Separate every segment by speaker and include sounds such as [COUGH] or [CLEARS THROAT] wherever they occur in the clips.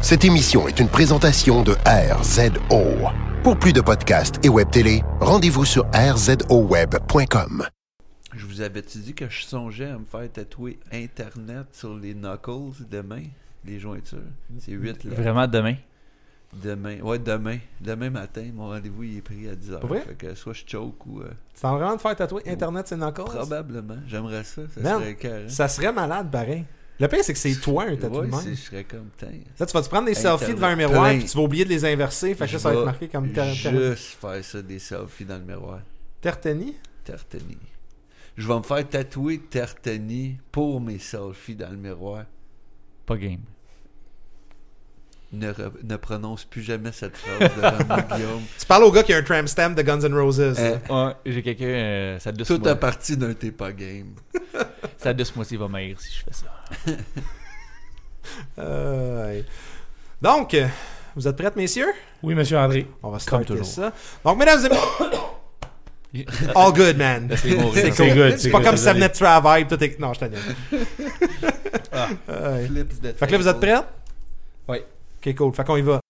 Speaker 1: Cette émission est une présentation de RZO. Pour plus de podcasts et web télé, rendez-vous sur rzoweb.com.
Speaker 2: Je vous avais dit que je songeais à me faire tatouer Internet sur les knuckles demain, les jointures. C'est 8 là.
Speaker 3: Vraiment demain?
Speaker 2: Demain. Ouais, demain. Demain matin, mon rendez-vous il est pris à 10h.
Speaker 4: Pour vrai?
Speaker 2: Fait que soit je choke ou. euh,
Speaker 4: Tu t'en vraiment de faire tatouer Internet, c'est encore
Speaker 2: probablement. J'aimerais ça. Ça
Speaker 4: Man,
Speaker 2: serait carré.
Speaker 4: Ça serait malade, pareil. Le pire, c'est que c'est toi un tatou
Speaker 2: Ouais, je serais comme.
Speaker 4: Là, tu vas te prendre des
Speaker 2: Internet
Speaker 4: selfies devant un miroir,
Speaker 2: plein.
Speaker 4: puis tu vas oublier de les inverser. Fait que
Speaker 2: Je
Speaker 4: ça va
Speaker 2: vais
Speaker 4: être marqué comme ter- ter-
Speaker 2: Juste faire ça des selfies dans le miroir.
Speaker 4: Terteni.
Speaker 2: Tertani. Je vais me faire tatouer Tertani pour mes selfies dans le miroir.
Speaker 3: Pas game.
Speaker 2: Ne, re- ne prononce plus jamais cette phrase devant [LAUGHS] Guillaume.
Speaker 4: Tu parles au gars qui a un tramp stamp de Guns N' Roses.
Speaker 2: Euh,
Speaker 3: Ouais, j'ai quelqu'un. Euh, ça
Speaker 2: Tout à partie d'un t'es pas game.
Speaker 3: Ça douce moi, il va maigrir si je fais ça. [LAUGHS]
Speaker 4: Euh. Donc, euh, vous êtes prêts, messieurs?
Speaker 5: Oui, monsieur André.
Speaker 4: On va
Speaker 3: Comme toujours.
Speaker 4: ça. Donc, mesdames et messieurs... [COUGHS] All good, man. C'est cool.
Speaker 5: good,
Speaker 4: C'est pas comme si ça venait de travail. Tout est... Non, je t'en.
Speaker 2: Flips de
Speaker 4: Fait que là, vous êtes prêts?
Speaker 5: Oui.
Speaker 4: Ok, cool. Fait qu'on y va.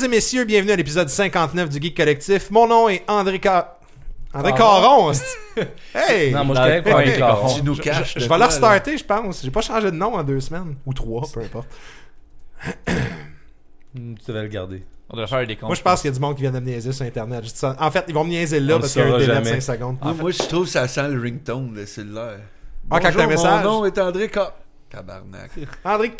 Speaker 4: Mesdames et messieurs, bienvenue à l'épisode 59 du Geek Collectif. Mon nom est André Car... André
Speaker 5: Caron. [LAUGHS]
Speaker 4: Caron. hey!
Speaker 5: Non, moi, je connais
Speaker 3: le
Speaker 5: pas Caron.
Speaker 2: Tu nous
Speaker 4: Je-
Speaker 2: caches.
Speaker 4: je,
Speaker 2: de
Speaker 4: je vais la restarter, je pense. J'ai pas changé de nom en deux semaines. Ou trois, peu importe. [COUGHS]
Speaker 5: Hmm, Tu devais le garder.
Speaker 3: On devrait faire des comptes.
Speaker 4: Moi, je pense qu'il y a du monde qui vient de me niaiser sur Internet. En fait, ils vont me niaiser là parce qu'il y a un délai de
Speaker 5: jamais.
Speaker 4: 5 secondes.
Speaker 2: Moi, moi, je trouve que ça sent le ringtone, le cellulaire.
Speaker 4: Ah, quand t'as un message.
Speaker 2: Mon nom est André Ca... Tabarnak.
Speaker 4: André.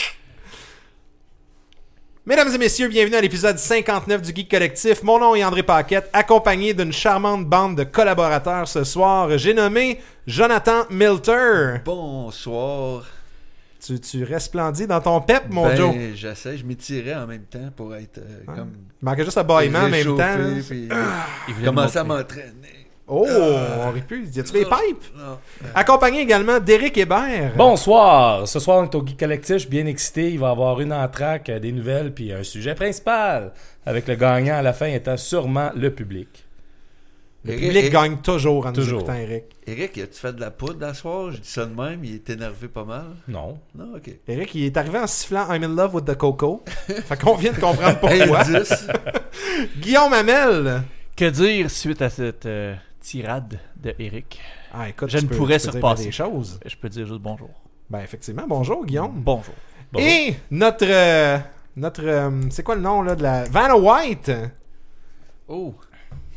Speaker 4: Mesdames et messieurs, bienvenue à l'épisode 59 du Geek Collectif. Mon nom est André Paquette, accompagné d'une charmante bande de collaborateurs ce soir. J'ai nommé Jonathan Milter.
Speaker 2: Bonsoir.
Speaker 4: Tu, tu resplendis dans ton pep, mon
Speaker 2: ben,
Speaker 4: Joe.
Speaker 2: j'essaie, je m'étirais en même temps pour être euh,
Speaker 4: Ah.
Speaker 2: comme...
Speaker 4: Il manquait juste un bâillement en même temps.
Speaker 2: puis
Speaker 3: Il voulait
Speaker 2: commencer à m'entraîner.
Speaker 4: Oh, on aurait pu. Y a-tu des pipes?
Speaker 2: Non.
Speaker 4: Accompagné également d'Éric Hébert.
Speaker 5: Bonsoir! Ce soir, on est au Geek Collectif. Je suis bien excité. Il va y avoir une entraque, euh, des nouvelles, puis un sujet principal. Avec le gagnant à la fin étant sûrement le public.
Speaker 4: Le
Speaker 2: Éric-
Speaker 4: public
Speaker 2: Éric-
Speaker 4: gagne toujours en nous
Speaker 5: Toujours.
Speaker 4: écoutant, Eric.
Speaker 2: Eric, as-tu fait de la poudre à soir? Je dis ça de même, il est énervé pas mal.
Speaker 5: Non.
Speaker 2: Non, ok.
Speaker 4: Eric, il est arrivé en sifflant I'm in love with the coco. [LAUGHS] fait qu'on vient de comprendre pourquoi. [LAUGHS] Guillaume Hamel.
Speaker 3: Que dire suite à cette euh, tirade de Eric
Speaker 4: Ah, écoute,
Speaker 3: Je ne
Speaker 4: peux-
Speaker 3: pourrais
Speaker 4: tu peux dire
Speaker 3: surpasser.
Speaker 4: des choses.
Speaker 3: Je peux dire juste bonjour.
Speaker 4: Ben, effectivement. Bonjour, Guillaume.
Speaker 3: Bonjour.
Speaker 5: Bon.
Speaker 4: Et notre. euh, notre. euh, c'est quoi le nom, là, de la. Vanna White?
Speaker 3: Oh.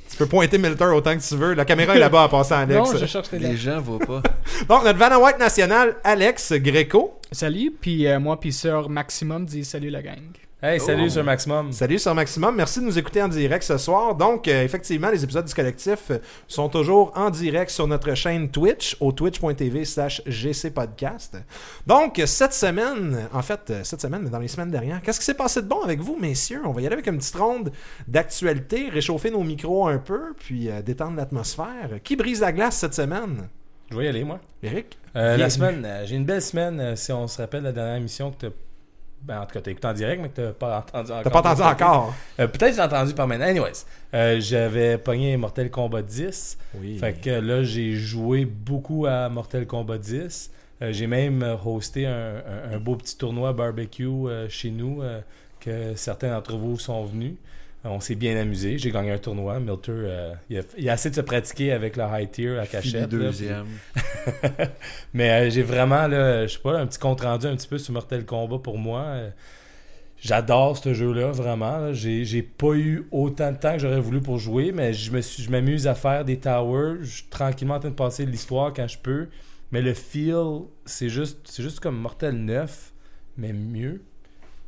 Speaker 4: Tu peux pointer Milter autant que tu veux. La caméra est là-bas en passant, [LAUGHS] Alex.
Speaker 5: Non, je cherche tes
Speaker 2: Les gens voient pas. [LAUGHS]
Speaker 4: Donc, notre Vanna White national, Alex Greco.
Speaker 6: Salut, puis euh, moi, puis Sœur Maximum dit salut la gang.
Speaker 5: Hey, salut
Speaker 2: Oh.
Speaker 5: sur Maximum.
Speaker 4: Salut sur Maximum, merci de nous écouter en direct ce soir. Donc, euh, effectivement, les épisodes du collectif sont toujours en direct sur notre chaîne Twitch, au twitch.tv slash gcpodcast. Donc, cette semaine, en fait, euh, cette semaine, mais dans les semaines dernières, qu'est-ce qui s'est passé de bon avec vous, messieurs? On va y aller avec une petite ronde d'actualité, réchauffer nos micros un peu, puis euh, détendre l'atmosphère. Qui brise la glace cette semaine?
Speaker 5: Je vais y aller, moi.
Speaker 4: Eric?
Speaker 5: Euh, la semaine, j'ai une belle semaine. si on se rappelle la dernière émission que tu Ben, en tout cas, t'as écouté en direct, mais que t'as pas entendu encore.
Speaker 4: T'as pas entendu encore?
Speaker 5: Euh, Peut-être que j'ai entendu par maintenant. Anyways, euh, j'avais pogné Mortal Kombat 10.
Speaker 4: Oui.
Speaker 5: Fait que là, j'ai joué beaucoup à Mortal Kombat 10. Euh, j'ai même hosté un, un- un beau petit tournoi barbecue euh, chez nous que certains d'entre vous sont venus. On s'est bien amusé. J'ai gagné un tournoi. Milter, euh, il, a, il a assez de se pratiquer avec le high tier à cachette. là,
Speaker 2: deuxième. [LAUGHS]
Speaker 5: mais euh, j'ai vraiment, là, je sais pas, un petit compte rendu un petit peu sur Mortal Kombat pour moi. Euh, J'adore ce jeu-là, vraiment. J'ai pas eu autant de temps que j'aurais voulu pour jouer, mais je me suis- je m'amuse à faire des towers. Je suis tranquillement en train de passer de l'histoire quand je peux. Mais le feel, c'est juste, c'est juste comme Mortel 9, mais mieux.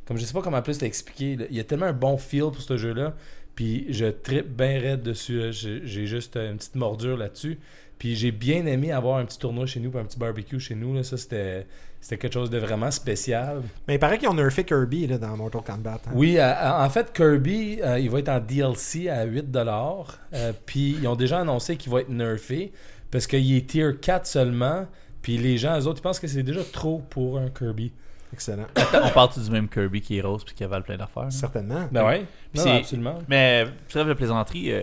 Speaker 5: Comme je sais pas comment plus t'expliquer. Il y a tellement un bon feel pour ce jeu-là. Puis je trippe bien raide dessus. J'ai juste une petite mordure là-dessus. Puis j'ai bien aimé avoir un petit tournoi chez nous, puis un petit barbecue chez nous. Là. Ça, c'était c'était quelque chose de vraiment spécial.
Speaker 4: Mais il paraît qu'ils ont nerfé Kirby là, dans Mortal Kombat. hein.
Speaker 5: Oui, euh, en fait, Kirby, euh, il va être en DLC à 8$. euh, puis ils ont déjà annoncé qu'il va être nerfé parce qu'il est tier 4 seulement. Puis les gens, eux autres, ils pensent que c'est déjà trop pour un Kirby.
Speaker 4: Excellent.
Speaker 3: Attends, on parle du même Kirby qui est rose puis qui avale plein d'affaires?
Speaker 4: Certainement.
Speaker 5: Ben non,
Speaker 3: C'est-
Speaker 5: absolument.
Speaker 3: Mais, trêve de plaisanterie, euh,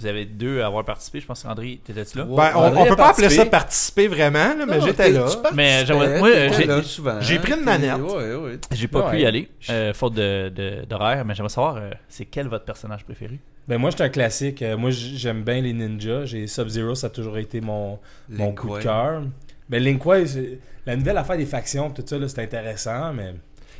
Speaker 3: vous avez deux à avoir participé. Je pense qu'André, t'étais-tu là?
Speaker 4: Ben, on, on peut pas appeler ça participer vraiment, là, mais j'étais là.
Speaker 3: Mais j'aimerais- j'ai-
Speaker 2: là souvent,
Speaker 4: j'ai
Speaker 2: hein,
Speaker 4: pris une manette.
Speaker 2: Ouais, ouais.
Speaker 3: J'ai pas
Speaker 5: Ouais.
Speaker 3: pu y aller, euh, faute de- de- d'horaire, mais j'aimerais savoir, euh, c'est quel votre personnage préféré?
Speaker 5: Ben moi, je suis un classique. Moi, j'aime bien les ninjas. J'ai Sub-Zero, ça a toujours été mon, mon coup de cœur. Ben Link Way, c'est- la nouvelle affaire des factions, tout ça, c'est intéressant, mais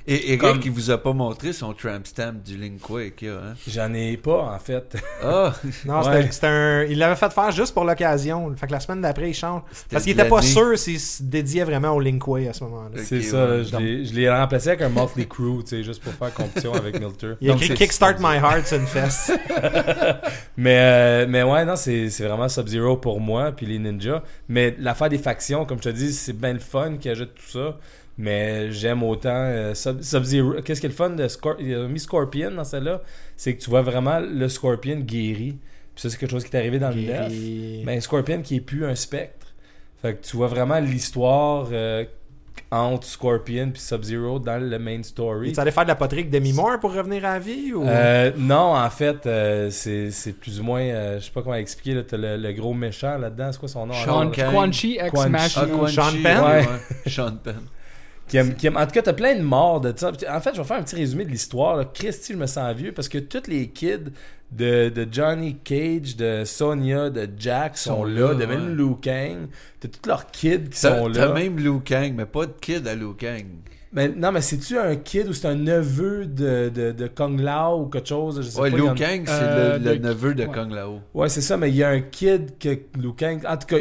Speaker 2: Et Eric,
Speaker 5: Comme-
Speaker 2: il vous a pas montré son tramp stamp du Link Way qu'il y a, hein?
Speaker 5: j'en ai pas, en fait.
Speaker 2: Ah! [LAUGHS]
Speaker 4: Non,
Speaker 5: Ouais.
Speaker 4: c'était- c'était un. Il l'avait fait faire juste pour l'occasion. Fait que la semaine d'après, il change. Parce qu'il était pas sûr s'il se dédiait vraiment au Linkway à ce moment-là.
Speaker 5: C'est ça,
Speaker 2: ouais.
Speaker 5: je l'ai- je l'ai remplacé avec un Motley Crew, tu sais, juste pour faire compétition avec Milter.
Speaker 4: Il a écrit
Speaker 2: c'est-
Speaker 4: Kickstart My Heart sur une fesse. [LAUGHS]
Speaker 5: Mais, euh, mais ouais, non, c'est c'est vraiment Sub-Zero pour moi, puis les ninjas. Mais l'affaire des factions, comme je te dis, c'est bien le fun qui ajoute tout ça. Mais j'aime autant euh, Sub- Sub-Zero. Qu'est-ce qui est le fun de Scor Il a mis Scorpion dans celle-là? C'est que tu vois vraiment le Scorpion guéri. Puis ça, c'est quelque chose qui est arrivé dans le 9.
Speaker 4: Guéri.
Speaker 5: Mais Scorpion qui est plus un spectre. Fait que tu vois vraiment l'histoire euh, entre Scorpion puis Sub-Zero dans le main story.
Speaker 4: Tu allais faire de la poterie avec Demi Moore pour revenir à la vie ou...
Speaker 5: Euh, non, en fait, euh, c'est c'est plus ou moins, euh, je sais pas comment expliquer, t'as le, le gros méchant là-dedans, c'est quoi son nom?
Speaker 2: Sean.
Speaker 6: Quan Chi ex
Speaker 5: Quan
Speaker 6: Smash.
Speaker 5: Chi.
Speaker 2: Ah. Quan
Speaker 4: Sean Penn?
Speaker 2: ouais,
Speaker 5: Ouais.
Speaker 2: ouais. Sean Penn.
Speaker 5: Qui aime- qui aime- en tout cas, t'as plein de morts de ça. En fait, je vais faire un petit résumé de l'histoire. Christy, je me sens vieux parce que tous les kids de, de Johnny Cage, de Sonya, de Jack sont,
Speaker 2: Sont
Speaker 5: là,
Speaker 2: là,
Speaker 5: de même
Speaker 2: ouais.
Speaker 5: Liu Kang. T'as tous leurs kids qui
Speaker 2: T'as
Speaker 5: sont
Speaker 2: t'as
Speaker 5: là.
Speaker 2: même Liu Kang, mais pas de kid à Liu Kang.
Speaker 5: Mais, non, mais c'est-tu un kid ou c'est un neveu de, de, de Kung Lao ou quelque chose? Je sais
Speaker 2: Ouais,
Speaker 5: pas.
Speaker 2: Liu Kang, c'est
Speaker 6: Euh,
Speaker 2: le, le
Speaker 6: de-
Speaker 2: neveu de
Speaker 6: ouais.
Speaker 2: Kong Lao.
Speaker 5: Ouais, c'est ça, mais il y a un kid que Liu Kang. En tout cas,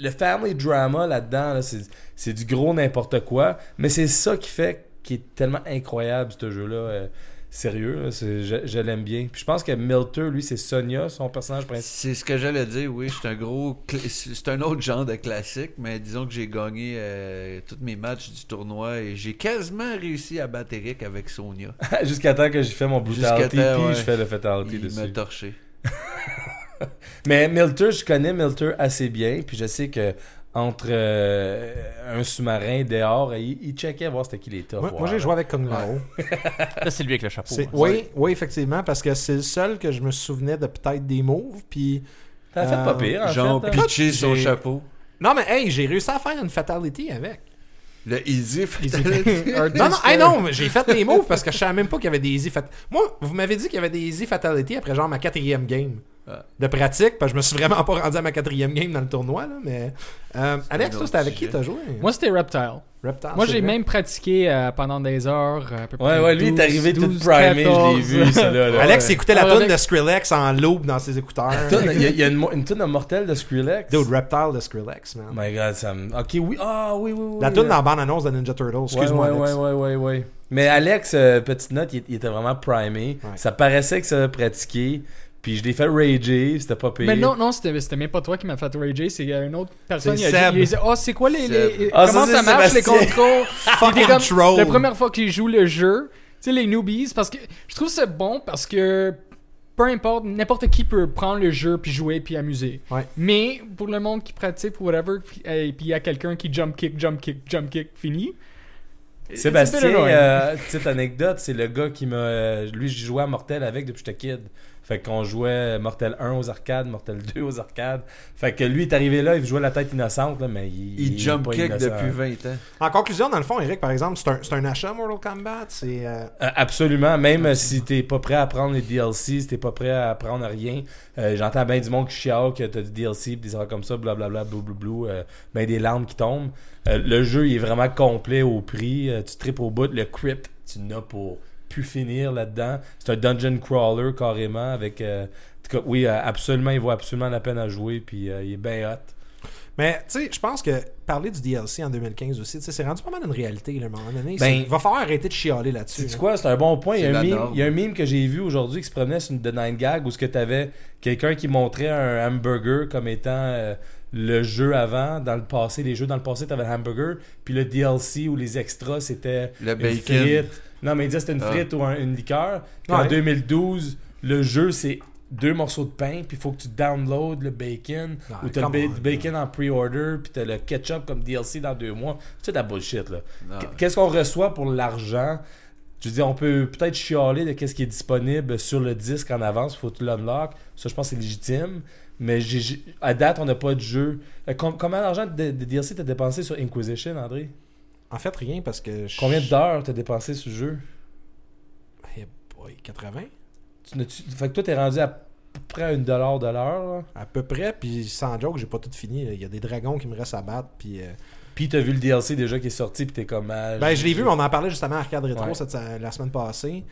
Speaker 5: le- family drama là-dedans, là, c'est, c'est du gros n'importe quoi. Mais c'est ça qui fait qui est tellement incroyable, ce jeu-là. Sérieux, je, je l'aime bien. Puis je pense que Milter, lui, c'est Sonia, son personnage principal.
Speaker 2: C'est ce que j'allais dire, oui. C'est un gros. C'est un autre genre de classique, mais disons que j'ai gagné euh, tous mes matchs du tournoi et j'ai quasiment réussi à battre Eric avec Sonia. [LAUGHS]
Speaker 5: Jusqu'à temps que j'ai fait mon brutality,
Speaker 2: temps,
Speaker 5: puis
Speaker 2: ouais.
Speaker 5: je fais le fatality
Speaker 2: Il
Speaker 5: dessus.
Speaker 2: m'a torché. [LAUGHS]
Speaker 5: Mais Milter, je connais Milter assez bien, puis je sais que entre euh, un sous-marin dehors, il, il checkait voir c'était qui les top.
Speaker 4: Moi, moi, j'ai joué avec Kung Lao. [LAUGHS]
Speaker 3: Là, c'est lui avec le chapeau. Hein.
Speaker 4: Oui, oui, effectivement, parce que c'est le seul que je me souvenais de peut-être des moves. Puis
Speaker 5: T'as fait pas
Speaker 4: Euh,
Speaker 5: pire, en
Speaker 2: Genre,
Speaker 5: fait. hein.
Speaker 2: pitcher son chapeau.
Speaker 4: non, mais hey, j'ai réussi à faire une fatality avec.
Speaker 2: Le easy
Speaker 4: Easy
Speaker 2: fatality. [LAUGHS]
Speaker 4: Non, non, hey, non, mais j'ai fait des moves parce que je savais même pas qu'il y avait des easy fat... Moi, vous m'avez dit qu'il y avait des easy fatality après genre ma quatrième game. De pratique, parce que je me suis vraiment [LAUGHS] pas rendu à ma quatrième game dans le tournoi, là, mais... Euh, Alex, toi, c'était avec qui t'as joué?
Speaker 6: Moi, c'était Reptile.
Speaker 4: Reptile,
Speaker 6: Moi, j'ai même pratiqué euh, pendant des heures. à peu
Speaker 5: Ouais,
Speaker 6: près
Speaker 5: ouais, lui, il
Speaker 6: 12,
Speaker 5: est arrivé tout
Speaker 6: 12,
Speaker 5: primé, je l'ai
Speaker 6: 14.
Speaker 5: vu, là.
Speaker 4: Alex
Speaker 5: Ouais.
Speaker 4: écoutait la
Speaker 6: Ah,
Speaker 4: tune
Speaker 6: avec-
Speaker 4: de Skrillex en loop dans ses écouteurs.
Speaker 5: Toune- Il y a, il y a une, une tune de mortel de Skrillex.
Speaker 4: Dude, Reptile de Skrillex,
Speaker 5: Oh
Speaker 4: man.
Speaker 5: my god, ça me. Ok, oui. Ah, oui, oui, oui.
Speaker 4: La
Speaker 5: euh,
Speaker 4: dans la bande-annonce de Ninja Turtles. Excuse-moi,
Speaker 5: ouais,
Speaker 4: Alex.
Speaker 5: Ouais, ouais, ouais, ouais. Mais Alex, euh, petite note, il, il était vraiment primé.
Speaker 4: Ouais.
Speaker 5: Ça paraissait que ça avait pratiqué. Puis je l'ai fait rager, c'était pas pire.
Speaker 6: Mais non, non, c'était c'était même pas toi qui m'as fait rager, c'est euh, une autre personne.
Speaker 4: C'est
Speaker 6: Il a
Speaker 4: Seb.
Speaker 6: dit, oh, c'est quoi les.
Speaker 5: Ah,
Speaker 6: comment
Speaker 5: ça,
Speaker 6: ça,
Speaker 5: c'est
Speaker 6: marche, les contrôles? [LAUGHS]
Speaker 4: Fucking
Speaker 6: comme
Speaker 4: troll.
Speaker 6: La première fois qu'ils jouent le jeu, tu sais, les newbies, parce que je trouve c'est bon parce que peu importe, n'importe qui peut prendre le jeu puis jouer puis amuser.
Speaker 4: Ouais.
Speaker 6: Mais pour le monde qui pratique ou whatever, puis puis il y a quelqu'un qui jump kick, jump kick, jump kick, fini.
Speaker 5: Sébastien, euh, petite anecdote, c'est le gars qui m'a. euh, lui, je jouais à Mortel avec depuis que j'étais kid. Fait qu'on jouait Mortel 1 aux arcades, Mortel 2 aux arcades. Fait que lui est arrivé là, il jouait la tête innocente, là, mais il.
Speaker 2: Il
Speaker 5: est
Speaker 2: jump
Speaker 5: pas
Speaker 2: kick
Speaker 5: innocent.
Speaker 2: depuis 20 ans.
Speaker 4: En conclusion, dans le fond, Eric, par exemple, c'est un, c'est un achat Mortal Kombat. C'est. euh,
Speaker 5: Euh, absolument, même si t'es pas prêt à prendre les DLC, si t'es pas prêt à prendre rien, euh, j'entends bien du monde qui chiale que t'as du DLC pis des affaires comme ça, blablabla, blou blou blou, euh, ben des larmes qui tombent. Euh, le jeu il est vraiment complet au prix, euh, tu tripes au bout, le crypt, tu n'as pour plus finir là-dedans. C'est un dungeon crawler carrément avec... euh, en tout cas, oui, euh, absolument, il vaut absolument la peine à jouer puis euh, il est bien hot.
Speaker 4: Mais tu sais, je pense que parler du DLC en 2015 aussi, c'est rendu pas mal une réalité là, à un moment donné.
Speaker 5: Ben,
Speaker 4: il va falloir arrêter de chialer là-dessus.
Speaker 5: C'est
Speaker 4: là.
Speaker 5: quoi? C'est un bon point. Il y, a un
Speaker 2: la
Speaker 5: meme,
Speaker 2: norme.
Speaker 5: il y a un meme que j'ai vu aujourd'hui qui se promenait sur une The Nine Gag où ce que tu avais quelqu'un qui montrait un hamburger comme étant euh, le jeu avant. Dans le passé, les jeux dans le passé, tu avais le hamburger. Puis le DLC ou les extras, c'était
Speaker 2: Le
Speaker 5: une
Speaker 2: bacon.
Speaker 5: frite. Non, mais il disait que c'était une
Speaker 2: Ah.
Speaker 5: frite ou un- une liqueur. Puis en
Speaker 4: Ouais.
Speaker 5: 2012, le jeu, c'est deux morceaux de pain, puis il faut que tu downloads le bacon,
Speaker 4: Ouais,
Speaker 5: ou t'as le
Speaker 4: come
Speaker 5: ba-
Speaker 4: on,
Speaker 5: bacon en pre-order, puis t'as le ketchup comme DLC dans deux mois. C'est de la bullshit, là.
Speaker 2: Non.
Speaker 5: Qu'est-ce qu'on reçoit pour l'argent? Je veux dire, on peut peut-être chialer de qu'est-ce qui est disponible sur le disque en avance, il faut que tu l'unlock. Ça, je pense que c'est légitime. Mais à date, on n'a pas de jeu. Euh, com- combien d'argent de, de DLC t'as dépensé sur Inquisition, André?
Speaker 4: En fait, rien parce que. je-
Speaker 5: Combien d'heures t'as dépensé sur le jeu?
Speaker 4: Eh boy, 80
Speaker 5: Tu, n'as-tu- fait que toi, t'es rendu à peu près à une dollar de l'heure.
Speaker 4: À peu près, puis sans joke, j'ai pas tout fini. Il y a des dragons qui me restent à battre, puis. euh,
Speaker 5: Puis t'as vu le DLC déjà qui est sorti, puis t'es comme... ah,
Speaker 4: Ben, je l'ai vu, mais on en parlait justement à Arcade Retro
Speaker 5: Ouais.
Speaker 4: cette- la semaine passée,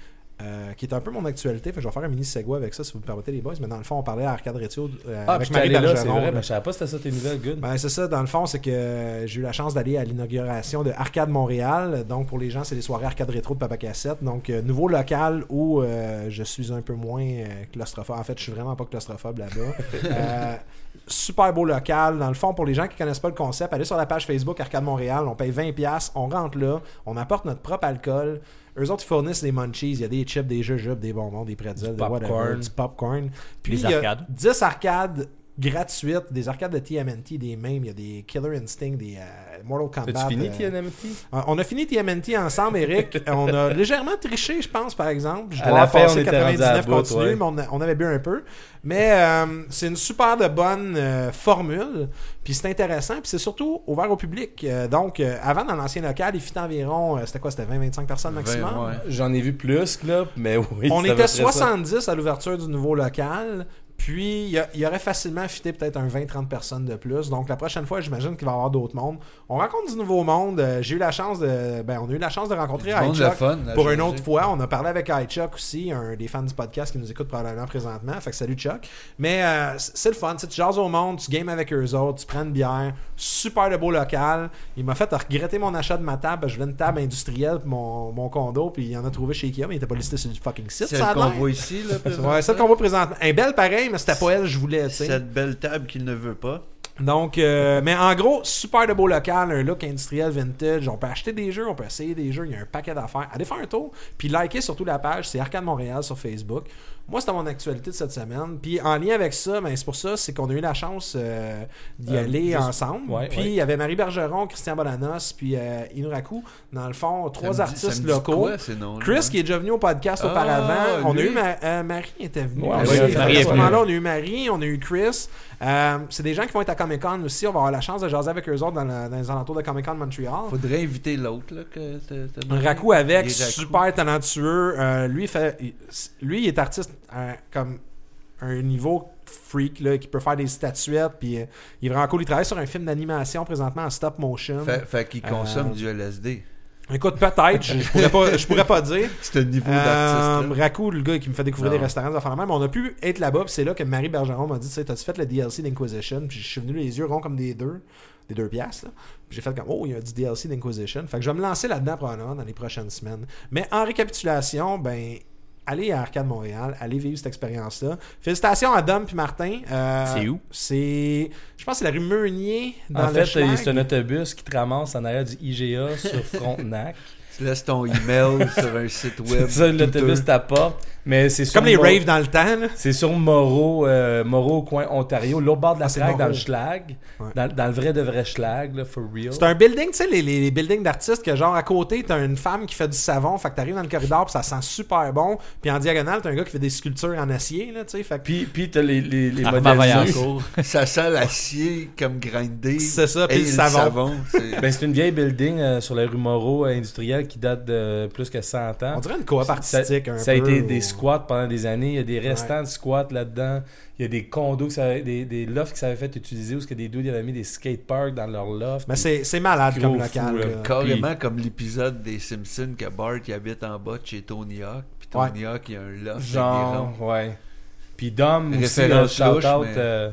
Speaker 4: euh, qui est un peu mon actualité. Fait que je vais faire un mini segue avec ça, si vous me permettez, les boys. Mais dans le fond, on parlait à Arcade Retro euh,
Speaker 5: Ah,
Speaker 4: avec Marie
Speaker 5: là, c'est vrai, mais je savais pas si c'était ça tes nouvelles, good.
Speaker 4: Ben, c'est ça, dans le fond, c'est que j'ai eu la chance d'aller à l'inauguration de Arcade Montréal. Donc, pour les gens, c'est les soirées Arcade Rétro de Papa Cassette. Donc, euh, nouveau local où euh, je suis un peu moins claustrophobe. En fait, je suis vraiment pas claustrophobe là-bas. [LAUGHS] Super beau local. Dans le fond, pour les gens qui connaissent pas le concept, allez sur la page Facebook Arcade Montréal. On paye 20$, on rentre là, on apporte notre propre alcool. Eux autres, ils fournissent des munchies. Il y a des chips, des jujubes, des bonbons, des pretzels,
Speaker 5: Du
Speaker 4: des whatever,
Speaker 5: popcorn.
Speaker 4: du popcorn. Puis,
Speaker 3: Des
Speaker 4: il y a
Speaker 3: arcades.
Speaker 4: 10 arcades gratuites, des arcades de TMNT, des mêmes. Il y a des Killer Instinct, des euh, Mortal Kombat.
Speaker 5: T'as-tu fini
Speaker 4: euh,
Speaker 5: TNMT?
Speaker 4: euh, On a fini TMNT ensemble, Eric. [LAUGHS] on a légèrement triché, je pense, par exemple. Je
Speaker 5: À la fin, on était rendu à
Speaker 4: 99
Speaker 5: bout,
Speaker 4: continus,
Speaker 5: ouais.
Speaker 4: mais on, a- on avait bu un peu. Mais euh, c'est une super de bonne formule. Puis c'est intéressant. Puis c'est surtout ouvert au public. Donc, avant, dans l'ancien local, il fit environ, c'était quoi, c'était 20-25 personnes maximum?
Speaker 2: Ouais.
Speaker 5: J'en ai vu plus, là, mais oui.
Speaker 4: On était
Speaker 5: peu près ça.
Speaker 4: 70 à l'ouverture du nouveau local. Puis, il y, aurait facilement fité peut-être un 20-30 personnes de plus. Donc, la prochaine fois, j'imagine qu'il va y avoir d'autres mondes. On rencontre du nouveau monde. Euh, J'ai eu la chance de... Ben, on a eu la chance de rencontrer
Speaker 2: Du
Speaker 4: iChuck pour une autre fois. On a parlé avec iChuck aussi, un des fans du podcast qui nous écoute probablement présentement. Fait que salut Chuck. Mais euh, c'est le fun. Tu jases au monde, tu games avec eux autres, tu prends une bière. Super de beau local. Il m'a fait regretter mon achat de ma table. Je voulais une table industrielle pour mon, mon condo. Puis il en a trouvé chez Ikea, mais il était pas listé sur le fucking site.
Speaker 2: Celle
Speaker 4: ça
Speaker 2: qu'on voit ici, là, [LAUGHS]
Speaker 4: Ouais, celle qu'on voit présentement. Est belle pareil, mais c'était pas elle je voulais, tu sais.
Speaker 2: Cette belle table qu'il ne veut pas.
Speaker 4: Donc, euh, mais en gros, super de beau local, un look industriel vintage. On peut acheter des jeux, on peut essayer des jeux. Il y a un paquet d'affaires. Allez faire un tour. Puis likez surtout la page, c'est Arcade Montréal sur Facebook. Moi, c'était mon actualité de cette semaine. Puis en lien avec ça, ben, c'est pour ça, c'est qu'on a eu la chance euh, d'y
Speaker 5: Euh,
Speaker 4: aller
Speaker 5: juste-
Speaker 4: ensemble.
Speaker 5: ouais,
Speaker 4: puis
Speaker 5: ouais.
Speaker 4: il y avait Marie Bergeron, Christian Bolanos, puis euh, Inuraku. Dans le fond, trois artistes locaux.
Speaker 2: quoi,
Speaker 4: Chris qui est déjà venu au podcast
Speaker 2: Ah,
Speaker 4: auparavant. On a eu Ma- euh, Marie était venue.
Speaker 5: Ouais, Marie
Speaker 4: à ce moment-là, on a eu Marie, on a eu Chris. C'est des gens qui vont être à Comic Con aussi. On va avoir la chance de jaser avec eux autres dans, les alentours de Comic Con Montreal.
Speaker 2: Faudrait inviter l'autre.
Speaker 4: Raku avec, super talentueux. Lui, fait, lui, il est artiste euh, comme un niveau freak là, qui peut faire des statuettes. Puis euh, il est vraiment cool. Il travaille sur un film d'animation présentement en stop motion.
Speaker 2: Fait, fait qu'il consomme
Speaker 4: Euh,
Speaker 2: du LSD.
Speaker 4: Écoute, peut-être, je, je pourrais pas, je pourrais pas dire. [LAUGHS]
Speaker 2: C'est un niveau
Speaker 4: Euh,
Speaker 2: d'artiste.
Speaker 4: Raku, le gars qui me fait découvrir
Speaker 2: Non.
Speaker 4: des restaurants, de même, on a pu être là-bas, c'est là que Marie Bergeron m'a dit, tu sais, t'as-tu fait le DLC d'Inquisition? Puis je suis venu les yeux ronds comme des deux, des deux piastres, là. Puis j'ai fait comme, oh, il y a du DLC d'Inquisition. Fait que je vais me lancer là-dedans probablement dans les prochaines semaines. Mais en récapitulation, ben, allez à Arcade Montréal, allez vivre cette expérience-là. Félicitations à Dom puis Martin. Euh,
Speaker 3: C'est où?
Speaker 4: C'est, je pense que c'est la rue Meunier, dans
Speaker 5: En
Speaker 4: le
Speaker 5: fait,
Speaker 4: Schlag.
Speaker 5: c'est un autobus qui te ramasse en arrière du IGA sur Frontenac. [LAUGHS]
Speaker 2: Tu laisses ton email sur un site [LAUGHS] web.
Speaker 5: ça, l'autobus t'apporte. Mais c'est
Speaker 4: Comme les raves dans le temps.
Speaker 5: C'est sur Moreau, euh, Moreau, coin Ontario, l'autre bord de la
Speaker 4: Ah,
Speaker 5: dans le Schlag.
Speaker 4: Ouais.
Speaker 5: Dans, dans le vrai de vrai Schlag, là, for real.
Speaker 4: C'est un building, tu sais, les, les, les buildings d'artistes que genre à côté, t'as une femme qui fait du savon, fait que t'arrives dans le corridor, puis ça sent super bon. Puis en diagonale, t'as un gars qui fait des sculptures en acier, là, tu sais. Fait
Speaker 5: Puis, puis t'as les, les, les
Speaker 3: Armand
Speaker 5: modèles. [LAUGHS]
Speaker 2: Ça sent l'acier comme grindé.
Speaker 4: C'est ça, puis
Speaker 2: Et
Speaker 4: le savon.
Speaker 2: c'est-
Speaker 5: Ben, c'est une vieille building euh, sur la rue Moreau euh, industrielle qui date de plus que 100 ans.
Speaker 4: on dirait une coop
Speaker 5: Ça,
Speaker 4: artistique un
Speaker 5: ça a
Speaker 4: peu.
Speaker 5: été
Speaker 4: ou-
Speaker 5: des squats pendant des années. Il y a des restants
Speaker 4: Ouais.
Speaker 5: de squats là-dedans. Il y a des condos, que ça avait- des, des lofts qui s'avaient fait utiliser où ce que des dudes avaient mis des skateparks dans leur loft.
Speaker 4: Mais c'est c'est malade comme
Speaker 5: fou,
Speaker 4: local.
Speaker 5: là.
Speaker 2: Carrément comme l'épisode des Simpsons que Bart habite en bas de chez Tony Hawk. Puis Tony Hawk il a un loft avec des
Speaker 5: Genre, ouais. Puis Dom aussi, shout-out,
Speaker 2: mais-
Speaker 5: euh,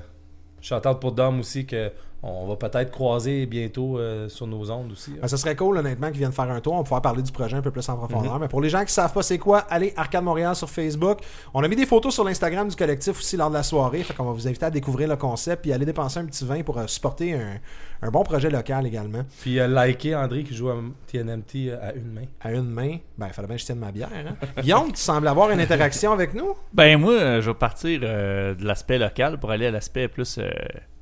Speaker 5: shout-out pour Dom aussi, que on va peut-être croiser bientôt euh, sur nos ondes aussi.
Speaker 4: Ben, ça serait cool, honnêtement, qu'ils viennent faire un tour. On va pouvoir parler du projet un peu plus en profondeur. Mais pour les gens qui savent pas c'est quoi, allez Arcade Montréal sur Facebook. On a mis des photos sur l'Instagram du collectif aussi lors de la soirée. Fait qu'on va vous inviter à découvrir le concept puis aller dépenser un petit vin pour euh, supporter un, un bon projet local également.
Speaker 5: Puis euh, liker André qui joue à TNMT à une main.
Speaker 4: À une main, ben, il fallait bien que je tienne ma bière. Hein? [LAUGHS] Guillaume, tu sembles avoir une interaction avec nous?
Speaker 3: Ben moi, je vais partir euh, de l'aspect local pour aller à l'aspect plus euh,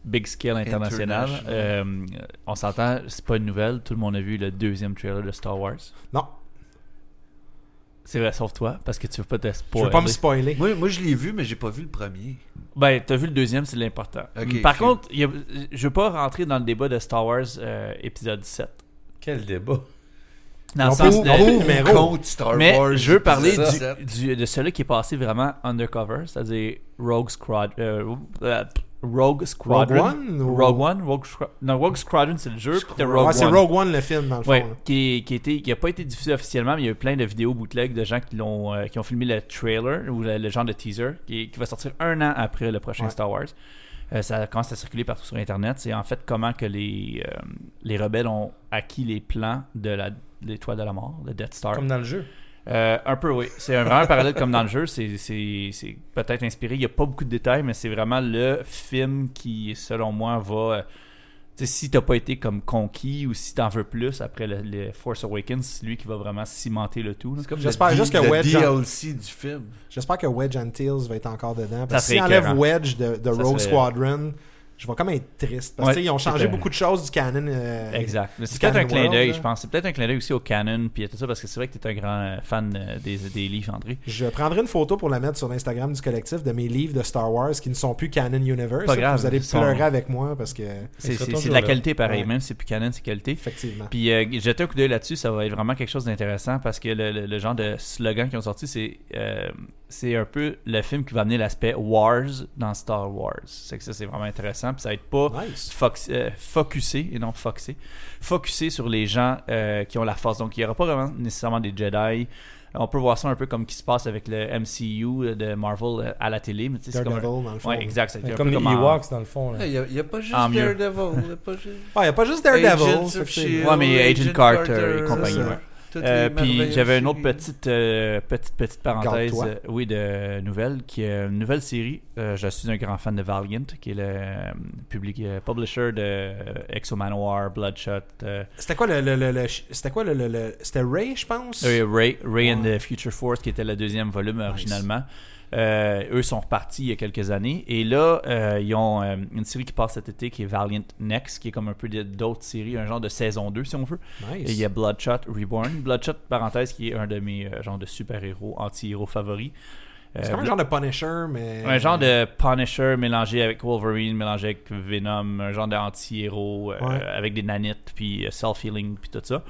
Speaker 3: big scale international. Euh, on s'entend, c'est pas une nouvelle. Tout le monde a vu le deuxième trailer de Star Wars.
Speaker 4: Non,
Speaker 3: C'est vrai, sauf toi, parce que tu veux pas te
Speaker 4: je
Speaker 3: spoiler.
Speaker 4: veux pas me spoiler.
Speaker 2: Moi, moi je l'ai vu, mais j'ai pas vu le premier.
Speaker 3: Ben, t'as vu le deuxième, c'est l'important. Par contre, y a- je veux pas rentrer dans le débat de Star Wars euh, épisode 7.
Speaker 5: Quel débat?
Speaker 3: Dans le
Speaker 4: Non,
Speaker 3: sens de-
Speaker 2: contre Star
Speaker 3: Mais
Speaker 2: Wars.
Speaker 3: je veux parler du, de celui qui est passé vraiment undercover, c'est-à-dire Rogue Squad, euh, euh, Rogue Squadron.
Speaker 4: Rogue One ou-
Speaker 3: Rogue One, Rogue. Non, Rogue Squadron, c'est le jeu. puis Rogue
Speaker 4: Ouais, c'est. Rogue One le film, dans le fond.
Speaker 3: Ouais, qui, qui, était, qui a pas été diffusé officiellement, mais il y a eu plein de vidéos bootleg de gens qui, l'ont, euh, qui ont filmé le trailer ou le, le genre de teaser qui, qui va sortir un an après le prochain
Speaker 4: Ouais.
Speaker 3: Star Wars. Euh, ça commence à circuler partout sur Internet. C'est en fait comment que les, euh, les rebelles ont acquis les plans de la, l'étoile de la mort, le Death Star.
Speaker 5: Comme dans le jeu.
Speaker 3: Euh, un peu, oui. C'est un- vraiment un parallèle comme dans le jeu. C'est, c'est, c'est peut-être inspiré. Il n'y a pas beaucoup de détails, mais c'est vraiment le film qui, selon moi, va. euh, tu sais, si t'as pas été comme conquis ou si t'en veux plus après le, le Force Awakens, c'est lui qui va vraiment cimenter le tout.
Speaker 2: comme
Speaker 4: J'espère
Speaker 2: le
Speaker 4: juste que
Speaker 2: le
Speaker 4: Wedge en-
Speaker 2: DLC du film.
Speaker 4: J'espère que Wedge Antilles va être encore dedans. Parce que
Speaker 3: écœurant.
Speaker 4: Wedge de, Rogue
Speaker 3: serait-
Speaker 4: Squadron, je vais comme être triste. Parce
Speaker 3: Ouais,
Speaker 4: qu'ils ont changé beaucoup de choses du canon. euh,
Speaker 3: Exact. Mais C'est peut-être un clin d'œil, je pense. C'est peut-être un clin d'œil aussi au canon puis tout ça, parce que c'est vrai que t'es un grand euh, fan euh, des, des livres, André.
Speaker 4: Je prendrai une photo pour la mettre sur l'Instagram du collectif de mes livres de Star Wars qui ne sont plus Canon Universe.
Speaker 3: Pas grave,
Speaker 4: vous allez
Speaker 3: sont-
Speaker 4: pleurer avec moi parce que,
Speaker 3: C'est, de la qualité pareil,
Speaker 4: Ouais.
Speaker 3: même si c'est plus canon, c'est qualité.
Speaker 4: effectivement.
Speaker 3: Puis euh, jeter un coup d'œil là-dessus, ça va être vraiment quelque chose d'intéressant parce que le, le- le genre de slogan qu'ils ont sorti, c'est euh, c'est un peu le film qui va amener l'aspect Wars dans Star Wars. C'est que ça, c'est vraiment intéressant. Puis ça va être pas
Speaker 4: Nice.
Speaker 3: fox- euh, focusé et non foxé. Focusé sur les gens euh, qui ont la force. Donc il n'y aura pas vraiment nécessairement des Jedi. On peut voir ça un peu comme qui se passe avec le MCU de Marvel euh, à la télé. Mais tu sais, c'est comme un-
Speaker 4: Daredevil, dans le fond.
Speaker 3: Ouais, exact.
Speaker 5: Comme les
Speaker 3: en-
Speaker 5: Ewoks, dans le fond.
Speaker 2: Il n'y a, pas juste
Speaker 3: En.
Speaker 2: Daredevil. y a pas juste...
Speaker 4: Ah, il n'y a pas juste Daredevil.
Speaker 3: Ouais, mais Agent Carter et compagnie, Euh, puis j'avais une autre petite euh, petite petite parenthèse euh, oui de nouvelle qui est une nouvelle série. Euh, je suis un grand fan de Valiant qui est le euh, public euh, publisher de euh, Exo Manowar Bloodshot euh,
Speaker 4: C'était quoi le. le, le- le- c'était quoi le. le- le- c'était Ray, je pense?
Speaker 3: Euh, Ray Ray and the Future Force qui était le deuxième volume originalement eux sont repartis il y a quelques années et là euh, ils ont euh, une série qui passe cet été qui est Valiant Next qui est comme un peu d'autres séries un genre de saison 2 si on veut
Speaker 4: Nice.
Speaker 3: Et il y a Bloodshot Reborn. Bloodshot, parenthèse, qui est un de mes euh, genres de super-héros, anti-héros favoris. Euh,
Speaker 4: C'est comme un genre de Punisher, mais.
Speaker 3: un genre de Punisher mélangé avec Wolverine, mélangé avec Venom, un genre d'anti-héros euh, avec des nanites, puis euh, self-healing, puis tout ça.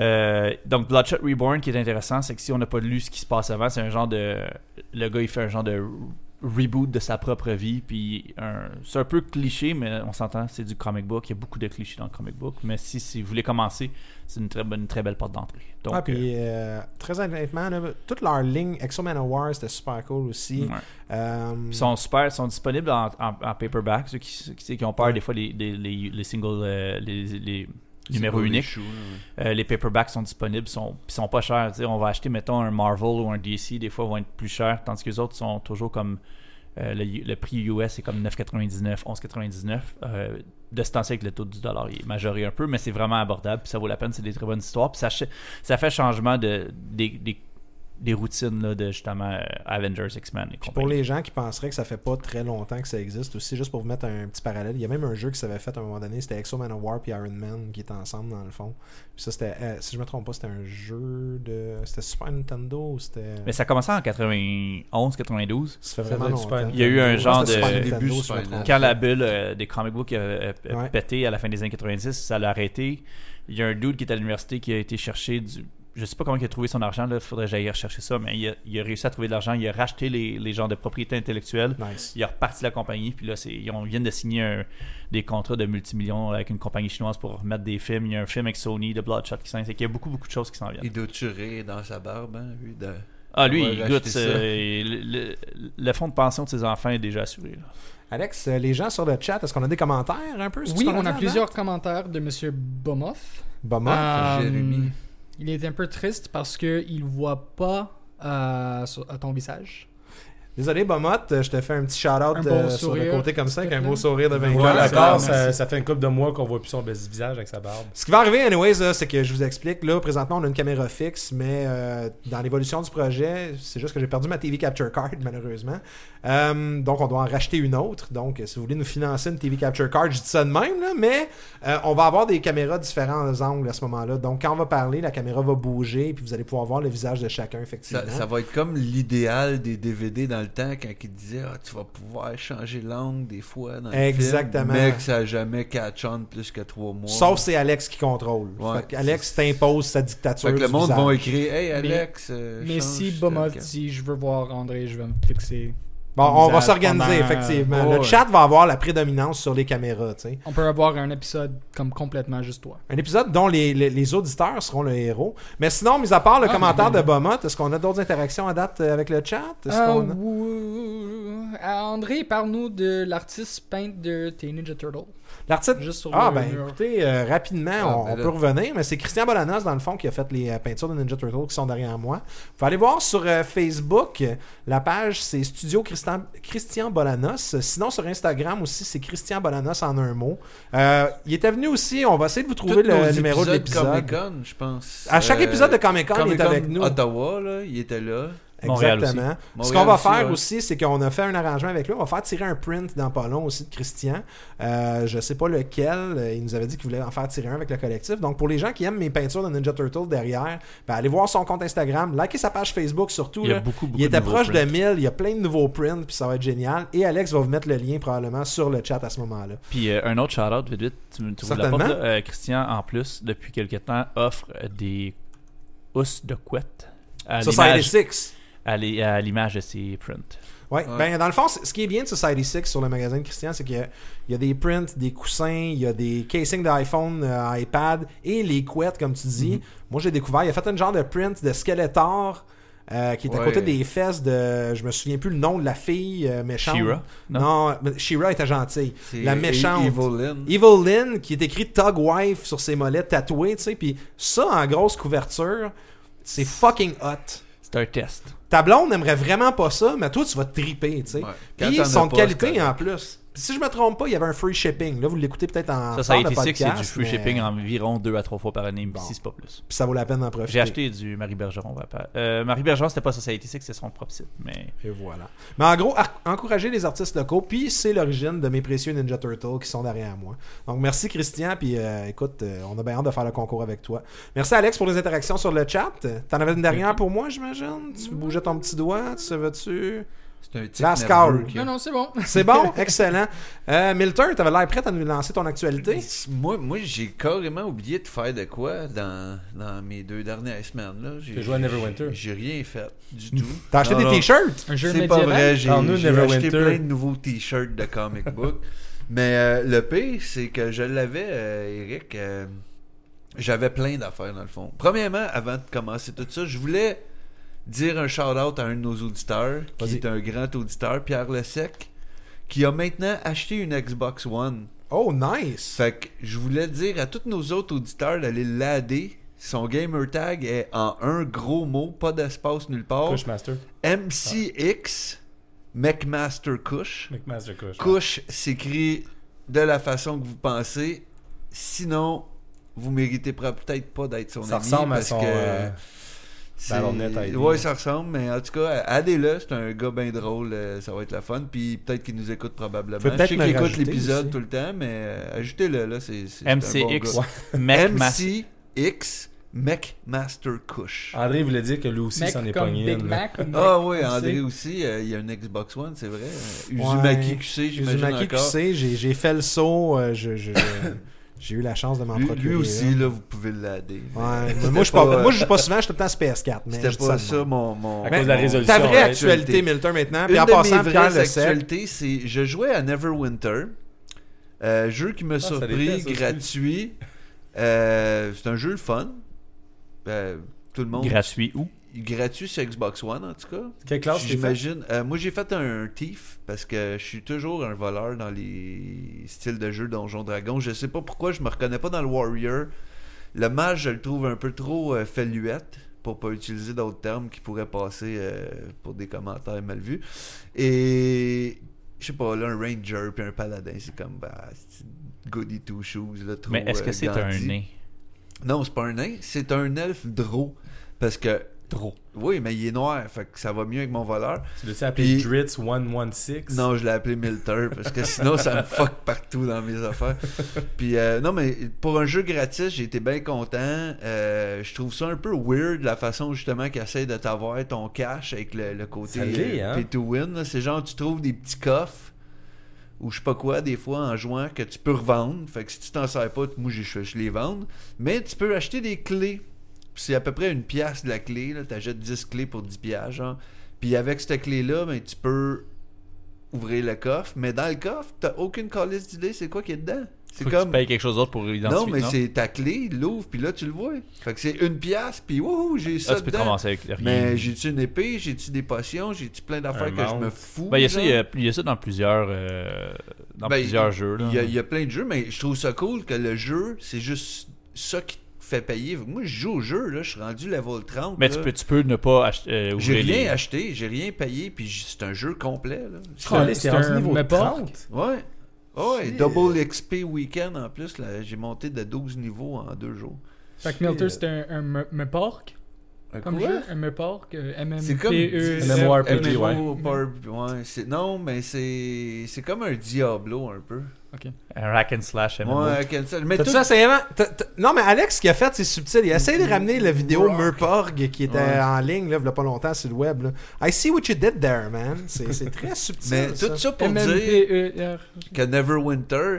Speaker 3: Euh, donc Bloodshot Reborn, qui est intéressant, c'est que si on n'a pas lu ce qui se passe avant, c'est un genre de... Le gars, il fait un genre de reboot de sa propre vie, puis un- c'est un peu cliché, mais on s'entend, c'est du comic book, il y a beaucoup de clichés dans le comic book, mais si, si vous voulez commencer, c'est une très, bonne, une très belle porte d'entrée. Donc,
Speaker 4: Ah, puis euh, très honnêtement, là, toute leur ligne Exo Manowar, c'était super cool aussi.
Speaker 3: euh, ouais.
Speaker 4: Euh,
Speaker 3: Ils sont super, ils sont disponibles en, en, en paperback, ceux qui, qui, qui ont peur
Speaker 4: Ouais.
Speaker 3: des fois les, les, les, les singles, euh, les,
Speaker 2: là, ouais.
Speaker 3: Euh, les paperbacks sont disponibles, sont, ils sont pas chers. On va acheter, mettons, un Marvel ou un DC, des fois, vont être plus chers, tandis que les autres sont toujours comme. euh, le, le prix US est comme 9,99, 11,99. Euh, de ce temps-ci, avec le taux du dollar, il est majoré un peu, mais c'est vraiment abordable, puis ça vaut la peine, c'est des très bonnes histoires. Puis ça, fait changement de, des, des, des routines là, de justement euh, Avengers, X-Men et
Speaker 4: pour les gens qui penseraient que ça fait pas très longtemps que ça existe aussi, juste pour vous mettre un petit parallèle, il y a même un jeu qui s'avait fait à un moment donné, c'était Exo Manowar puis Iron Man qui étaient ensemble dans le fond. Puis ça c'était, euh, si je me trompe pas, c'était un jeu de, c'était Super Nintendo ou c'était,
Speaker 3: Mais ça commençait en 91, 92.
Speaker 4: ça fait vraiment longtemps.
Speaker 3: Il y a eu un genre de-
Speaker 4: Super
Speaker 2: Début.
Speaker 3: Quand la bulle euh, des comic books
Speaker 4: Ouais.
Speaker 3: pété à la fin des années 90, ça l'a arrêté. Il y a un dude qui est à l'université qui a été chercher du. Je sais pas comment il a trouvé son argent, il faudrait que j'aille rechercher ça, mais il a, il a réussi à trouver de l'argent, il a racheté les, les genres de propriété intellectuelle,
Speaker 4: Nice.
Speaker 3: il a reparti la compagnie, puis là, c'est, ils ont- viennent de signer un- des contrats de multimillions avec une compagnie chinoise pour remettre des films. Il y a un film avec Sony, de Bloodshot qui s'en vient. C'est qu'il y a beaucoup, beaucoup de choses qui s'en viennent.
Speaker 2: Il doit tuer dans sa barbe, hein, lui. De...
Speaker 3: Ah, lui, il goûte.
Speaker 2: ça.
Speaker 3: euh, le, le- le fonds de pension de ses enfants est déjà assuré. là.
Speaker 4: Alex, euh, les gens sur le chat, est-ce qu'on a des commentaires un peu sur ce
Speaker 6: Oui, on a plusieurs commentaires de Monsieur Bomoff.
Speaker 4: moi,
Speaker 6: Euh,
Speaker 2: Jérémy.
Speaker 6: Il est un peu triste parce qu'il voit pas euh, à ton visage.
Speaker 4: Désolé, Bomot, euh, je te fais un petit shout-out
Speaker 6: Un
Speaker 4: euh, sur le
Speaker 6: sourire,
Speaker 4: côté comme ça, avec un beau sourire de vainqueur.
Speaker 5: Ouais,
Speaker 6: ça,
Speaker 5: d'accord, ça, ça fait une couple de mois qu'on voit plus son visage avec sa barbe.
Speaker 4: Ce qui va arriver, anyways, là, c'est que je vous explique. Là, présentement, on a une caméra fixe, mais euh, dans l'évolution du projet, c'est juste que j'ai perdu ma TV Capture Card, malheureusement. Euh, donc, on doit en racheter une autre. Donc, si vous voulez nous financer une TV Capture Card, je dis ça de même, là, mais euh, on va avoir des caméras différents angles à ce moment-là. Donc, quand on va parler, la caméra va bouger, puis vous allez pouvoir voir le visage de chacun, effectivement.
Speaker 2: Ça, ça va être comme l'idéal des DVD dans le temps quand ils disaient ah, tu vas pouvoir changer l'angle des fois dans le
Speaker 4: Exactement.
Speaker 2: film, mais que ça n'a jamais catch on plus que trois mois.
Speaker 4: Sauf c'est Alex qui contrôle.
Speaker 2: Ouais.
Speaker 4: Fait Alex t'impose sa dictature.
Speaker 2: Fait que le monde va écrire Hey Alex. euh,
Speaker 6: Mais
Speaker 2: change
Speaker 6: si
Speaker 2: cam.
Speaker 6: dit je veux voir André, je vais me fixer.
Speaker 4: Bon, on va s'organiser,
Speaker 6: pendant-
Speaker 4: effectivement.
Speaker 2: Oh,
Speaker 4: le chat va avoir la prédominance sur les caméras, tu sais.
Speaker 6: On peut avoir un épisode comme complètement juste toi.
Speaker 4: Un épisode dont les, les- les auditeurs seront le héros. Mais sinon, mis à part le
Speaker 6: Ah,
Speaker 4: commentaire de Bomot, est-ce qu'on a d'autres interactions à date euh, avec le chat? Est-ce
Speaker 6: Euh,
Speaker 4: qu'on a-
Speaker 6: ou- André, parle-nous de l'artiste peintre de tes Ninja Turtles.
Speaker 4: L'artiste...
Speaker 6: Juste sur
Speaker 4: Ah,
Speaker 6: le
Speaker 4: ben
Speaker 6: mur.
Speaker 4: écoutez, euh, rapidement,
Speaker 2: Ah,
Speaker 4: on,
Speaker 2: ben
Speaker 4: on peut revenir, mais c'est Christian Bolanos, dans le fond, qui a fait les euh, peintures de Ninja Turtles qui sont derrière moi. Vous pouvez aller voir sur euh, Facebook, la page, c'est Studio Christian, Christian Bolanos. Sinon, sur Instagram aussi, c'est Christian Bolanos en un mot. Euh, il était venu aussi, on va essayer de vous trouver le numéro de l'épisode.
Speaker 2: Comic-Con, je pense.
Speaker 4: À chaque épisode de Comic Con, il est avec nous.
Speaker 2: Ottawa, là, il était là.
Speaker 3: Montréal
Speaker 4: Exactement. Ce
Speaker 2: Montréal
Speaker 4: qu'on va
Speaker 2: aussi,
Speaker 4: faire
Speaker 2: ouais.
Speaker 4: aussi, c'est qu'on a fait un arrangement avec lui. On va faire tirer un print dans pas long aussi de Christian. Euh, je sais pas lequel. Il nous avait dit qu'il voulait en faire tirer un avec le collectif. Donc pour les gens qui aiment mes peintures de Ninja Turtle derrière, ben, allez voir son compte Instagram, likez sa page Facebook surtout.
Speaker 3: Il y a
Speaker 4: là.
Speaker 3: beaucoup, beaucoup
Speaker 4: Il était
Speaker 3: de nouveaux
Speaker 4: proche de
Speaker 3: prints.
Speaker 4: 1000, il y a plein de nouveaux prints, puis ça va être génial. Et Alex va vous mettre le lien probablement sur le chat à ce moment-là.
Speaker 3: Puis euh, un autre shout-out, vite vite, tu, me- tu me
Speaker 4: Certainement.
Speaker 3: là. Euh, Christian, en plus, depuis quelques temps, offre des housses de couette à
Speaker 4: Society
Speaker 3: l'image
Speaker 4: 6.
Speaker 3: À l'image de ses prints.
Speaker 4: Ouais.
Speaker 2: Ouais.
Speaker 4: Ben, dans le fond, ce qui est bien de Society 6 sur le magazine Christian, c'est qu'il y a- y des prints, des coussins, il y a des casings d'iPhone, euh, iPad et les couettes, comme tu dis. Moi, j'ai découvert, il a fait un genre de print de Skeletor euh, qui est à côté des fesses de. Je me souviens plus le nom de la fille euh, méchante.
Speaker 3: She-Ra? Non?
Speaker 4: Non, She-Ra était gentille. La
Speaker 2: E-
Speaker 4: méchante.
Speaker 2: Evelyn.
Speaker 4: Evil Lynn qui est écrit Tug Wife sur ses mollets tatoués, tu sais. Puis ça, en grosse couverture, c'est fucking hot.
Speaker 3: C'est un test.
Speaker 4: Ta blonde n'aimerait vraiment pas ça, mais toi, tu vas triper, tu sais.
Speaker 2: Ouais.
Speaker 4: Puis ils sont de qualité en plus. Si je me trompe pas, il y avait un free shipping. Là, vous l'écoutez peut-être en
Speaker 3: Ça, ça a été six, c'est
Speaker 4: podcast,
Speaker 3: du free
Speaker 4: mais-
Speaker 3: shipping environ deux à trois fois par année, mais
Speaker 4: Bon.
Speaker 3: ici, c'est pas plus.
Speaker 4: Puis ça vaut la peine d'en profiter.
Speaker 3: J'ai acheté du Marie Bergeron. on va pas- Euh, Marie Bergeron, c'était pas Society Six, c'était son propre site. Mais
Speaker 4: Et voilà. Mais en gros, encourager les artistes locaux, puis c'est l'origine de mes précieux Ninja Turtles qui sont derrière moi. Donc merci Christian, puis euh, écoute, euh, on a bien hâte de faire le concours avec toi. Merci Alex pour les interactions sur le chat. T'en avais une dernière pour moi, j'imagine? Tu bougeais ton petit doigt, tu savais-tu?
Speaker 2: C'est un type qui-
Speaker 6: Non, non, c'est bon.
Speaker 4: C'est bon? [LAUGHS] Excellent. Euh, Milton, t'avais l'air prête à nous lancer ton actualité?
Speaker 2: Moi, moi j'ai carrément oublié de faire de quoi dans, dans mes deux dernières semaines. Là. J'ai
Speaker 5: joué à Neverwinter.
Speaker 2: J'ai rien fait du tout.
Speaker 4: T'as acheté
Speaker 2: Non,
Speaker 4: des t-shirts?
Speaker 2: C'est pas vrai, j'ai acheté plein de nouveaux t-shirts de comic book. [LAUGHS] Mais euh, le pire, c'est que je l'avais, euh, Eric. euh, J'avais plein d'affaires dans le fond. Premièrement, avant de commencer tout ça, je voulais dire un shout-out à un de nos auditeurs, qui est un grand auditeur, Pierre Lessec, qui a maintenant acheté une Xbox One.
Speaker 4: Oh, nice!
Speaker 2: Fait que je voulais dire à tous nos autres auditeurs d'aller l'adder. Son gamer tag est en un gros mot, pas d'espace nulle part.
Speaker 5: Cushmaster.
Speaker 2: MCX McMaster Kush.
Speaker 5: McMaster Cush.
Speaker 2: Kush s'écrit de la façon que vous pensez. Sinon, vous méritez peut-être pas d'être son
Speaker 5: Ça
Speaker 2: ami.
Speaker 5: ressemble à
Speaker 2: parce
Speaker 5: son,
Speaker 2: que
Speaker 5: euh, Battle.net.
Speaker 2: Ouais, ça ressemble, mais en tout cas, aidez-le. C'est un gars bien drôle. euh, Ça va être la fun. Puis peut-être qu'il nous écoute probablement.
Speaker 4: Faut
Speaker 2: Je
Speaker 4: peut-être
Speaker 2: sais qu'il écoute l'épisode tout le temps, mais euh, ajoutez-le. là c'est un bon
Speaker 3: MCX.
Speaker 2: MCX McMaster Kush.
Speaker 5: André voulait dire que lui aussi
Speaker 6: Mec
Speaker 5: s'en est pogné
Speaker 6: Big. Mac.
Speaker 2: Ah oui. André aussi, euh, il y a une Xbox One, c'est vrai.
Speaker 4: Ouais.
Speaker 2: Uzumaki QC, j'imagine
Speaker 4: Uzumaki
Speaker 2: encore.
Speaker 4: QC, j'ai j'ai fait le saut, euh, je- je- je- [LAUGHS] j'ai eu la chance de m'en procurer.
Speaker 2: lui aussi, là, vous pouvez l'aider.
Speaker 4: Ouais,
Speaker 2: C'était
Speaker 4: mais moi, je pas,
Speaker 2: pas,
Speaker 4: moi, je joue pas souvent, je suis tout le temps sur PS4. mais
Speaker 2: C'était pas ça mon. mon
Speaker 5: À cause de la résolution.
Speaker 4: Ta vraie
Speaker 5: ouais,
Speaker 4: actualité, Milton, maintenant. Puis
Speaker 2: Une
Speaker 4: en
Speaker 2: de
Speaker 4: passant,
Speaker 2: mes vraies actualités, c'est je jouais à Neverwinter, euh, jeu qui m'a
Speaker 5: Ah,
Speaker 2: surpris, gratuit. Euh, c'est un jeu le fun. Euh, tout le monde.
Speaker 3: Gratuit où?
Speaker 2: Gratuit sur Xbox One, en tout cas.
Speaker 5: Quelle classe?
Speaker 2: J'imagine. euh, moi, j'ai fait un Thief parce que je suis toujours un voleur dans les styles de jeu Donjon Dragon. Je sais pas pourquoi, je me reconnais pas dans le Warrior. Le mage, je le trouve un peu trop euh, feluette, pour pas utiliser d'autres termes qui pourraient passer euh, pour des commentaires mal vus. Et je sais pas, là, un ranger puis un paladin, c'est comme bah, goody two shoes. Là, trop,
Speaker 3: Mais est-ce que
Speaker 2: euh,
Speaker 3: c'est un nain?
Speaker 2: Non, c'est pas un nain, c'est un elfe draw. Parce que. Oui, mais il est noir, fait que ça va mieux avec mon voleur.
Speaker 5: Tu l'as-tu appelé Dritz 116
Speaker 2: Non, je l'ai appelé Milter parce que sinon ça me [LAUGHS] fuck partout dans mes affaires. Puis euh, non, mais pour un jeu gratis, j'ai été bien content. Euh, je trouve ça un peu weird la façon justement qu'ils essayent de t'avoir ton cash avec le, le côté euh,
Speaker 5: hein?
Speaker 2: pay to win. C'est genre tu trouves des petits coffres ou je sais pas quoi des fois en jouant que tu peux revendre. Fait que si tu t'en sers pas, moi je les vends. Mais tu peux acheter des clés. C'est à peu près une pièce de la clé. Là. T'achètes 10 clés pour 10 piastres, genre. Puis avec cette clé-là, ben, tu peux ouvrir le coffre. Mais dans le coffre, t'as aucune calice d'idée c'est quoi qui est dedans? C'est
Speaker 3: que tu payes quelque chose d'autre pour identifier.
Speaker 2: Non, mais c'est ta clé, il l'ouvre, puis là, tu le vois. Fait que c'est une pièce, puis wouhou, j'ai ça
Speaker 3: Ah, tu peux
Speaker 2: dedans.
Speaker 3: avec rien.
Speaker 2: Mais j'ai-tu une épée, j'ai-tu des potions, j'ai-tu plein d'affaires que je me fous.
Speaker 3: Ben, il y y a, ça dans plusieurs, euh, dans
Speaker 2: Ben,
Speaker 3: plusieurs jeux.
Speaker 2: Il y, a, il y a plein de jeux, mais je trouve ça cool que le jeu, c'est juste ça qui fait payer. Moi, je joue au jeu, là, je suis rendu level 30.
Speaker 3: mais
Speaker 2: là.
Speaker 3: tu peux, tu peux ne pas acheter. euh,
Speaker 2: J'ai rien
Speaker 3: les-
Speaker 2: acheté, j'ai rien payé, puis c'est un jeu complet. Là.
Speaker 6: C'est un-
Speaker 5: c'est
Speaker 6: c'est
Speaker 5: niveau
Speaker 6: Mepork.
Speaker 5: 30.
Speaker 2: Ouais. Ouais,
Speaker 5: Shit.
Speaker 2: double XP week-end en plus, là, j'ai monté de 12 niveaux en deux jours.
Speaker 6: Fait que Milter, c'était un, un me- Mepork comme
Speaker 2: Quoi?
Speaker 6: jeu. Un Mepork. euh, M M
Speaker 2: C'est comme
Speaker 6: E
Speaker 5: MMORPG,
Speaker 2: MMO,
Speaker 5: ouais.
Speaker 2: ouais, c'est- non, mais c'est c'est comme un Diablo un peu.
Speaker 3: Un hack and slash MMO.
Speaker 2: Ouais, cancel. Mais
Speaker 4: T'as-tu
Speaker 2: tout,
Speaker 4: ça, c'est vraiment- Non, mais Alex, ce qu'il a fait, c'est subtil. Il a essayé de ramener la vidéo Murporg qui était
Speaker 2: Ouais.
Speaker 4: en ligne, là, il y a pas longtemps sur le web. là. I see what you did there, man. C'est c'est très [LAUGHS] subtil.
Speaker 2: mais
Speaker 4: ça.
Speaker 2: tout ça pour dire
Speaker 6: P E R.
Speaker 2: que Neverwinter,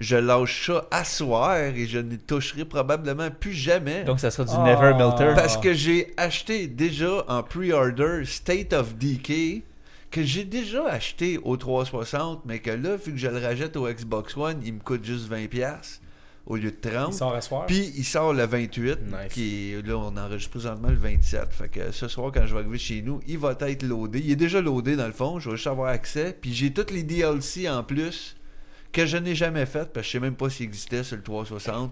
Speaker 2: je lâche ça à soir et je n'y toucherai probablement plus jamais.
Speaker 3: Donc ça sera du
Speaker 5: Ah.
Speaker 3: Never Melter.
Speaker 2: Parce que j'ai acheté déjà en pre-order State of Decay que j'ai déjà acheté au 360 mais que là vu que je le rajette au Xbox One il me coûte juste 20$ piastres au lieu de 30
Speaker 5: Il sort à soir.
Speaker 2: puis il sort le 28
Speaker 5: Nice.
Speaker 2: qui là on enregistre présentement le 27 fait que ce soir quand je vais arriver chez nous il va être loadé il est déjà loadé dans le fond je vais juste avoir accès puis j'ai toutes les DLC en plus que je n'ai jamais fait parce que je sais même pas s'il existait sur le 360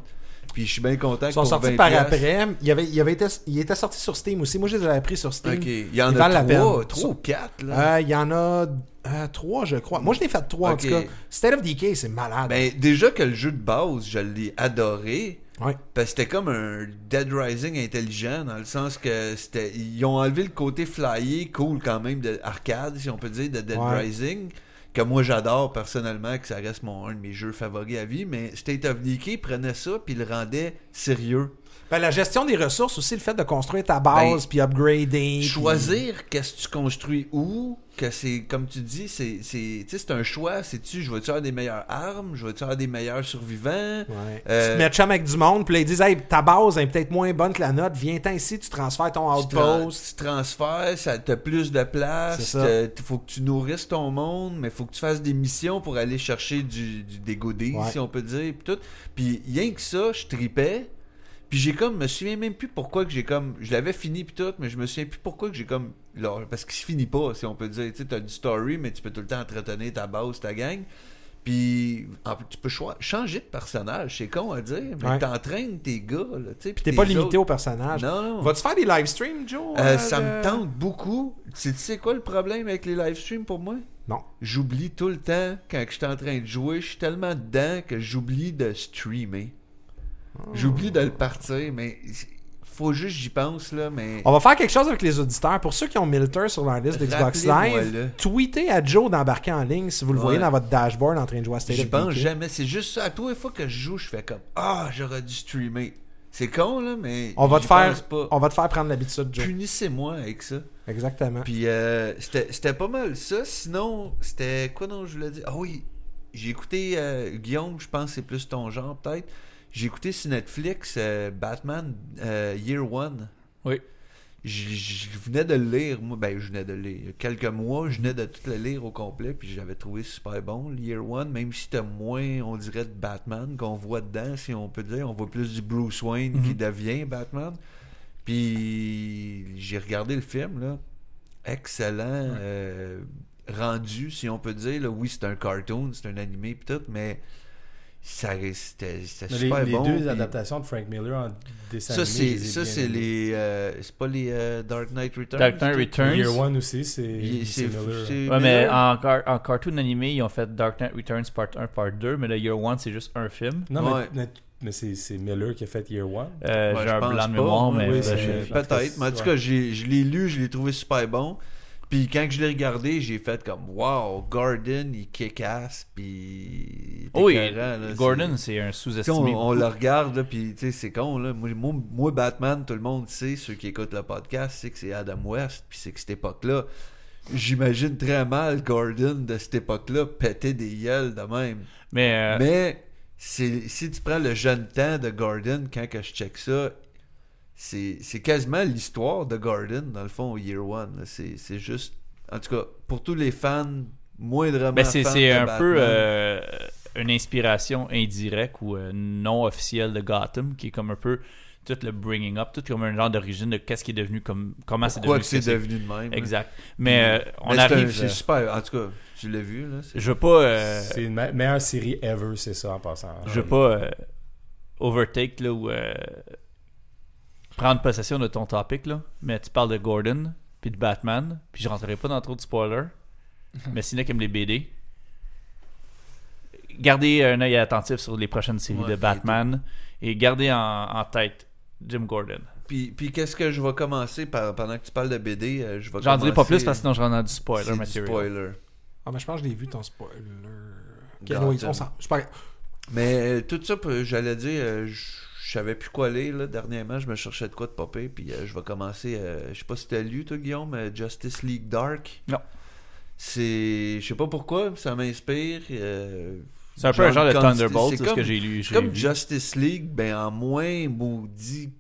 Speaker 2: puis je suis bien content
Speaker 4: Ils sont sortis
Speaker 2: 20
Speaker 4: par après. Il, avait, il, avait été, il était sorti sur Steam aussi. Moi, je les avais pris sur Steam.
Speaker 2: Il y en a trois, ou quatre, là.
Speaker 4: Euh, il y en a euh, trois, je crois. Moi, je l'ai fait trois, en tout cas. State of Decay, c'est malade.
Speaker 2: Ben, déjà que le jeu de base, je l'ai adoré.
Speaker 4: Ouais.
Speaker 2: Parce que c'était comme un Dead Rising intelligent, dans le sens que c'était. Ils ont enlevé le côté flyé, cool quand même, de arcade, si on peut dire, de Dead
Speaker 4: Ouais.
Speaker 2: Rising. Que moi j'adore personnellement, que ça reste mon un de mes jeux favoris à vie. Mais State of Decay prenait ça puis le rendait sérieux.
Speaker 4: Ben, la gestion des ressources aussi, le fait de construire ta base,
Speaker 2: Ben,
Speaker 4: puis upgrader. puis-
Speaker 2: Choisir qu'est-ce que tu construis où, que c'est, comme tu dis, c'est, c'est, tu c'est un choix. C'est-tu, je vais-tu avoir des meilleures armes, je vais-tu avoir des meilleurs survivants.
Speaker 4: Ouais.
Speaker 2: Euh,
Speaker 4: tu te mets chum avec du monde, puis là, ils disent hey, ta base est peut-être moins bonne que la nôtre, viens-t'en ici, tu transfères ton
Speaker 2: tu,
Speaker 4: outpost.
Speaker 2: tu transfères, ça t'as plus de place. Il faut que tu nourrisses ton monde, mais faut que tu fasses des missions pour aller chercher du, du des goodies,
Speaker 4: Ouais.
Speaker 2: si on peut dire. Puis tout. Puis rien que ça, je tripais. Puis j'ai comme, me souviens même plus pourquoi que j'ai comme, je l'avais fini puis tout, mais je me souviens plus pourquoi que j'ai comme, là, parce qu'il se finit pas, si on peut dire. Tu sais, t'as du story, mais tu peux tout le temps entretenir ta base, ta gang. Puis en plus, tu peux changer de personnage, c'est con à dire, mais
Speaker 4: Ouais.
Speaker 2: t'entraînes tes gars, là, tu sais.
Speaker 4: Puis t'es pas limité au personnage.
Speaker 2: Non, non.
Speaker 4: Vas-tu faire des live streams, Joe
Speaker 2: Euh,
Speaker 4: euh,
Speaker 2: ça me tente beaucoup. Tu tu sais quoi le problème avec les live streams pour moi?
Speaker 4: Non.
Speaker 2: J'oublie tout le temps quand je suis en train de jouer. Je suis tellement dedans que j'oublie de streamer. J'oublie de le partir, mais faut juste j'y pense là, mais
Speaker 4: On va faire quelque chose avec les auditeurs. Pour ceux qui ont Milter sur leur liste d'Xbox Live,
Speaker 2: le.
Speaker 4: tweetez à Joe d'embarquer en ligne si vous le voyez dans votre dashboard en train de jouer à State
Speaker 2: j'y pense jamais. C'est juste ça. À tous les fois que je joue, je fais comme Ah, j'aurais dû streamer. C'est con là, mais
Speaker 4: On va te faire,
Speaker 2: pas.
Speaker 4: on va te faire prendre l'habitude, Joe.
Speaker 2: Punissez-moi avec ça.
Speaker 4: Exactement.
Speaker 2: Puis euh, c'était pas mal ça. Sinon, c'était quoi donc je voulais dire? Ah oui, j'ai écouté euh, Guillaume, je pense que c'est plus ton genre peut-être. J'ai écouté sur Netflix euh, Batman euh, Year One.
Speaker 3: Oui.
Speaker 2: Je je venais de le lire, moi, ben je venais de le lire. Il y a quelques mois, je venais de tout le lire au complet, puis j'avais trouvé super bon, le Year One, même si t'as moins, on dirait, de Batman qu'on voit dedans, si on peut dire. On voit plus du Bruce Wayne qui
Speaker 3: Mhm.
Speaker 2: devient Batman. Puis j'ai regardé le film, là. Excellent. euh, rendu, si on peut dire. Là. Oui, c'est un cartoon, c'est un animé, pis tout, mais c'était
Speaker 5: les,
Speaker 2: super
Speaker 5: les
Speaker 2: bon.
Speaker 5: deux
Speaker 2: puis-
Speaker 5: adaptations de Frank Miller en dessin
Speaker 2: Ça, c'est
Speaker 5: les
Speaker 2: ça, c'est les. euh, c'est pas les euh, Dark Knight Returns.
Speaker 3: Dark Knight? Returns.
Speaker 5: Year One aussi, c'est
Speaker 2: Il-
Speaker 5: c'est
Speaker 3: Ouais, mais en, en cartoon animé, ils ont fait Dark Knight Returns Part 1, Part 2, mais le Year One, c'est juste un film.
Speaker 5: Non,
Speaker 2: Ouais.
Speaker 5: mais, mais, mais c'est c'est Miller qui a fait Year One.
Speaker 3: Euh,
Speaker 2: Ouais,
Speaker 3: J'ai
Speaker 2: je
Speaker 3: un
Speaker 2: pense
Speaker 3: blanc de
Speaker 2: pas,
Speaker 3: mémoire,
Speaker 2: moi,
Speaker 3: mais
Speaker 5: oui,
Speaker 3: faudrait
Speaker 5: c'est-
Speaker 3: que je-
Speaker 5: en tout cas,
Speaker 2: Peut-être, mais en tout cas, j'ai- je l'ai lu, je l'ai trouvé super bon. Puis quand je l'ai regardé, j'ai fait comme Wow, Gordon, il kick-ass, puis.
Speaker 3: oui,
Speaker 2: écœurant, là,
Speaker 3: Gordon,
Speaker 2: c'est-
Speaker 3: un
Speaker 2: on,
Speaker 3: sous-estimé.
Speaker 2: on le regarde, là, puis tu sais, c'est con, là. Moi, Batman, tout le monde sait, ceux qui écoutent le podcast, c'est que c'est Adam West, puis c'est que cette époque-là, j'imagine très mal Gordon de cette époque-là péter des gueules de même.
Speaker 3: Mais, euh,
Speaker 2: Mais si tu prends le jeune temps de Gordon, quand que je check ça, c'est, c'est quasiment l'histoire de Gordon, dans le fond, au Year One. là. C'est, c'est juste, en tout cas, pour tous les fans, moindrement
Speaker 3: ben, c'est
Speaker 2: fans
Speaker 3: c'est
Speaker 2: de
Speaker 3: un peu euh, une inspiration indirecte ou euh, non officielle de Gotham, qui est comme un peu tout le bringing up, tout comme un genre d'origine de qu'est-ce qui est devenu comme comment c'est devenu
Speaker 2: c'est devenu de même.
Speaker 3: Exact. Mais euh, on
Speaker 2: Mais c'est un-
Speaker 3: arrive.
Speaker 2: c'est
Speaker 3: euh,
Speaker 2: super. En tout cas, tu l'as vu, là. c'est-
Speaker 3: je veux pas. euh,
Speaker 5: C'est une me- meilleure série ever, c'est ça en passant.
Speaker 3: je veux pas euh, overtake là ou euh, prendre possession de ton topic là, mais tu parles de Gordon puis de Batman, puis je rentrerai pas dans trop de spoilers. [LAUGHS] mais sinon aime les BD, gardez un œil attentif sur les prochaines séries
Speaker 2: Ouais,
Speaker 3: de Batman et gardez en, en tête Jim Gordon.
Speaker 2: Puis, puis qu'est-ce que je vais commencer par, pendant que tu parles de BD euh, je vais
Speaker 3: J'en dirai pas plus parce que sinon je rentre dans du spoiler
Speaker 2: du
Speaker 3: material.
Speaker 2: spoiler.
Speaker 4: Ah, mais je pense que je l'ai vu ton spoiler. Ok,
Speaker 2: Gotham.
Speaker 4: oui, on pas grave.
Speaker 2: Mais euh, tout ça, euh, j'allais dire, je je savais plus quoi lire. Là. Dernièrement, je me cherchais de quoi de popper. Puis euh, je vais commencer. euh, je sais pas si t'as lu, toi, Guillaume, euh, Justice League Dark.
Speaker 3: Non.
Speaker 2: C'est. Je sais pas pourquoi, ça m'inspire.
Speaker 3: C'est un peu un genre de Thunderbolt,
Speaker 2: c'est
Speaker 3: ce que j'ai lu.
Speaker 2: C'est comme. Justice League, ben en moins maudit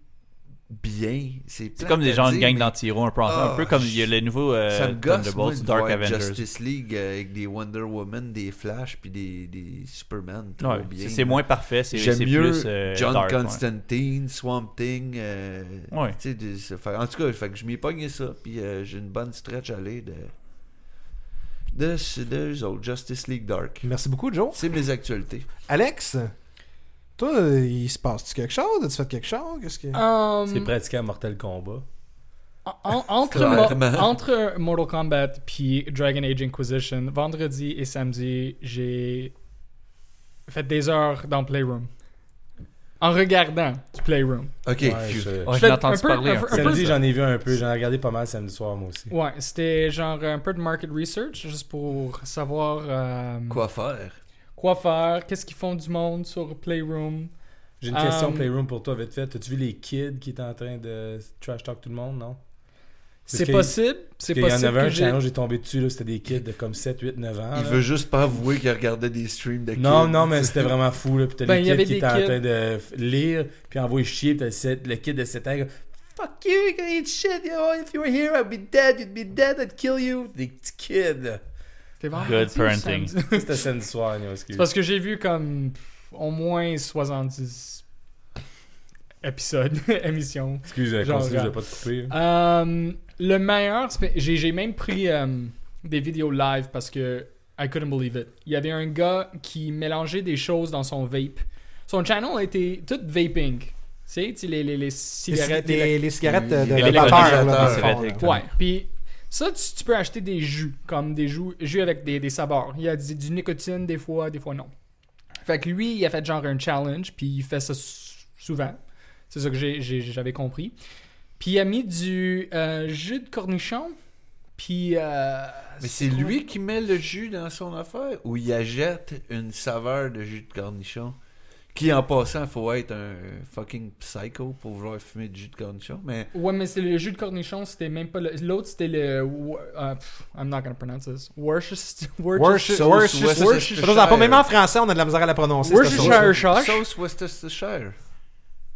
Speaker 2: bien. C'est
Speaker 3: comme des gens de gang
Speaker 2: mais
Speaker 3: d'anti-héros un peu ensemble. Un peu comme il y a les nouveaux euh,
Speaker 2: ça me gosse, moi,
Speaker 3: Thunderbolts,
Speaker 2: de
Speaker 3: Dark
Speaker 2: voir
Speaker 3: Avengers.
Speaker 2: Justice League euh, avec des Wonder Woman, des Flash, puis des, des Superman.
Speaker 3: Ouais, c'est- moins parfait, c'est
Speaker 2: mieux
Speaker 3: plus euh,
Speaker 2: John
Speaker 3: dark, ouais.
Speaker 2: Constantine, Swamp Thing. euh,
Speaker 3: Ouais.
Speaker 2: fait- en tout cas, fait que je m'y ai pogné ça. Puis euh, j'ai une bonne stretch à aller de. De, Justice League Dark.
Speaker 4: Merci beaucoup, Joe.
Speaker 2: C'est mes actualités.
Speaker 4: Alex, toi, euh, il se passe-tu quelque chose? As-tu fait quelque chose? Qu'est-ce que...
Speaker 6: Um,
Speaker 5: C'est pratiqué à Mortal Kombat.
Speaker 6: en- entre, [LAUGHS]
Speaker 2: Clairement.
Speaker 6: Mo- entre Mortal Kombat puis Dragon Age Inquisition, vendredi et samedi, j'ai fait des heures dans Playroom. En regardant du Playroom.
Speaker 2: Ok,
Speaker 5: Ouais, je-
Speaker 3: l'ai entendu
Speaker 6: peu-
Speaker 3: parler.
Speaker 6: un peu-
Speaker 5: Samedi, j'en ai vu un peu. J'en ai regardé pas mal samedi soir, moi aussi.
Speaker 6: Ouais, c'était genre un peu de market research, juste pour savoir euh,
Speaker 2: Quoi faire?
Speaker 6: Quoi faire, qu'est-ce qu'ils font du monde sur Playroom.
Speaker 5: J'ai une question
Speaker 6: Um,
Speaker 5: Playroom pour toi, vite fait. As-tu vu les kids qui étaient en train de trash talk tout le monde, non?
Speaker 6: C'est possible, c'est
Speaker 5: Il y en
Speaker 6: possible
Speaker 5: avait un
Speaker 6: j'ai...
Speaker 5: channel, j'ai tombé dessus, là, c'était des kids de comme 7, 8, 9 ans.
Speaker 2: Il
Speaker 5: là.
Speaker 2: veut juste pas avouer qu'il regardait des streams de
Speaker 5: Non,
Speaker 2: kids.
Speaker 5: non, mais c'était [LAUGHS] vraiment fou. Là. Puis t'as
Speaker 6: Ben,
Speaker 5: les kids qui étaient en train de lire, puis envoyer chier, puis t'as le, kid de 7 ans. Fuck you, you gonna eat shit, yo. If you were here, I'd be dead, you'd be dead, I'd kill you. Des petits kids.
Speaker 6: C'était vendredi
Speaker 3: Good parenting. [LAUGHS]
Speaker 5: C'était samedi soir.
Speaker 6: C'est parce que j'ai vu comme au moins 70 épisodes, [LAUGHS] émissions.
Speaker 5: Excuse, euh,
Speaker 6: Genre,
Speaker 5: continue, je vais pas te couper.
Speaker 6: Euh, le meilleur, j'ai j'ai même pris euh, des vidéos live parce que I couldn't believe it. Il y avait un gars qui mélangeait des choses dans son vape. Son channel était tout vaping. Tu sais, les, les, cigarettes.
Speaker 4: les- les cigarettes de, de, de vapeur,
Speaker 6: Ouais, puis ça, tu, tu peux acheter des jus, comme des jus, jus avec des, des sabords. Il y a du, du nicotine des fois, des fois non. Fait que lui, il a fait genre un challenge, puis il fait ça sou- souvent. C'est ça que j'avais compris. Puis il a mis du euh, jus de cornichon, puis... euh,
Speaker 2: Mais c'est lui qui met le jus dans son affaire ou il achète une saveur de jus de cornichon? Qui en passant faut être un fucking psycho pour vouloir fumer du jus de cornichon mais
Speaker 6: Ouais, mais c'est le jus de cornichon, c'était même pas le... L'autre, c'était le... euh, pff, I'm not gonna pronounce this. Worcestershire...
Speaker 4: Worcestershire.
Speaker 2: Sauce
Speaker 4: Worcestershire.
Speaker 2: Worcestershire.
Speaker 4: Ça nous en pas, Même en français, on a de la misère à la prononcer.
Speaker 6: Worcestershire.
Speaker 2: sauce Worcestershire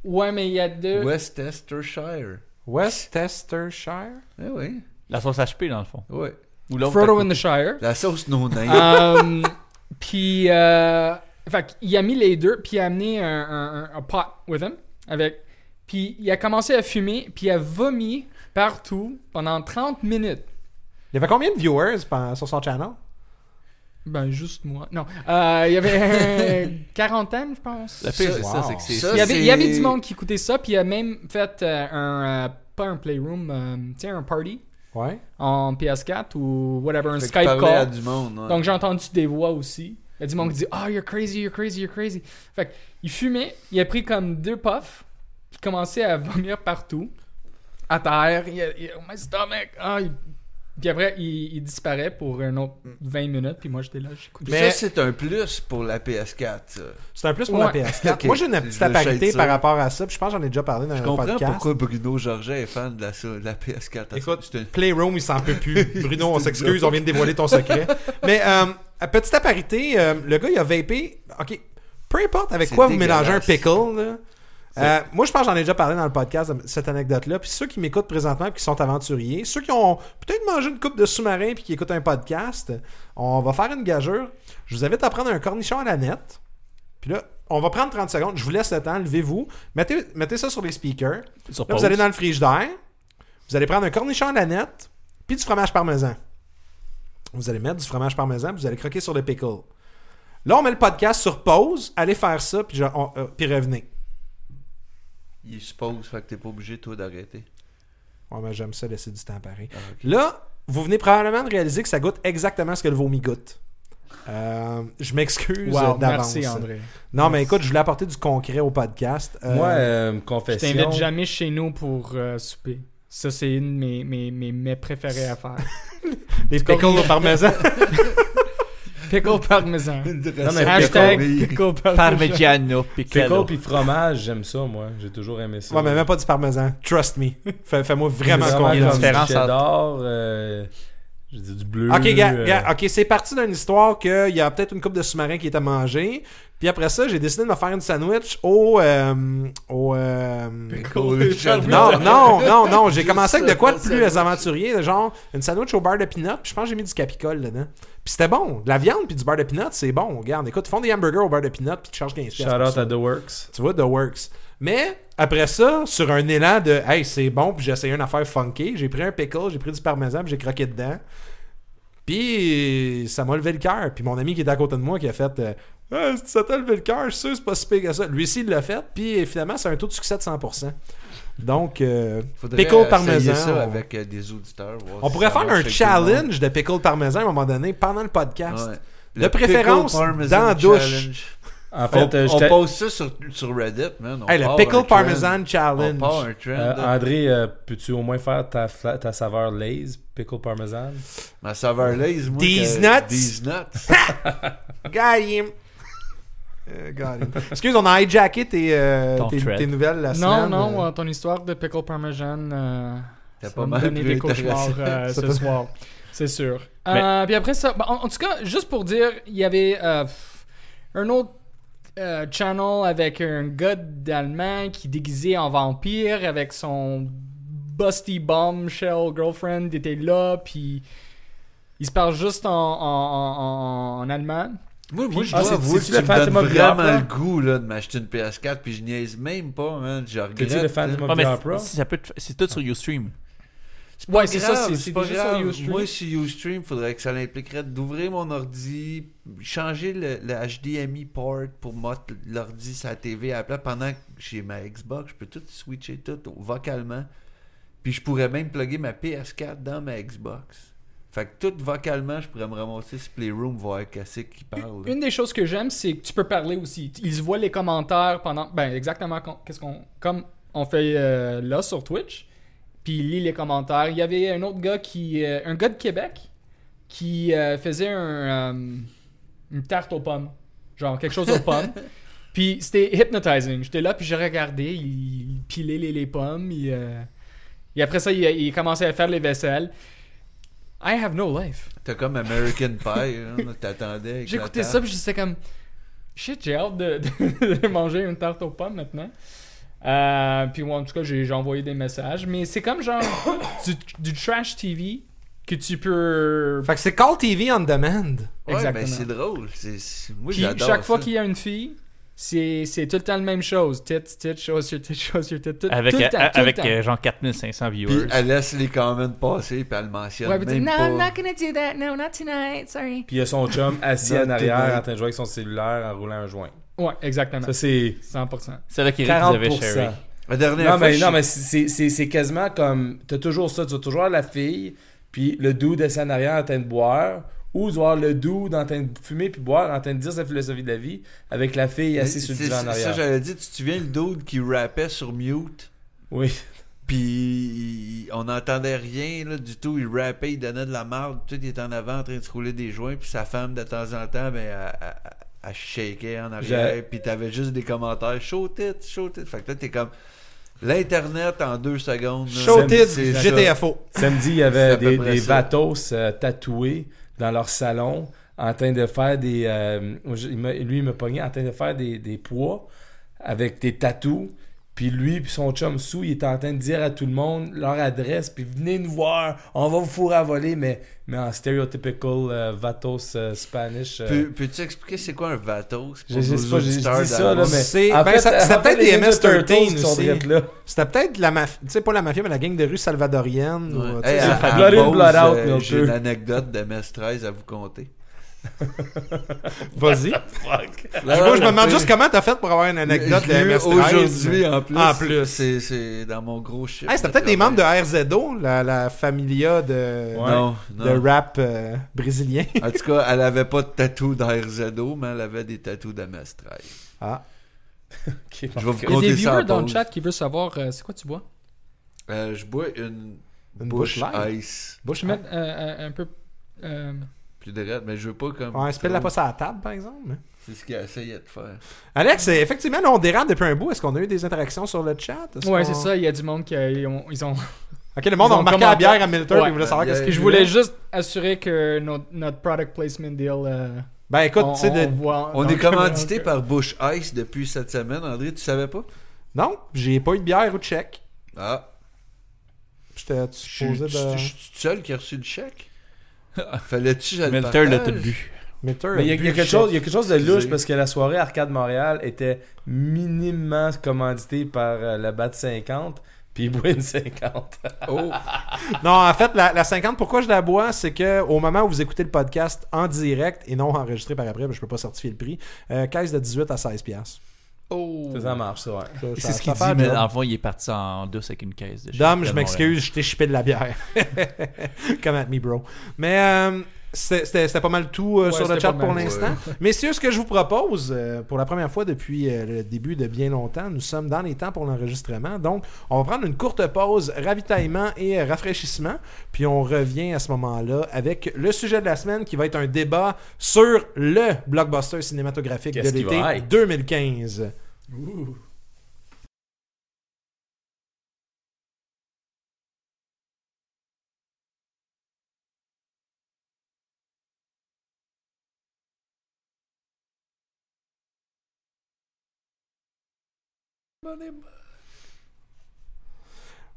Speaker 6: Ouais, mais il y a deux...
Speaker 2: Worcestershire
Speaker 4: Worcestershire?
Speaker 2: eh oui
Speaker 3: La sauce HP, dans le fond.
Speaker 2: ouais
Speaker 3: Ou l'autre.
Speaker 6: Frodo in the Shire.
Speaker 2: la sauce no name
Speaker 6: Um, puis, euh, fait qu'il a mis les deux, puis il a amené un, un, un- un pot with him avec Puis il a commencé à fumer, puis il a vomi partout pendant 30 minutes.
Speaker 4: Il y avait combien de viewers sur son channel?
Speaker 6: Ben, juste moi. Non. Euh, il y avait une [LAUGHS] quarantaine, je pense.
Speaker 3: Le pire, c'est
Speaker 4: Wow.
Speaker 3: ça, c'est que c'est
Speaker 2: Ça,
Speaker 6: Il y, avait, il y avait du monde qui écoutait ça, puis il a même fait euh, un. euh, pas un playroom, euh, tu sais, un party
Speaker 4: Ouais.
Speaker 6: en PS4 ou whatever, un Skype
Speaker 2: parler à
Speaker 6: call.
Speaker 2: du monde. ouais.
Speaker 6: Donc j'ai entendu des voix aussi. Il y a du monde qui dit Oh, you're crazy, you're crazy, you're crazy. Fait il fumait, il a pris comme deux puffs, puis commençait à vomir partout, à terre. Il il my stomach. Ah, il- Puis après, il, il disparaît pour un autre 20 minutes, puis moi j'étais là, j'écoutais.
Speaker 4: Mais-
Speaker 2: Ça, c'est un plus pour la PS4. ça.
Speaker 4: C'est un plus pour
Speaker 6: Ouais.
Speaker 4: la PS4.
Speaker 2: Ok.
Speaker 4: Moi, j'ai une petite aparité par rapport à ça. Puis je pense que j'en ai déjà parlé dans
Speaker 2: Je
Speaker 4: un
Speaker 2: comprends
Speaker 4: podcast.
Speaker 2: pourquoi Bruno Georget est fan de la, de la PS4.
Speaker 4: Écoute,
Speaker 2: C'est un-
Speaker 4: Playroom, il s'en peut plus. [LAUGHS] Bruno, on s'excuse, on vient de dévoiler ton secret. Mais, euh, à petite aparité, euh, le gars, il a vapé. Ok, peu importe avec quoi vous mélangez un pickle. là. Euh, moi, je pense que j'en ai déjà parlé dans le podcast, cette anecdote-là. Puis ceux qui m'écoutent présentement et qui sont aventuriers, ceux qui ont peut-être mangé une coupe de sous-marin puis qui écoutent un podcast, on va faire une gageure. Je vous invite à prendre un cornichon à la nette. Puis là, on va prendre 30 secondes. Je vous laisse le temps. Levez-vous. Mettez, mettez ça sur les speakers.
Speaker 3: Sur
Speaker 4: Là, vous allez dans le frigidaire. Vous allez prendre un cornichon à la nette, puis du fromage parmesan. Vous allez mettre du fromage parmesan, puis vous allez croquer sur le pickle. Là, on met le podcast sur pause. Allez faire ça, puis, je- on- euh, puis revenez.
Speaker 2: Il suppose, fait que t'es pas obligé, toi, d'arrêter.
Speaker 4: Ouais, mais j'aime ça laisser du temps pareil.
Speaker 2: Ah.
Speaker 4: Là, vous venez probablement de réaliser que ça goûte exactement ce que le vomi goûte. Euh, je m'excuse
Speaker 6: Wow,
Speaker 4: d'avance.
Speaker 6: merci André.
Speaker 4: Non, mais écoute, je voulais apporter du concret au podcast. Euh,
Speaker 5: Moi, euh,
Speaker 6: Je
Speaker 5: confession.
Speaker 6: t'invite jamais chez nous pour euh, souper. Ça, c'est une de mes, mes, mes mets préférés à faire. [LAUGHS]
Speaker 4: les pickles au parmesan. [LAUGHS]
Speaker 6: Pickle [LAUGHS] parmesan.
Speaker 5: Non, mais
Speaker 6: Hashtag
Speaker 2: pickle.
Speaker 6: pickle parmesan.
Speaker 3: Parmigiano
Speaker 5: Pickle
Speaker 3: Piccolo.
Speaker 5: puis fromage, j'aime ça, moi. J'ai toujours aimé ça.
Speaker 4: ouais, mais même pas du parmesan. Trust me. Fais- Fais-moi vraiment confiance.
Speaker 3: Il y a une
Speaker 5: comme
Speaker 3: différence
Speaker 5: euh, j'ai dit du bleu.
Speaker 4: Ok, gars,
Speaker 5: euh,
Speaker 4: gars, ok, c'est parti d'une histoire qu'il y a peut-être une coupe de sous-marins qui est à manger. Puis après ça, j'ai décidé de me faire une sandwich au. euh, au euh, non, non, non, non. [LAUGHS] J'ai commencé avec de quoi de plus
Speaker 2: sandwich.
Speaker 4: aventurier, genre une sandwich au beurre de peanut. Puis je pense que j'ai mis du capicole dedans. Puis c'était bon. De la viande puis du beurre de peanut, c'est bon. Regarde, écoute, ils font des hamburgers au beurre de peanut puis tu charges 15 piastres
Speaker 5: Shout out à The Works.
Speaker 4: Tu vois, The Works. Mais après ça, sur un élan de Hey, c'est bon, puis j'ai essayé une affaire funky, j'ai pris un pickle, j'ai pris du parmesan, puis j'ai croqué dedans. Puis ça m'a levé le cœur. Puis mon ami qui était à côté de moi qui a fait euh, Ah, ça t'a levé le cœur, je suis sûr c'est pas si pire que ça. Lui aussi, il l'a fait, puis finalement, c'est un taux de succès de 100%. Donc, euh, pickle parmesan.
Speaker 2: ça
Speaker 4: on-
Speaker 2: avec euh, des auditeurs. voir
Speaker 4: on
Speaker 2: si
Speaker 4: pourrait faire un
Speaker 2: le
Speaker 4: challenge de pickle parmesan à un moment donné pendant le podcast.
Speaker 2: Ouais.
Speaker 4: De
Speaker 2: Le
Speaker 4: préférence, dans la douche.
Speaker 2: challenge.
Speaker 5: En
Speaker 2: On,
Speaker 5: fait, euh,
Speaker 2: on
Speaker 5: j'étais-
Speaker 2: pose ça sur, sur Reddit, man. On
Speaker 4: Hey, le pickle
Speaker 2: trend.
Speaker 4: parmesan
Speaker 2: On
Speaker 4: challenge.
Speaker 2: part un trend.
Speaker 5: euh. André, euh, peux-tu au moins faire ta, saveur Lay's, pickle parmesan?
Speaker 2: Ma saveur Lay's, moi.
Speaker 4: These
Speaker 2: que-
Speaker 4: nuts?
Speaker 2: These nuts. [LAUGHS]
Speaker 4: Got him. Got him. Excuse, on a hijacké tes, euh,
Speaker 3: Ton
Speaker 4: tes,
Speaker 3: thread.
Speaker 4: tes nouvelles la
Speaker 6: Non,
Speaker 4: semaine.
Speaker 6: non,
Speaker 4: euh,
Speaker 6: ton histoire de pickle parmesan, euh,
Speaker 2: T'as pas mal plus
Speaker 6: des cauchemars euh, [LAUGHS] ce soir. C'est sûr.
Speaker 3: Mais-
Speaker 6: Euh, puis après ça, bah, en, en tout cas, juste pour dire, il y avait euh, un autre euh, channel avec un gars d'Allemand qui déguisé en vampire avec son busty bombshell girlfriend était là, puis il se parle juste en, en, en- en- en allemand.
Speaker 2: Moi, moi, je
Speaker 5: Ah,
Speaker 2: dois
Speaker 5: c'est-
Speaker 2: avouer que tu me donnes vraiment
Speaker 5: Opera?
Speaker 2: le goût là, de m'acheter une PS4 puis je niaise même pas, man. Je regrette.
Speaker 5: le Phantom of the Opera?
Speaker 3: ça peut être- c'est tout sur Ustream.
Speaker 6: Ouais, c'est ça, c'est-
Speaker 2: pas grave.
Speaker 6: Ustream.
Speaker 2: Moi, sur Ustream, faudrait que ça impliquerait d'ouvrir mon ordi, changer le, le HDMI port pour mettre l'ordi la TV à plat pendant que j'ai ma Xbox. Je peux tout switcher tout vocalement. Puis je pourrais même plugger ma PS4 dans ma Xbox. Fait que tout vocalement, je pourrais me ramasser sur Playroom, voir qu'est-ce qu'il parle.
Speaker 6: Une des choses que j'aime, c'est que tu peux parler aussi. Ils voient les commentaires pendant. Ben, exactement qu'est-ce qu'on. Comme on fait euh, là sur Twitch. Puis il lit les commentaires. Il y avait un autre gars qui. euh, un gars de Québec qui euh, faisait un, euh, une tarte aux pommes. Genre quelque chose aux [LAUGHS] pommes. Puis c'était hypnotizing. J'étais là, puis j'ai regardé. Il, il pilait les, les pommes. il, Et après ça, il, il commençait à faire les vaisselles. I have no life.
Speaker 2: T'as comme American Pie, hein, t'attendais.
Speaker 6: J'écoutais ça puis j'étais comme shit, j'ai hâte de, de- [LAUGHS] de manger une tarte aux pommes maintenant. Euh, puis ouais, en tout cas, j'ai j'ai envoyé des messages, mais c'est comme genre [COUGHS] du, du trash TV que tu peux.
Speaker 4: Fait que c'est Call TV on demand.
Speaker 2: Ouais,
Speaker 6: Exactement.
Speaker 2: ben c'est drôle. C'est- c'est- Moi,
Speaker 6: Puis
Speaker 2: j'adore
Speaker 6: chaque fois
Speaker 2: ça.
Speaker 6: qu'il y a une fille, c'est c'est tout le temps la même chose. Tit, tit, show sur tit, show sur tit, tout,
Speaker 3: Avec,
Speaker 6: tout le temps,
Speaker 3: euh,
Speaker 6: le
Speaker 3: avec
Speaker 6: temps.
Speaker 3: euh, genre 4500
Speaker 2: Puis
Speaker 3: viewers.
Speaker 2: elle laisse les comments passer, puis elle mentionne
Speaker 6: Ouais, puis
Speaker 2: même
Speaker 6: no,
Speaker 2: pas.
Speaker 6: I'm not gonna do that. No, not tonight. Sorry.
Speaker 5: Puis il y a son chum assis en arrière en train de jouer avec son cellulaire en roulant un joint.
Speaker 6: Ouais, exactement.
Speaker 5: Ça, c'est
Speaker 6: 100%.
Speaker 3: C'est là qu'Éric vous avait
Speaker 5: 40%.
Speaker 3: sharé.
Speaker 2: La dernière
Speaker 5: Non,
Speaker 2: fois,
Speaker 5: mais,
Speaker 2: je-
Speaker 5: non, mais c'est- c'est c'est quasiment comme. T'as toujours ça. Tu vas toujours avoir la fille, puis le dude assis en arrière en train de boire, ou tu vas avoir le dude en train de fumer puis boire, en train de dire sa philosophie de la vie, avec la fille assise sur le divan en
Speaker 2: Ça,
Speaker 5: arrière.
Speaker 2: j'avais dit, tu te souviens le dude qui rappait sur mute?
Speaker 5: Oui.
Speaker 2: Puis on n'entendait rien là, du tout. Il rappait, il donnait de la marde. Tout il était en avant en train de se rouler des joints. Puis sa femme, de temps en temps, ben, elle, elle, elle shakeait en arrière. Puis t'avais juste des commentaires Show it, show it. Fait que là, t'es comme. L'Internet en deux secondes.
Speaker 4: Show
Speaker 2: c'est-
Speaker 4: it,
Speaker 2: c'est ça.
Speaker 4: GTFO.
Speaker 5: Samedi, il y [LAUGHS] avait
Speaker 2: à
Speaker 5: des, des vatos euh, tatoués dans leur salon en train de faire des. euh, je- il m'a- lui, il me pognait en train de faire des, des poids avec des tatous. Puis lui, puis son chum sous, il était en train de dire à tout le monde leur adresse, puis venez nous voir, on va vous fourrer à voler, mais, mais en stereotypical euh, vatos euh, Spanish. euh,
Speaker 2: Peux- Peux-tu expliquer c'est quoi un Vatos?
Speaker 5: je, sais pas, j'ai dit ça, là, mais.
Speaker 4: Ben, c'était peut-être des
Speaker 5: Ninja
Speaker 4: MS-13
Speaker 5: Turtles qui sont
Speaker 4: aussi. C'était peut-être la mafia, tu sais, pas la mafia, mais la gang de rue salvadorienne. ou,
Speaker 2: Ouais.
Speaker 4: tu sais,
Speaker 2: Hey,
Speaker 4: ça
Speaker 2: à-
Speaker 4: fait-
Speaker 2: à
Speaker 5: Blood in, blood out,
Speaker 2: euh. J'ai une anecdote de MS-13 à vous conter. [LAUGHS]
Speaker 4: Vas-y. Moi, je me demande juste comment t'as fait pour avoir une anecdote de
Speaker 2: Je l'ai eu
Speaker 4: MS-13.
Speaker 2: Aujourd'hui, en plus.
Speaker 4: En plus.
Speaker 2: C'est, c'est dans mon gros chiffre.
Speaker 4: Hey, c'était peut-être des membres de. RZO, la, la familia de,
Speaker 5: Ouais.
Speaker 2: Non,
Speaker 4: de rap euh, brésilien.
Speaker 2: En tout cas, elle avait pas de tatou d'RZO, mais elle avait des tatous de MS-13.
Speaker 4: Ah. [LAUGHS]
Speaker 2: Je vais vous
Speaker 6: Il y a des viewers dans le chat qui veulent savoir euh, c'est quoi tu bois?
Speaker 2: Euh, je bois une,
Speaker 4: Une
Speaker 2: Bush. Ice.
Speaker 4: Bush
Speaker 6: Je vais mettre euh, un, un peu.
Speaker 2: Plus de mais je veux pas comme.
Speaker 4: Ouais, spelle-la
Speaker 2: trop.
Speaker 4: pas sur la table, par exemple.
Speaker 2: C'est ce qu'il a essayé de faire.
Speaker 4: Alex, euh, effectivement, là, on dérape depuis un bout. Est-ce qu'on a eu des interactions sur le chat? Est-ce
Speaker 6: Ouais,
Speaker 4: qu'on-
Speaker 6: c'est ça. Il y a du monde qui euh, ils ont. Ils ont...
Speaker 4: Ok, le monde
Speaker 6: Ils
Speaker 4: a
Speaker 6: ont
Speaker 4: remarqué
Speaker 6: commenté-
Speaker 4: la bière à Milton
Speaker 6: Ouais.
Speaker 4: et voulait savoir
Speaker 2: a-
Speaker 4: qu'est-ce
Speaker 6: Puis
Speaker 4: qu'il
Speaker 6: je voulais juste assurer que notre, notre product placement deal. euh,
Speaker 4: Ben écoute,
Speaker 6: on,
Speaker 4: tu sais, de-
Speaker 6: on voit
Speaker 2: On
Speaker 6: dans
Speaker 2: est commandité par Bush Ice depuis cette semaine. André, tu savais pas?
Speaker 4: non, j'ai pas eu de bière ou de chèque.
Speaker 2: Ah.
Speaker 4: J'étais
Speaker 2: Je suis
Speaker 4: supposé de.
Speaker 2: je suis tout seul qui a reçu le chèque? [LAUGHS] Fallait-tu que
Speaker 3: Milter l'a tout bu.
Speaker 4: Milton
Speaker 5: Mais il y, a-
Speaker 4: a
Speaker 5: il y a
Speaker 4: bu
Speaker 5: quelque chose, il y a quelque chose de louche parce que la soirée Arcade Montréal était minimement commanditée par euh, la BAT 50 puis [LAUGHS] Win 50.
Speaker 2: Oh, [LAUGHS]
Speaker 4: Non, en fait, la, la 50, pourquoi je la bois, c'est que au moment où vous écoutez le podcast en direct et non enregistré par après, ben, je peux pas certifier le prix, euh, caisse de 18 à 16 piastres.
Speaker 2: Oh.
Speaker 5: Ça, ça marche, ça, ouais.
Speaker 4: Ça-
Speaker 3: C'est
Speaker 4: ça-
Speaker 3: ce qu'il dit, mais en fond, il est parti en douce avec une caisse de
Speaker 4: Dom,
Speaker 3: shit
Speaker 4: je m'excuse, je t'ai chipé de la bière. [LAUGHS] Come at me, bro. Mais euh, c'était pas mal tout euh,
Speaker 6: Ouais,
Speaker 4: sur le chat pour l'instant. [LAUGHS] Messieurs, ce que je vous propose, euh, pour la première fois depuis euh, le début de bien longtemps, nous sommes dans les temps pour l'enregistrement. Donc, on va prendre une courte pause, ravitaillement et rafraîchissement. Puis on revient à ce moment-là avec le sujet de la semaine qui va être un débat sur le blockbuster cinématographique de l'été
Speaker 5: va être?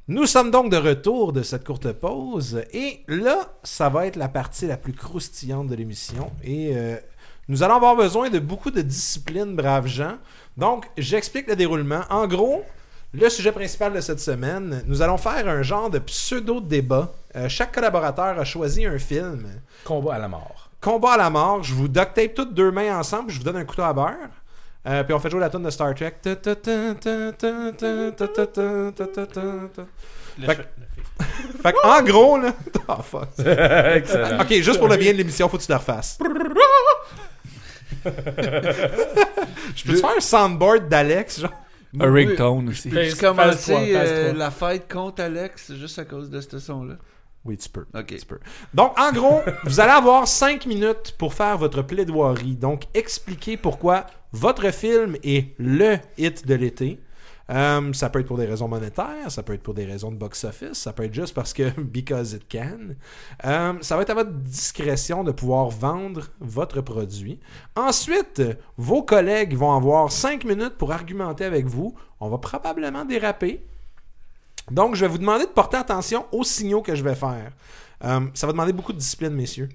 Speaker 4: Nous sommes donc de retour de cette courte pause et là, ça va être la partie la plus croustillante de l'émission et euh, nous allons avoir besoin de beaucoup de discipline, braves gens. Donc, j'explique le déroulement. En gros, le sujet principal de cette semaine, nous allons faire un genre de pseudo-débat. Euh, chaque collaborateur a choisi un film.
Speaker 5: Combat à la mort.
Speaker 4: Combat à la mort, je vous duct tape toutes deux mains ensemble, je vous donne un couteau à beurre. Euh, puis on fait jouer la tune de Star Trek. Fait que, en gros, là. Oh, fuck.
Speaker 5: Excellent.
Speaker 4: Ok, juste pour le bien de l'émission, faut que tu le refasses. Je peux te faire un soundboard d'Alex, genre.
Speaker 3: Un ringtone aussi.
Speaker 6: Trois, phase
Speaker 2: euh, la fête contre Alex juste à cause de ce son-là?
Speaker 4: Oui, tu peux.
Speaker 2: Ok.
Speaker 4: Tu peux. Donc, en gros, [LAUGHS] vous allez avoir 5 minutes pour faire votre plaidoirie. Donc, expliquer pourquoi votre film est le hit de l'été. Euh, ça peut être pour des raisons monétaires, ça peut être pour des raisons de box-office, ça peut être juste parce que [LAUGHS] because it can. Euh, ça va être à votre discrétion de pouvoir vendre votre produit. Ensuite, vos collègues vont avoir 5 minutes pour argumenter avec vous. On va probablement déraper. Donc, je vais vous demander de porter attention aux signaux que je vais faire. Euh, ça va demander beaucoup de discipline, messieurs.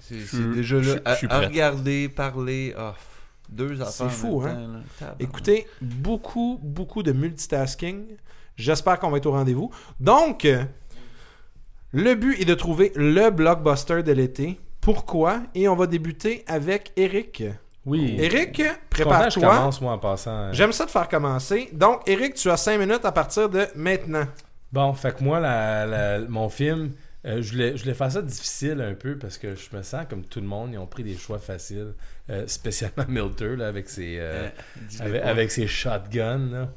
Speaker 2: C'est
Speaker 3: Je-
Speaker 2: c'est déjà là.
Speaker 3: je
Speaker 2: À,
Speaker 3: suis
Speaker 2: à
Speaker 3: prêt.
Speaker 2: regarder, parler. ah, Deux affaires. en
Speaker 4: fou, hein?
Speaker 2: temps, là. Tabarnak.
Speaker 4: Écoutez, beaucoup, beaucoup de multitasking. J'espère qu'on va être au rendez-vous. Donc, euh, le but est de trouver le blockbuster de l'été. Pourquoi? Et on va débuter avec Eric.
Speaker 5: Oui.
Speaker 4: Eric, prépare-toi.
Speaker 5: commence, moi, en passant.
Speaker 4: J'aime ça de faire commencer. Donc, Eric, tu as 5 minutes à partir de maintenant.
Speaker 5: Bon, fait que moi, la- la- mon film, euh, je, voulais, je voulais faire ça difficile un peu parce que je me sens comme tout le monde, ils ont pris des choix faciles, euh, spécialement [LAUGHS] Milter là, avec ses, euh, avec, ses shotguns. là.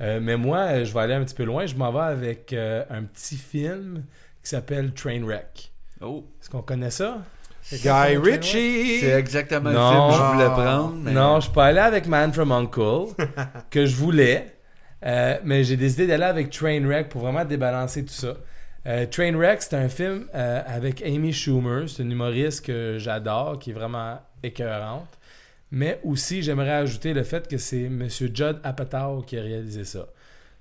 Speaker 5: Euh, mais moi, je vais aller un petit peu loin. Je m'en vais avec euh, un petit film qui s'appelle Trainwreck.
Speaker 2: Oh,
Speaker 5: Est-ce qu'on connaît ça?
Speaker 4: Guy Ritchie.
Speaker 2: c'est exactement
Speaker 5: Non.
Speaker 2: le film que je voulais prendre. mais-
Speaker 5: Non, je suis pas allé avec Man from Uncle, [LAUGHS] que je voulais, euh, mais j'ai décidé d'aller avec Trainwreck pour vraiment débalancer tout ça. Euh, Trainwreck, c'est un film euh, avec Amy Schumer, c'est une humoriste que j'adore, qui est vraiment écœurante. Mais aussi, j'aimerais ajouter le fait que c'est M. Judd Apatow qui a réalisé ça.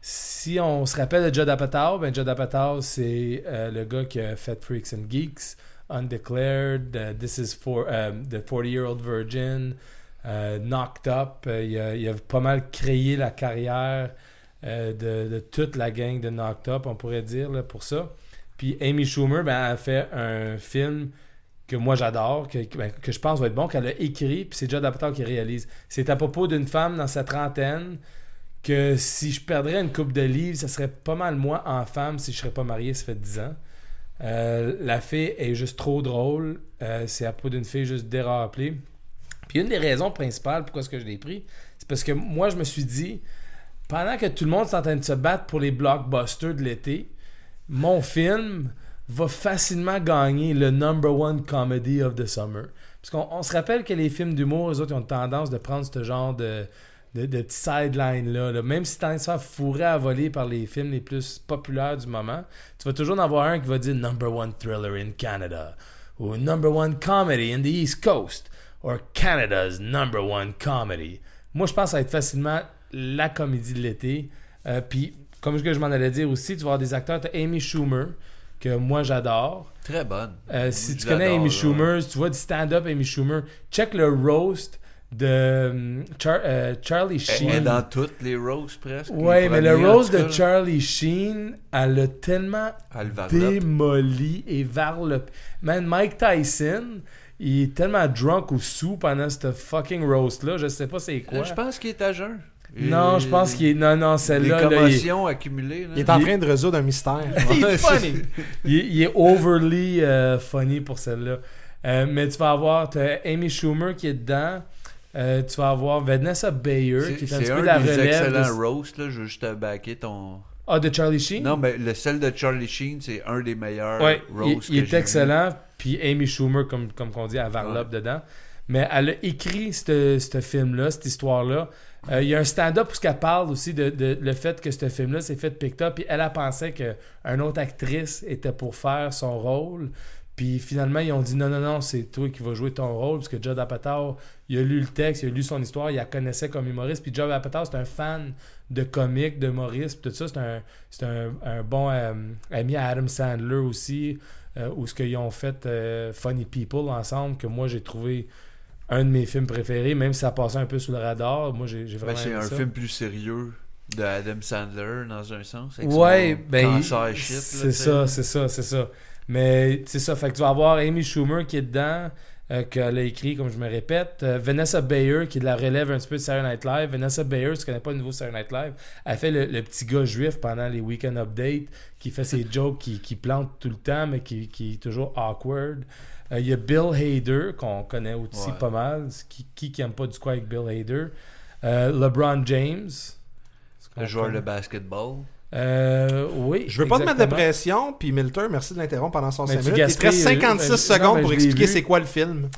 Speaker 5: Si on se rappelle de Judd Apatow, ben Judd Apatow, c'est euh, le gars qui a fait Freaks and Geeks, Undeclared, uh, This is for um, The 40-Year-Old Virgin, euh, Knocked Up. Il, a, il a pas mal créé la carrière euh, de, toute la gang de Knocked Up, on pourrait dire, là, pour ça. Puis Amy Schumer, ben, a fait un film que moi j'adore, que, que- ben, que je pense va être bon, qu'elle a écrit, puis c'est Judd Apatow qui réalise. C'est à propos d'une femme dans sa trentaine que si je perdrais une coupe de livres, ça serait pas mal moi en femme si je serais pas marié, ça fait 10 ans. Euh, la fille est juste trop drôle. Euh, c'est à propos d'une fille juste dérapelée. Puis une des raisons principales pourquoi est-ce que je l'ai pris, c'est parce que moi je me suis dit, pendant que tout le monde est en train de se battre pour les blockbusters de l'été, mon film va facilement gagner le number one comedy of the summer. Parce qu'on on se rappelle que les films d'humour, eux autres, ils ont tendance de prendre ce genre de, de, de petits sidelines-là. là. Même si tu en faire fourrer à voler par les films les plus populaires du moment, tu vas toujours en avoir un qui va dire number one thriller in Canada ou number one comedy in the East Coast or Canada's number one comedy. Moi, je pense que ça va être facilement la comédie de l'été. Euh, Puis, comme que je m'en allais dire aussi, tu vas avoir des acteurs. Tu Amy Schumer, que moi j'adore.
Speaker 2: Très bonne.
Speaker 5: Euh, si
Speaker 2: Je
Speaker 5: tu connais Amy. Schumer, si tu vois du stand-up Amy Schumer, check le roast de Char- euh, Charlie
Speaker 2: Elle est
Speaker 5: Sheen.
Speaker 2: dans toutes les roses presque.
Speaker 5: Ouais,
Speaker 2: les
Speaker 5: mais le
Speaker 2: tout
Speaker 5: de. Charlie Sheen, elle a tellement
Speaker 2: Elle
Speaker 5: démoli et varlope. Man, Mike Tyson, il est tellement drunk ou sous pendant ce fucking roast-là, je sais pas c'est quoi.
Speaker 2: Euh, Je pense qu'il est à jeun.
Speaker 5: Non, je pense qu'il est. Non, non,
Speaker 2: Les
Speaker 5: celle-là, là, il est-
Speaker 2: commotions accumulées. là.
Speaker 4: Il est en
Speaker 5: Il-
Speaker 4: train de résoudre un mystère. [LAUGHS]
Speaker 5: il est funny. il, est- il est overly euh, funny pour celle-là. Euh, mais tu vas avoir t'as Amy Schumer qui est dedans. Euh, tu vas avoir Vanessa Bayer qui est un petit
Speaker 2: un
Speaker 5: peu la
Speaker 2: des
Speaker 5: relève.
Speaker 2: excellents
Speaker 5: de-
Speaker 2: roasts. Là. Je veux juste te backer ton...
Speaker 5: Ah, de Charlie Sheen?
Speaker 2: Non, mais le celle de Charlie Sheen, c'est un des meilleurs
Speaker 5: Ouais, il,
Speaker 2: roasts
Speaker 5: il
Speaker 2: que
Speaker 5: est excellent. Puis Amy Schumer, comme, comme on dit, elle varlope dedans. Mais elle a écrit ce film-là, cette histoire-là. Euh, il y a un stand-up où elle parle aussi de, de- le fait que ce film-là s'est fait picked up. Puis elle a pensé qu'une autre actrice était pour faire son rôle. Puis finalement, ils ont dit non, non, non, c'est toi qui vas jouer ton rôle. Parce que Judd Apatow, il a lu le texte, il a lu son histoire, il la connaissait comme humoriste. Puis Judd Apatow, c'est un fan de comiques, de Maurice, puis tout ça. C'est un, c'est un, un bon euh, ami à Adam Sandler aussi, euh, où ce qu'ils ont fait euh, Funny People ensemble, que moi j'ai trouvé un de mes films préférés, même si ça passait un peu sous le radar. Moi j'ai j'ai
Speaker 2: Ben,
Speaker 5: vraiment
Speaker 2: c'est
Speaker 5: aimé
Speaker 2: un
Speaker 5: ça.
Speaker 2: film plus sérieux de Adam Sandler, dans un sens.
Speaker 5: Ouais, ben,
Speaker 2: cancer shit, là,
Speaker 5: c'est ça, c'est ça, c'est ça. Mais c'est ça, fait que tu vas avoir Amy Schumer qui est dedans, euh, qu'elle a écrit, comme je me répète. Euh, Vanessa Bayer qui de la relève un petit peu de Saturday Night Live. Vanessa Bayer, si tu connais pas le nouveau Saturday Night Live, elle fait le, le petit gars juif pendant les weekend updates, qui fait ses [LAUGHS] jokes, qui, qui plante tout le temps, mais qui, qui est toujours awkward. Euh, Il y a Bill Hader, qu'on connaît aussi
Speaker 2: Ouais.
Speaker 5: pas mal. Qui, qui qui aime pas du quoi avec Bill Hader? LeBron James.
Speaker 2: Le joueur de basketball.
Speaker 5: Euh, oui.
Speaker 4: Je veux pas te mettre de
Speaker 5: exactement.
Speaker 4: pression, puis Milter, merci de l'interrompre pendant son
Speaker 5: Mais
Speaker 4: 5
Speaker 5: tu
Speaker 4: minutes. Il te reste
Speaker 5: euh,
Speaker 4: 56
Speaker 5: ben, non,
Speaker 4: secondes pour expliquer c'est quoi le film.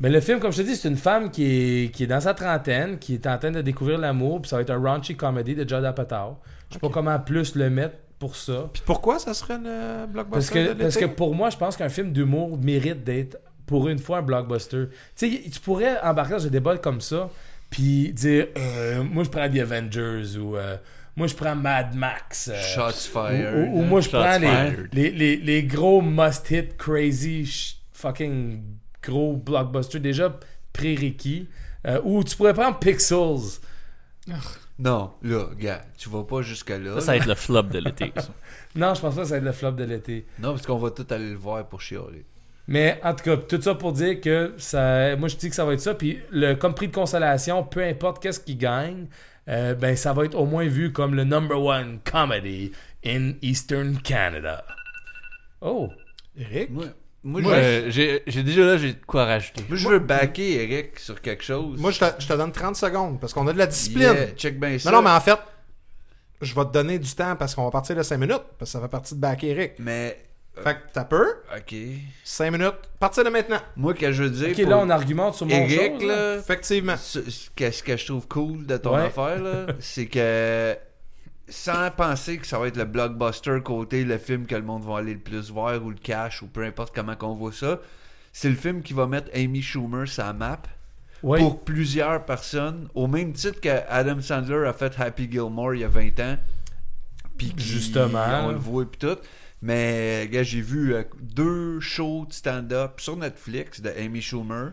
Speaker 5: Mais le film, comme je te dis, c'est une femme qui est, qui est dans sa trentaine, qui est en train de découvrir l'amour, puis ça va être un raunchy comedy de Judd Apatow. Je sais pas comment plus le mettre pour ça.
Speaker 4: Puis pourquoi ça serait le
Speaker 5: Parce
Speaker 4: blockbuster
Speaker 5: que,
Speaker 4: de
Speaker 5: parce que pour moi, je pense qu'un film d'humour mérite d'être, pour une fois, un blockbuster. Tu sais, tu pourrais embarquer dans un débat comme ça, puis dire, euh, moi je prends The Avengers, ou euh, moi je prends Mad Max. euh,
Speaker 2: Shots
Speaker 5: ou,
Speaker 2: fired.
Speaker 5: ou- ou moi je
Speaker 3: Shots
Speaker 5: prends les,
Speaker 3: fired.
Speaker 5: les, les, les gros must-hit, crazy, sh- fucking gros blockbusters déjà pré-Ricky. Euh, ou tu pourrais prendre Pixels.
Speaker 2: Non, là, gars, tu vas pas jusqu'à là.
Speaker 3: Ça, ça va être le flop de l'été. [LAUGHS]
Speaker 5: Non, je pense pas que ça va être le flop de l'été.
Speaker 2: Non, parce qu'on va tout aller le voir pour chialer.
Speaker 5: Mais en tout cas, tout ça pour dire que ça, moi je dis que ça va être ça. Puis le comme prix de consolation, peu importe qu'est-ce qui gagne, euh, ben ça va être au moins vu comme le number one comedy in Eastern Canada. Oh,
Speaker 4: Eric?
Speaker 2: Moi, moi,
Speaker 3: euh, j'ai j'ai déjà là, j'ai de quoi rajouter.
Speaker 2: moi, je veux backer Eric sur quelque chose.
Speaker 4: Moi, je te, je te donne 30 secondes parce qu'on a de la discipline.
Speaker 2: Yeah, check bien ça.
Speaker 4: Non, non, mais en fait, je vais te donner du temps parce qu'on va partir de 5 minutes parce que ça fait partie de back Eric.
Speaker 2: Mais,
Speaker 4: Fait que t'as peur?
Speaker 2: ok.
Speaker 4: 5 minutes. Partir de maintenant.
Speaker 2: Moi, que je veux dire.
Speaker 5: ok,
Speaker 2: pour
Speaker 5: là on argumente sur mon
Speaker 2: Eric,
Speaker 5: chose, là.
Speaker 2: là,
Speaker 4: Effectivement.
Speaker 2: ce, ce que, ce que je trouve cool de ton
Speaker 5: Ouais.
Speaker 2: affaire, là, [LAUGHS] c'est que sans penser que ça va être le blockbuster côté le film que le monde va aller le plus voir ou le cash ou peu importe comment qu'on voit ça, c'est le film qui va mettre Amy Schumer la map pour plusieurs personnes, au même titre que Adam Sandler a fait Happy Gilmore il y a 20 ans. Puis
Speaker 5: Justement.
Speaker 2: On le voit puis tout. Mais gars, j'ai vu euh, deux shows de stand-up sur Netflix de Amy Schumer.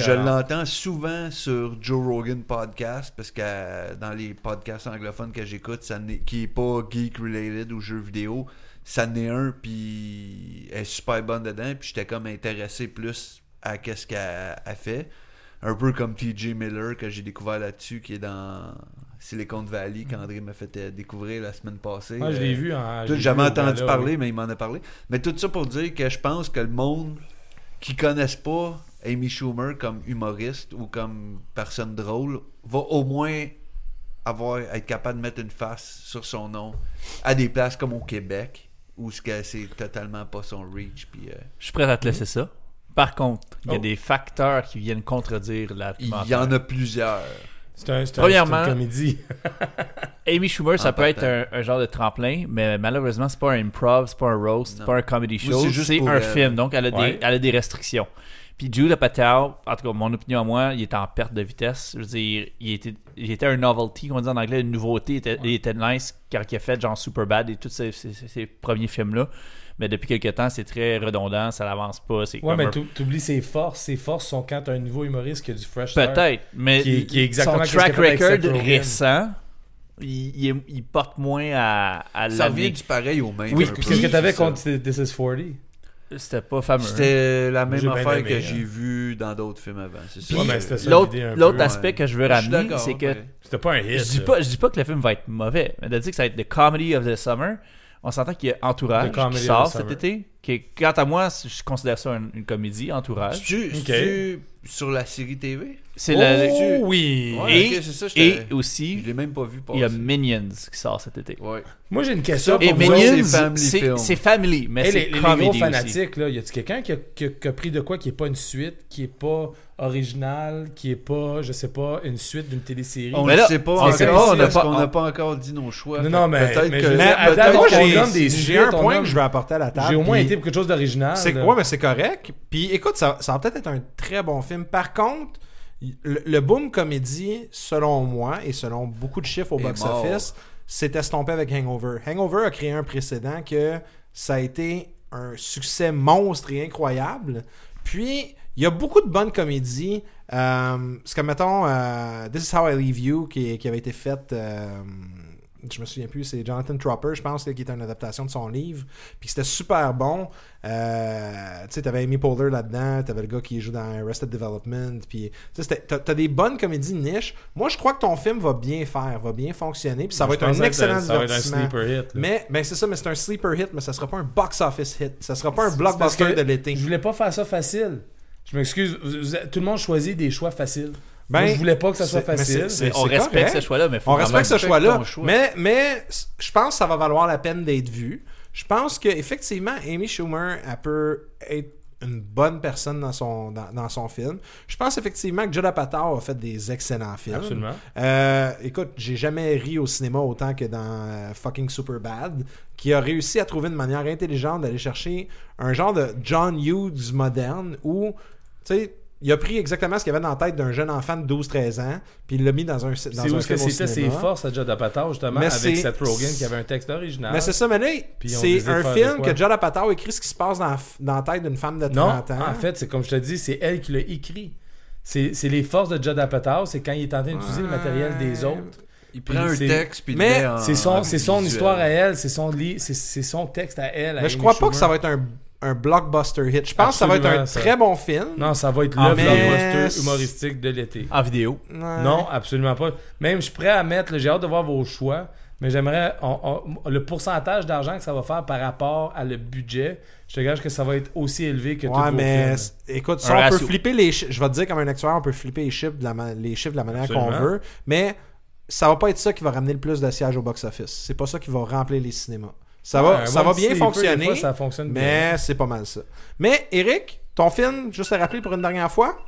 Speaker 2: Je l'entends souvent sur Joe Rogan podcast parce que euh, dans les podcasts anglophones que j'écoute, ça n'est- qui est pas geek related ou jeux vidéo, ça n'est un puis elle est super bonne dedans puis j'étais comme intéressé plus à qu'est-ce qu'elle a fait. Un peu comme TJ Miller que j'ai découvert là-dessus qui est dans Silicon Valley qu'André m'a fait euh, découvrir la semaine passée.
Speaker 5: Moi, je l'ai
Speaker 2: Euh,
Speaker 5: vu l'ai
Speaker 2: J'avais entendu parler,
Speaker 5: oui.
Speaker 2: mais il m'en a parlé. Mais tout ça pour dire que je pense que le monde qui connaisse pas Amy Schumer comme humoriste ou comme personne drôle va au moins avoir être capable de mettre une face sur son nom à des places comme au Québec où ce que c'est totalement pas son reach puis euh,
Speaker 3: Je suis prêt à te laisser ça. Par contre, il y a
Speaker 5: Oh.
Speaker 3: des facteurs qui viennent contredire la
Speaker 2: il y en a plusieurs.
Speaker 5: C'est un,
Speaker 3: Premièrement-
Speaker 5: c'est une comédie. [LAUGHS]
Speaker 3: Amy Schumer, ça
Speaker 2: En
Speaker 3: peut être un, un genre de tremplin, mais malheureusement, c'est pas un improv, c'est pas un roast, c'est pas un comedy show,
Speaker 2: c'est
Speaker 3: un
Speaker 2: elle.
Speaker 3: film, donc elle a,
Speaker 5: Ouais.
Speaker 3: des, elle a des restrictions. Puis Judah Patel, en tout cas, mon opinion à moi, il était en perte de vitesse. Je veux dire, il était, il était un novelty, comme on dit en anglais, une nouveauté. Il était, il était nice quand il a fait genre Superbad et tous ces, ces- ces premiers films-là. Mais depuis quelques temps, c'est très redondant, ça n'avance pas. C'est
Speaker 5: Ouais,
Speaker 3: comme
Speaker 5: mais
Speaker 3: un-
Speaker 5: tu oublies ses forces. Ses forces sont quand t'as un nouveau humoriste qui a du fresh.
Speaker 3: Peut-être, mais
Speaker 5: Qui est- qui est exactement
Speaker 3: son track record récent, il, il porte moins à, à
Speaker 2: Ça revient du pareil au même.
Speaker 3: Oui,
Speaker 5: Qu'est-ce que t'avais contre This is 40
Speaker 3: C'était pas fameux.
Speaker 2: C'était la même affaire
Speaker 5: aimé,
Speaker 2: que
Speaker 5: hein.
Speaker 2: j'ai vu dans d'autres films avant.
Speaker 5: Ouais, mais c'était ça
Speaker 3: L'autre
Speaker 5: l'idée un
Speaker 3: l'autre
Speaker 5: peu,
Speaker 3: aspect
Speaker 2: ouais.
Speaker 3: que je veux ramener, c'est que.
Speaker 5: C'était pas un hit.
Speaker 3: je dis pas, je dis pas que le film va être mauvais, mais de dire que ça va être The Comedy of the Summer. On s'entend qu'il y a Entourage qui sort cet été. Qui est- quant à moi, je considère ça une, une comédie, Entourage.
Speaker 2: Sur la série TV
Speaker 3: C'est
Speaker 5: Oh
Speaker 3: la-
Speaker 5: oui!
Speaker 2: Ouais,
Speaker 3: Et-
Speaker 2: ça,
Speaker 3: Et
Speaker 2: Je
Speaker 3: aussi,
Speaker 2: l'ai même pas vu passer.
Speaker 3: il y a Minions qui sort cet été.
Speaker 2: Ouais.
Speaker 5: Moi, j'ai une question
Speaker 3: Et
Speaker 5: pour vous
Speaker 2: Minions, c'est family
Speaker 3: mais c'est
Speaker 5: les, les, gros
Speaker 3: aussi.
Speaker 5: fanatiques, là, y a-tu quelqu'un qui a, qui, a, qui a pris de quoi qui est pas une suite, qui est pas original, qui est pas, je sais pas, une suite d'une télésérie?
Speaker 2: On ne sait pas
Speaker 5: on
Speaker 2: encore
Speaker 5: sait pas, on n'a
Speaker 2: parce
Speaker 3: pas-
Speaker 2: qu'on
Speaker 3: on-
Speaker 2: n'a pas encore dit nos choix.
Speaker 5: Non, non, mais-
Speaker 2: peut-être
Speaker 5: mais
Speaker 2: que
Speaker 5: je-
Speaker 4: Mais j'ai un point que je veux apporter à la table.
Speaker 5: J'ai au moins
Speaker 4: puis-
Speaker 5: été pour quelque chose d'original.
Speaker 4: Quoi, mais c'est correct. Puis écoute, ça, ça va peut-être être un très bon film. Par contre, le, le boom comédie, selon moi et selon beaucoup de chiffres au box-office, s'est estompé avec Hangover. Hangover a créé un précédent que ça a été un succès monstre et incroyable. Puis, il y a beaucoup de bonnes comédies. Euh, c'est comme, mettons, euh, This is How I Leave You, qui, qui avait été faite... euh, je me souviens plus, c'est Jonathan Tropper, je pense, là, qui est une adaptation de son livre. Puis c'était super bon. Euh, tu sais, t'avais Amy Poehler là-dedans, t'avais le gars qui joue dans Arrested Development. Puis, tu sais, c'était- t'as, t'as des bonnes comédies niche. Moi, je crois que ton film va bien faire, va bien fonctionner. Puis ça va être un excellent
Speaker 5: ça va être un sleeper hit. là.
Speaker 4: Mais, ben c'est ça, mais c'est un sleeper hit, mais ça sera pas un box-office hit. Ça sera pas un blockbuster de l'été.
Speaker 5: Je voulais pas faire ça facile. Je m'excuse. tout le monde choisit des choix faciles.
Speaker 4: Ben,
Speaker 5: Moi, je voulais pas que ça soit
Speaker 4: mais
Speaker 5: facile.
Speaker 4: c'est- c'est-
Speaker 3: On respecte
Speaker 4: correct.
Speaker 3: ce choix-là, mais faut
Speaker 4: On respecte ce choix-là,
Speaker 2: ton choix.
Speaker 4: mais, mais je pense que ça va valoir la peine d'être vu. Je pense qu'effectivement, Amy Schumer, elle peut être une bonne personne dans son, dans, dans son film. Je pense effectivement que Judd Apatow a fait des excellents films.
Speaker 5: Absolument.
Speaker 4: Euh, écoute, j'ai jamais ri au cinéma autant que dans euh, fucking Superbad, qui a réussi à trouver une manière intelligente d'aller chercher un genre de John Hughes moderne où, tu sais, il a pris exactement ce qu'il y avait dans la tête d'un jeune enfant de 12-13 ans, puis il l'a mis dans un, dans
Speaker 5: C'est
Speaker 4: un
Speaker 5: où est-ce que c'était ses forces à Judd Apatow, justement,
Speaker 4: Mais
Speaker 5: avec Seth Rogen qui avait un texte original.
Speaker 4: Mais c'est ça, mais c'est un film que Judd Apatow écrit ce qui se passe dans, dans la tête d'une femme de
Speaker 5: Non,
Speaker 4: 30 ans.
Speaker 5: en fait, c'est comme je te dis, c'est elle qui l'a écrit. c'est c'est les forces de Judd Apatow, c'est quand il est en train d'utiliser le matériel des autres.
Speaker 2: Il prend un texte puis il
Speaker 4: Mais
Speaker 2: le met en-
Speaker 5: C'est son, c'est son histoire à elle, c'est son, li- c'est- c'est son texte à elle. à
Speaker 4: Mais je crois pas que ça va être un, un blockbuster hit. Je pense que ça va être un
Speaker 5: ça.
Speaker 4: très bon film.
Speaker 5: Non, ça va être le
Speaker 4: mais-
Speaker 5: blockbuster humoristique de l'été.
Speaker 3: En vidéo.
Speaker 4: Ouais.
Speaker 5: Non, absolument pas. Même, je suis prêt à mettre, j'ai hâte de voir vos choix, mais j'aimerais, on- on- le pourcentage d'argent que ça va faire par rapport à le budget, je te gage que ça va être aussi élevé que tous
Speaker 4: Ouais,
Speaker 5: vos
Speaker 4: mais
Speaker 5: films.
Speaker 4: écoute, ça, on peut flipper les chiffres. Je vais te dire, comme un actuaire, on peut flipper les chiffres de la, les chiffres de la manière qu'on veut, mais ça va pas être ça qui va ramener le plus de sièges au box-office. C'est pas ça qui va remplir les cinémas. Ça va,
Speaker 5: Ouais,
Speaker 4: ça va bien fonctionner,
Speaker 5: fois, ça fonctionne bien.
Speaker 4: mais c'est pas mal ça. Mais, Eric, ton film, juste à rappeler pour une dernière fois,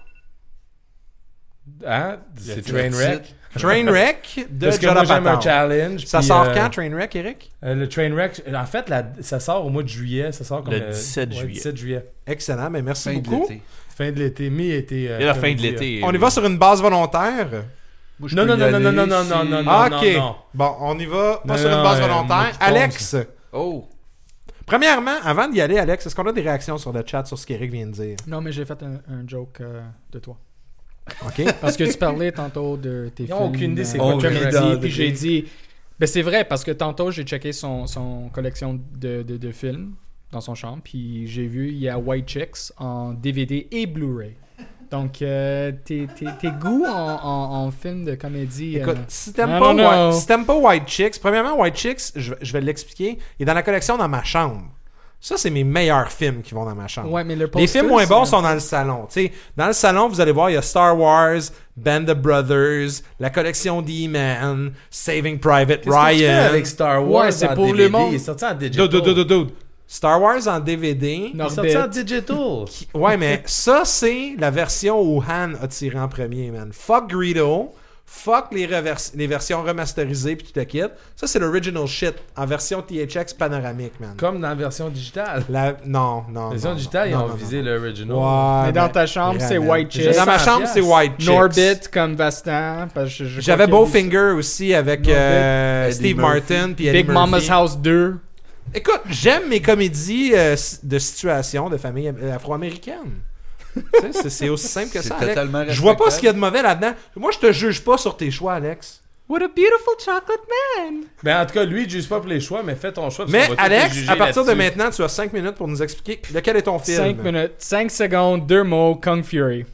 Speaker 5: Hein? C'est Trainwreck.
Speaker 4: Trainwreck de
Speaker 5: Parce que
Speaker 4: Judd
Speaker 5: moi, j'aime un
Speaker 4: Apatow.
Speaker 5: challenge.
Speaker 4: Ça sort
Speaker 5: euh,
Speaker 4: quand, Trainwreck, Eric?
Speaker 5: euh, le Trainwreck, en fait, la- ça sort au mois de juillet. Ça sort comme
Speaker 3: Le 17
Speaker 5: ouais,
Speaker 3: juillet.
Speaker 5: 17 juillet.
Speaker 4: Excellent, mais merci
Speaker 2: Fin de
Speaker 4: beaucoup.
Speaker 2: l'été.
Speaker 5: Fin de l'été, mi-été. euh,
Speaker 3: Et la
Speaker 5: comme
Speaker 3: fin
Speaker 5: on
Speaker 3: de l'été.
Speaker 4: On y va sur une base volontaire?
Speaker 2: Moi,
Speaker 5: Non, non,
Speaker 2: y
Speaker 5: non, non,
Speaker 2: aller
Speaker 5: non, non, non, non, non,
Speaker 4: Ah,
Speaker 5: non,
Speaker 4: ok.
Speaker 5: non.
Speaker 4: Bon, on y va pas
Speaker 5: Non,
Speaker 4: sur une
Speaker 5: non,
Speaker 4: base
Speaker 5: euh, moi
Speaker 4: volontaire.
Speaker 5: pense.
Speaker 2: Oh!
Speaker 4: premièrement, avant d'y aller, Alex, est-ce qu'on a des réactions sur le chat sur ce qu'Eric vient de dire?
Speaker 6: Non, mais j'ai fait un, un joke euh, de toi.
Speaker 4: OK? [LAUGHS]
Speaker 6: Parce que tu parlais tantôt de tes films.
Speaker 5: aucune idée c'est
Speaker 6: euh,
Speaker 2: quoi
Speaker 6: comédie. Puis j'ai dit... Ben c'est vrai, parce que tantôt, j'ai checké son, son collection de, de, de films dans son chambre. Puis j'ai vu, il y a White Chicks en DVD et Blu-ray. Donc, euh, tes, tes, tes goûts en, en, en film de comédie... euh,
Speaker 4: Écoute, si t'aimes pas. White- si t'aimes pas White Chicks, premièrement, White Chicks, je, je vais l'expliquer, il est dans la collection dans ma chambre. Ça, c'est mes meilleurs films qui vont dans ma chambre.
Speaker 6: ouais, mais le
Speaker 4: Les films moins bons sont dans le salon. Tu sais, dans le salon, vous allez voir, il y a Star Wars, Band of Brothers, la collection D-Man, Saving Private
Speaker 5: Qu'est-ce que tu fais
Speaker 4: Ryan.
Speaker 5: avec Star Wars
Speaker 6: Ouais, c'est
Speaker 5: en
Speaker 6: pour le
Speaker 5: DVD?
Speaker 6: monde.
Speaker 5: Il est sorti en digital.
Speaker 4: Dude, dude, dude, dude. Star Wars en DVD.
Speaker 5: Il est sorti en digital.
Speaker 4: Ouais, mais ça, c'est la version où Han a tiré en premier, man. Fuck Greedo. Fuck les, revers- les versions remasterisées puis tu te quittes. Ça, c'est l'original shit en version THX panoramique, man.
Speaker 5: Comme dans la version digitale.
Speaker 4: La... Non, non.
Speaker 5: La version
Speaker 4: non,
Speaker 5: digitale,
Speaker 4: non,
Speaker 5: ils
Speaker 4: non,
Speaker 5: ont
Speaker 4: non,
Speaker 5: visé
Speaker 4: non.
Speaker 5: l'original.
Speaker 4: Ouais,
Speaker 6: Mais dans ta chambre, c'est. White Chicks.
Speaker 4: Dans ma
Speaker 5: 100
Speaker 4: chambre, c'est White Chicks.
Speaker 6: Norbit comme Vastan.
Speaker 4: J'avais Bowfinger aussi avec euh, Steve
Speaker 2: Murphy.
Speaker 4: Martin puis
Speaker 6: Big. Mama's House 2.
Speaker 4: Écoute, j'aime mes comédies euh, de situation de famille euh, afro-américaine. C'est- aussi simple que ça, Alex. Je vois pas ce qu'il y a de mauvais là-dedans. Moi, je te juge pas sur tes choix, Alex.
Speaker 6: What a beautiful chocolate man!
Speaker 5: Ben, en tout cas, lui, il juge pas pour les choix, mais fais ton choix. parce
Speaker 4: Mais
Speaker 5: va
Speaker 4: Alex, à partir de maintenant, tu as 5 minutes pour nous expliquer lequel est ton film.
Speaker 6: 5 minutes, 5 secondes, 2 mots, Kung Fury.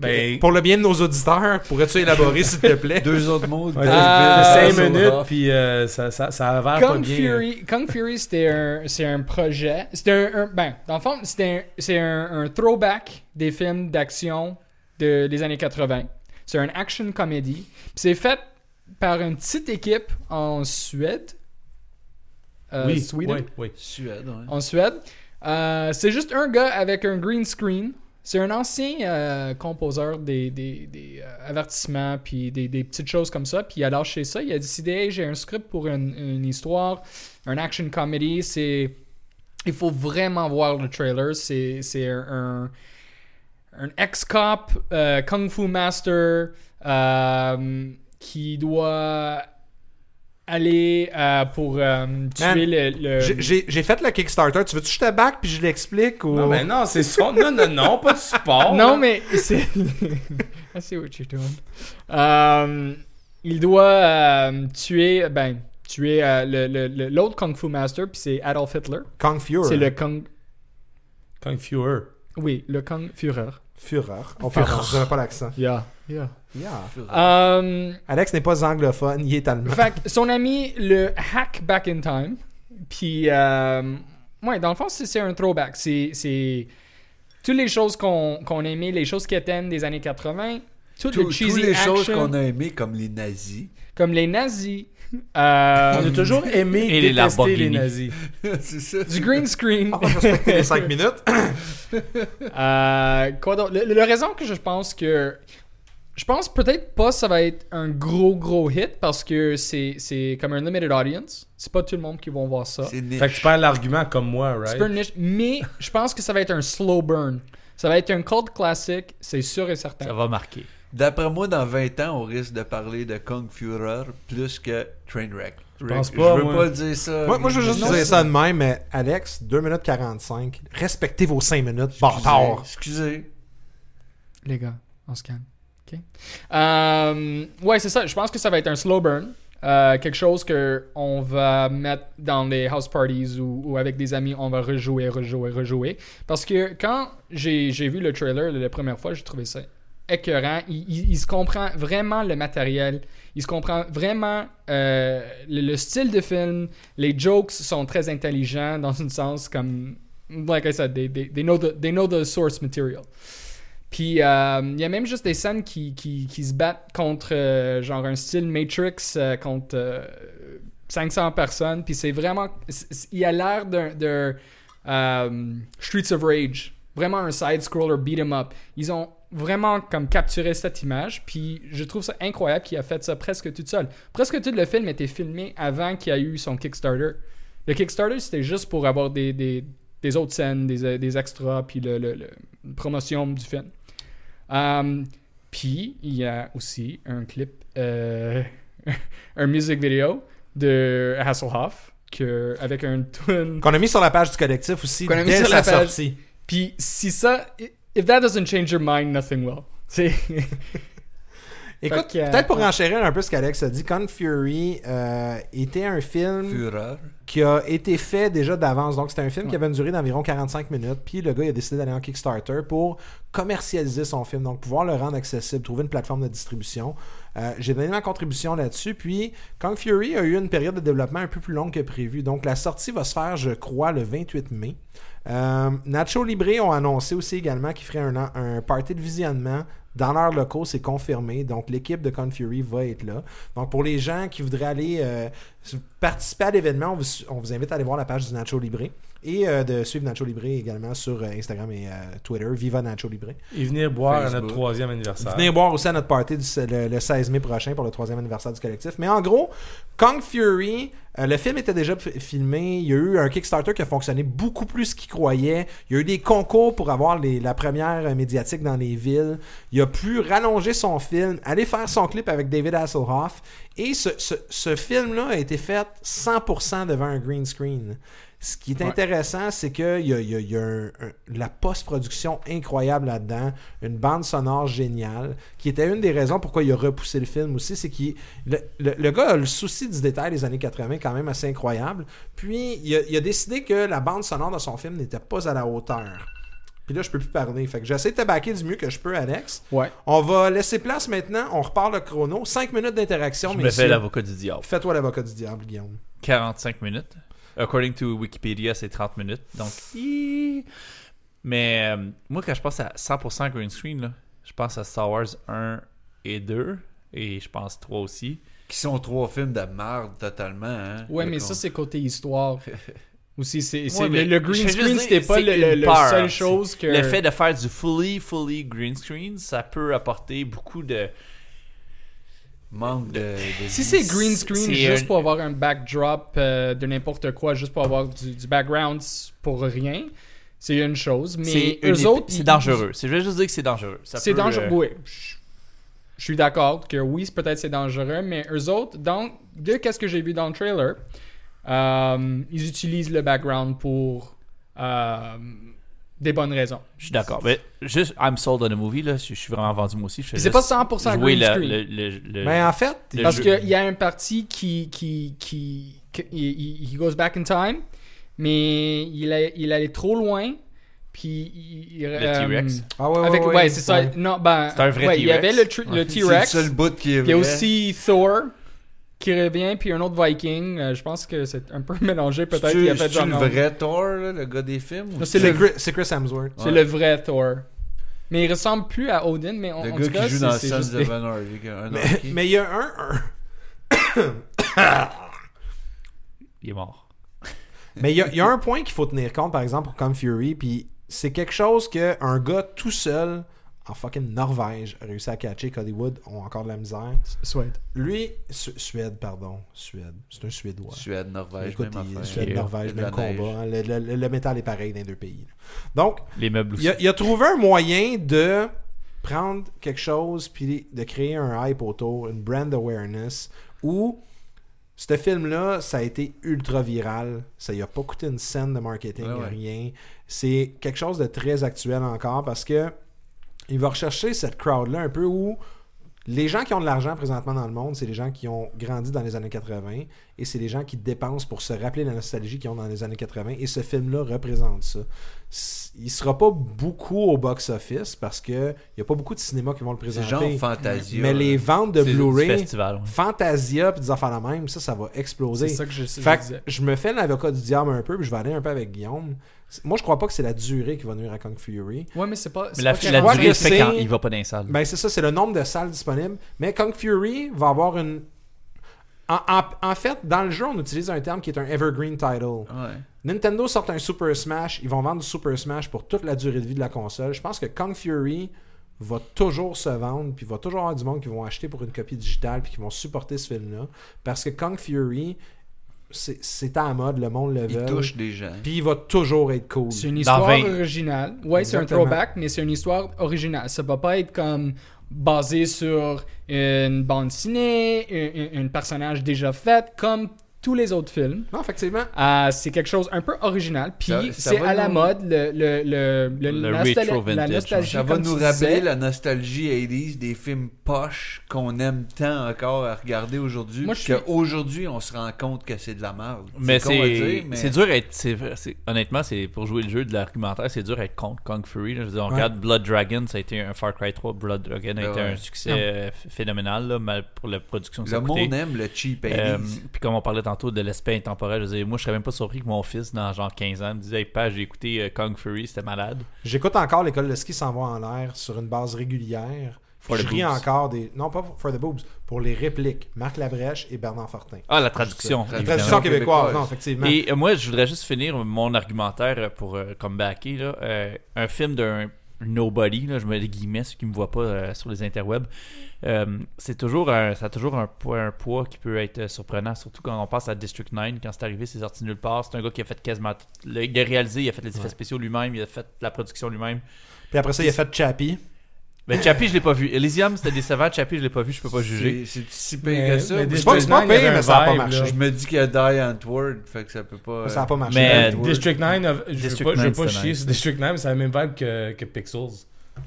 Speaker 5: Ben,
Speaker 4: Pour le bien de nos auditeurs, pourrais-tu élaborer, s'il te plaît? [LAUGHS]
Speaker 2: Deux autres mots.
Speaker 5: ouais,
Speaker 2: David,
Speaker 6: Euh,
Speaker 5: 5
Speaker 2: Hasselhoff.
Speaker 5: minutes, puis euh, ça, ça, ça avère pas
Speaker 6: Kung
Speaker 5: bien.
Speaker 6: Fury, Kung Fury c'était un, c'est un projet. C'était un, un- Ben, dans le fond, c'était un, c'est un, un throwback des films d'action de, des années 80. C'est un action comedy. Puis C'est fait par une petite équipe en Suède. Euh,
Speaker 5: oui,
Speaker 6: Sweden?
Speaker 5: oui, oui.
Speaker 2: Suède, ouais.
Speaker 6: en Suède. Euh, c'est juste un gars avec un green screen. C'est un ancien euh, composeur des, euh, avertissements puis des, petites choses comme ça. Puis il a lâché ça. Il a décidé j'ai un script pour une, histoire, un action comedy. C'est il faut vraiment voir le trailer. C'est un, un ex-cop, euh, kung fu master euh, qui doit aller euh, pour euh, tuer
Speaker 4: Man,
Speaker 6: le, le-
Speaker 4: J'ai- fait le Kickstarter. Tu veux-tu que je te back puis je l'explique ou...
Speaker 5: Non, ben non, c'est son. Non, non, non, pas de support.
Speaker 6: Non,
Speaker 5: là.
Speaker 6: mais c'est. [LAUGHS] I see what you're doing. Euh, il doit euh, tuer. Ben, tuer euh, le- le- le- l'autre Kung Fu Master, puis c'est Adolf Hitler.
Speaker 4: Kung Fury.
Speaker 6: C'est le Kung.
Speaker 5: Kung Fury.
Speaker 6: Oui, le Kung Führer.
Speaker 4: Führer. Oh, pardon, je n'avais pas l'accent. [LAUGHS]
Speaker 6: Yeah, yeah.
Speaker 4: Yeah.
Speaker 6: Euh,
Speaker 4: Alex n'est pas anglophone, il est allemand.
Speaker 6: fait son ami, le Hack Back in Time. Puis, euh, ouais, dans le fond, c'est c'est un throwback. C'est. c'est Toutes les choses qu'on qu'on aimait, les choses quétaines des années 80, toutes
Speaker 2: Tous-
Speaker 6: les cheesy
Speaker 2: Toutes les choses qu'on a aimées, comme les nazis.
Speaker 6: comme les nazis. [LAUGHS] Euh,
Speaker 5: On a toujours aimé
Speaker 3: Et les
Speaker 5: détester les
Speaker 3: Lamborghini.
Speaker 5: nazis. [LAUGHS]
Speaker 2: c'est ça.
Speaker 6: du green screen.
Speaker 4: On va respecter les 5 minutes. [LAUGHS]
Speaker 6: Euh, quoi? Le, le raison que je pense que. Je pense peut-être pas ça va être un gros gros hit parce que c'est c'est comme un limited audience. C'est pas tout le monde qui va voir ça.
Speaker 5: Fait que tu perds l'argument comme moi, right?
Speaker 6: niche, mais je pense que ça va être un slow burn. Ça va être un cult classique, c'est sûr et certain.
Speaker 3: Ça va marquer.
Speaker 2: D'après moi, dans 20 ans, on risque de parler de Kung Führer plus que Trainwreck. Je
Speaker 5: pense pas,
Speaker 2: Je veux
Speaker 5: moi.
Speaker 2: pas dire ça.
Speaker 4: moi, moi, je veux juste dire ça de même, mais Alex, 2 minutes 45. Respectez vos 5 minutes,
Speaker 2: Excusez,
Speaker 4: bâtard.
Speaker 2: Excusez.
Speaker 6: Les gars, on se calme. OK? Euh, ouais, c'est ça. Je pense que ça va être un slow burn. Euh, quelque chose que on va mettre dans les house parties ou, ou avec des amis, on va rejouer, rejouer, rejouer. Parce que quand j'ai j'ai vu le trailer la première fois, j'ai trouvé ça écœurant. Il, se comprend vraiment le matériel. Il se comprend vraiment euh, le, le style de film. Les jokes sont très intelligents dans un sens comme, like I said, they, they, they know, the, they know the source material. Puis euh, il y a même juste des scènes qui, qui, qui se battent contre euh, genre un style Matrix contre euh, 500 personnes. Puis c'est vraiment. Il a l'air d'un. euh, Streets of Rage. Vraiment un side-scroller beat 'em up. Ils ont vraiment comme capturé cette image. Puis je trouve ça incroyable qu'il a fait ça presque tout seul. Presque tout le film était filmé avant qu'il y a eu son Kickstarter. Le Kickstarter, c'était juste pour avoir des, des, des autres scènes, des, des extras, puis le, le- le- une promotion du film. Um, puis, il y a aussi un clip, euh, [LAUGHS] un music video de Hasselhoff que, avec un tune.
Speaker 4: Qu'on a mis sur la page du collectif aussi
Speaker 6: Qu'on a mis
Speaker 4: dès
Speaker 6: sur
Speaker 4: sa
Speaker 6: la page.
Speaker 4: sortie.
Speaker 6: Puis, si ça. If that doesn't change your mind, nothing will. [LAUGHS] [LAUGHS]
Speaker 4: Écoute, peut-être pour enchérir un peu ce qu'Alex a dit, Con Fury euh, était un film qui a été fait déjà d'avance. Donc, c'était un film qui avait une durée d'environ 45 minutes. Puis le gars, il a décidé d'aller en Kickstarter pour commercialiser son film. Donc, pouvoir le rendre accessible, trouver une plateforme de distribution. Euh, J'ai donné ma contribution là-dessus. Puis, Kong Fury a eu une période de développement un peu plus longue que prévu. Donc, la sortie va se faire, je crois, le 28 mai. Euh, Nacho Libre ont annoncé aussi également qu'ils feraient un, un party de visionnement dans leurs locaux, c'est confirmé. Donc, l'équipe de Con Fury va être là. Donc, pour les gens qui voudraient aller euh, participer à l'événement, on vous, on vous invite à aller voir la page du Nacho Libre et euh, de suivre Nacho Libre également sur euh, Instagram et euh, Twitter. Viva Nacho Libre.
Speaker 5: Et venir boire à notre troisième anniversaire.
Speaker 4: Venez boire aussi à notre party du- le, le 16 mai prochain pour le troisième anniversaire du collectif. Mais en gros, Kong Fury, euh, le film était déjà filmé. Il y a eu un Kickstarter qui a fonctionné beaucoup plus qu'il croyait. Il y a eu des concours pour avoir les- la première euh, médiatique dans les villes. Il a pu rallonger son film, aller faire son clip avec David Hasselhoff. Et ce, ce- ce film-là a été fait 100% devant un green screen. Ce qui est
Speaker 6: Ouais.
Speaker 4: intéressant, c'est qu'il y a, il y a- il y a un- un- la post-production incroyable là-dedans, une bande sonore géniale, qui était une des raisons pourquoi il a repoussé le film aussi, c'est qu'il le, le- le gars a le souci du détail des années 80 quand même assez incroyable. Puis il a, il a décidé que la bande sonore de son film n'était pas à la hauteur. Puis là, je peux plus parler. Fait que j'essaie de te backer du mieux que je peux, Alex.
Speaker 6: Ouais.
Speaker 4: On va laisser place maintenant. On repart le chrono. 5 minutes d'interaction,
Speaker 3: Je me fais l'avocat du diable.
Speaker 4: Fais-toi l'avocat du diable, Guillaume.
Speaker 3: 45 minutes. According to Wikipédia, c'est 30 minutes. Donc, hi. mais euh, moi, quand je pense à 100% green screen, là, je pense à Star Wars 1 et 2, et je pense 3 aussi.
Speaker 2: Qui sont trois films de marde totalement. Hein?
Speaker 6: Ouais, mais ça, c'est côté histoire. [LAUGHS] Aussi, c'est c'est-
Speaker 3: Ouais, mais
Speaker 6: le, green screen,
Speaker 3: dire,
Speaker 6: c'était pas le, le- seule chose que.
Speaker 3: Le fait de faire du fully, fully green screen, ça peut apporter beaucoup de.
Speaker 2: Manque de. de
Speaker 6: Si c'est green screen juste
Speaker 3: un-
Speaker 6: pour avoir un backdrop euh, de n'importe quoi, juste pour avoir du, du background pour rien, c'est une chose. Mais eux
Speaker 3: une-
Speaker 6: autres.
Speaker 3: c'est dangereux. Je vais juste dire que c'est dangereux.
Speaker 6: C'est dangereux.
Speaker 3: euh,
Speaker 6: Oui. Je- suis d'accord que oui, peut-être c'est dangereux, mais eux autres, dans, de qu'est-ce que j'ai vu dans le trailer, euh, ils utilisent le background pour euh, des bonnes raisons.
Speaker 3: Je suis d'accord. Mais juste, I'm sold on the movie, là. Je, je suis vraiment vendu moi aussi.
Speaker 6: C'est pas
Speaker 3: juste
Speaker 6: 100%
Speaker 3: jouer
Speaker 6: green
Speaker 3: le-
Speaker 6: screen.
Speaker 3: le- le- le-
Speaker 4: Mais en fait,
Speaker 6: Parce qu'il y a une partie qui, qui, qui, qui- il, il goes back in time, mais il, a- il allait trop loin, puis il,
Speaker 3: Le
Speaker 6: euh,
Speaker 3: T-Rex.
Speaker 4: Ah ouais, ouais,
Speaker 6: Avec, ouais,
Speaker 4: ouais,
Speaker 6: c'est ça.
Speaker 4: ouais.
Speaker 6: Non, ben,
Speaker 3: C'est un vrai
Speaker 6: ouais, Il y
Speaker 3: T-Rex.
Speaker 6: avait le, tr- le [LAUGHS]
Speaker 2: C'est le
Speaker 6: T-Rex.
Speaker 2: seul bout qui est
Speaker 6: Il y a
Speaker 2: vrai.
Speaker 6: aussi Thor qui revient, puis un autre Viking. Euh, je pense que c'est un peu [LAUGHS] mélangé, peut-être.
Speaker 2: C'est-tu-
Speaker 6: Il a fait
Speaker 2: c'est-tu
Speaker 6: genre.
Speaker 2: le
Speaker 6: non.
Speaker 2: vrai Thor, là, le gars des films
Speaker 6: c'est
Speaker 4: C'est
Speaker 6: le,
Speaker 4: Chris, c'est Chris Hemsworth?
Speaker 6: c'est
Speaker 2: Ouais.
Speaker 6: le vrai Thor. Mais il ressemble plus à Odin, mais on,
Speaker 2: Le
Speaker 6: en
Speaker 2: gars
Speaker 6: tout cas,
Speaker 2: qui joue
Speaker 6: c'est-
Speaker 2: dans
Speaker 6: c'est
Speaker 2: Sons
Speaker 6: juste
Speaker 2: of
Speaker 6: des-
Speaker 2: Anarchy. un
Speaker 4: Mais il y a un, un- [COUGHS]
Speaker 3: Il est mort.
Speaker 4: mais il y, a- il y a un point qu'il faut tenir compte, par exemple, pour Come Fury, puis c'est quelque chose que un gars tout seul en fucking Norvège a réussi à catcher qu'Hollywood ont encore de la misère.
Speaker 6: Suède.
Speaker 4: Lui, Su- Suède, pardon, Suède, c'est un Suédois.
Speaker 2: Suède, Norvège,
Speaker 4: Écoute,
Speaker 2: même
Speaker 4: il-. Suède. Norvège, même combat. hein. Le, le- le métal est pareil dans les deux pays. là. Donc,
Speaker 3: Les meubles aussi.
Speaker 4: il a, il a trouvé un moyen de prendre quelque chose puis de créer un hype autour, une brand awareness où ce film-là, ça a été ultra viral. Ça y a pas coûté une scène de marketing,
Speaker 2: Ouais, ouais.
Speaker 4: rien. C'est quelque chose de très actuel encore parce que il va rechercher cette crowd-là un peu où les gens qui ont de l'argent présentement dans le monde, c'est les gens qui ont grandi dans les années 80 et c'est les gens qui dépensent pour se rappeler la nostalgie qu'ils ont dans les années 80 et ce film-là représente ça. Il sera pas beaucoup au box-office parce que il y a pas beaucoup de cinémas qui vont le
Speaker 2: C'est
Speaker 4: présenter.
Speaker 2: genre Fantasia.
Speaker 4: mais les ventes de Blu-ray. Fantasia puis des affaires la même, ça, ça va exploser.
Speaker 6: C'est ça que je,
Speaker 4: Fait que je me fais l'avocat du diable un peu, puis je vais aller un peu avec Guillaume. C'est- Moi, je crois pas que c'est la durée qui va nuire à Kong Fury.
Speaker 6: Ouais, mais c'est pas.
Speaker 3: Mais
Speaker 6: c'est
Speaker 3: la,
Speaker 6: pas
Speaker 3: durée
Speaker 4: sais.
Speaker 3: quand il va pas dans les salles.
Speaker 4: Ben, c'est ça, c'est le nombre de salles disponibles. Mais Kong Fury va avoir une. En, en- en fait, dans le jeu, on utilise un terme qui est un evergreen title.
Speaker 2: Ouais.
Speaker 4: Nintendo sort un Super Smash, ils vont vendre du Super Smash pour toute la durée de vie de la console. Je pense que Kong Fury va toujours se vendre, puis il va toujours avoir du monde qui vont acheter pour une copie digitale, puis qui vont supporter ce film-là. Parce que Kong Fury, c'est à la mode, le monde le
Speaker 2: Il
Speaker 4: veut.
Speaker 2: touche des gens.
Speaker 4: Puis il va toujours être cool.
Speaker 6: C'est une histoire
Speaker 3: 20.
Speaker 6: originale. Ouais, c'est un throwback, mais c'est une histoire originale. Ça va pas être comme basé sur une bande ciné, un, un- un personnage déjà fait, comme tous les autres films.
Speaker 4: Non, effectivement.
Speaker 6: Euh, c'est quelque chose un peu original. Puis c'est à la mode, le, le, le, le,
Speaker 3: Le
Speaker 6: nostal-
Speaker 3: retro
Speaker 6: la
Speaker 3: vintage,
Speaker 6: nostalgie.
Speaker 2: Ça va nous rappeler
Speaker 6: disais.
Speaker 2: la nostalgie 80s des films poches qu'on aime tant encore à regarder aujourd'hui.
Speaker 6: Moi, je suis-
Speaker 2: Qu'aujourd'hui, on se rend compte que c'est de la merde.
Speaker 3: Mais c'est
Speaker 2: mais-
Speaker 3: c'est dur à être. honnêtement, c'est pour jouer le jeu de l'argumentaire, c'est dur à être contre Kong Fury. là. Je veux dire, on
Speaker 4: Ouais.
Speaker 3: regarde Blood Dragon, ça a été un Far Cry 3. Blood Dragon a
Speaker 2: Ah
Speaker 3: été
Speaker 2: ouais.
Speaker 3: un succès euh, phénoménal là, mal pour la production que ça
Speaker 2: Le monde aime le cheap 80s.
Speaker 3: Euh, puis comme on parlait tantôt de l'aspect intemporel, je veux dire, moi je serais même pas surpris que mon fils, dans genre 15 ans, me disait Hey, j'ai écouté euh, Kong Fury, c'était malade.
Speaker 4: J'écoute encore l'école de ski s'envoie en l'air sur une base régulière.
Speaker 3: For
Speaker 4: je
Speaker 3: the
Speaker 4: ris
Speaker 3: boobs.
Speaker 4: encore des. Non, pas for the boobs. Pour les répliques. Marc Labrèche et Bernard Fortin.
Speaker 3: Ah, la traduction.
Speaker 2: La
Speaker 3: évidemment.
Speaker 4: Traduction
Speaker 2: québécoise.
Speaker 4: non, effectivement.
Speaker 3: Et euh, moi, je voudrais juste finir mon argumentaire pour euh, comebacker. Là. Euh, un film d'un nobody, là, je mets des guillemets, ceux qui me voient pas euh, sur les interwebs. Euh, c'est toujours un, ça a toujours un poids, un poids qui peut être euh, surprenant, surtout quand on passe à District 9. Quand c'est arrivé, c'est sorti nulle part. C'est un gars qui a fait quasiment. le- il a réalisé, il a fait les effets
Speaker 4: Ouais.
Speaker 3: spéciaux lui-même, il a fait la production lui-même.
Speaker 4: Puis après ça, il a fait Chappie.
Speaker 3: Mais Chappie, je l'ai pas vu. Elysium, c'était décevant. Chappie, je l'ai pas vu, je peux pas juger.
Speaker 2: C'est si pire que ça?
Speaker 5: mais
Speaker 2: Moi,
Speaker 4: C'est pas, c'est pas
Speaker 5: District 9, il y
Speaker 4: pire, mais ça a pas marché.
Speaker 5: là.
Speaker 2: Je me dis qu'il y a Die Antwoord, fait que ça peut pas.
Speaker 4: Ça a pas marché.
Speaker 3: Mais-
Speaker 2: Antwoord.
Speaker 5: District 9, a- je veux
Speaker 3: District
Speaker 5: pas, je veux
Speaker 3: 9,
Speaker 5: pas chier
Speaker 3: nice.
Speaker 5: sur District 9, mais c'est la même vibe que, que Pixels.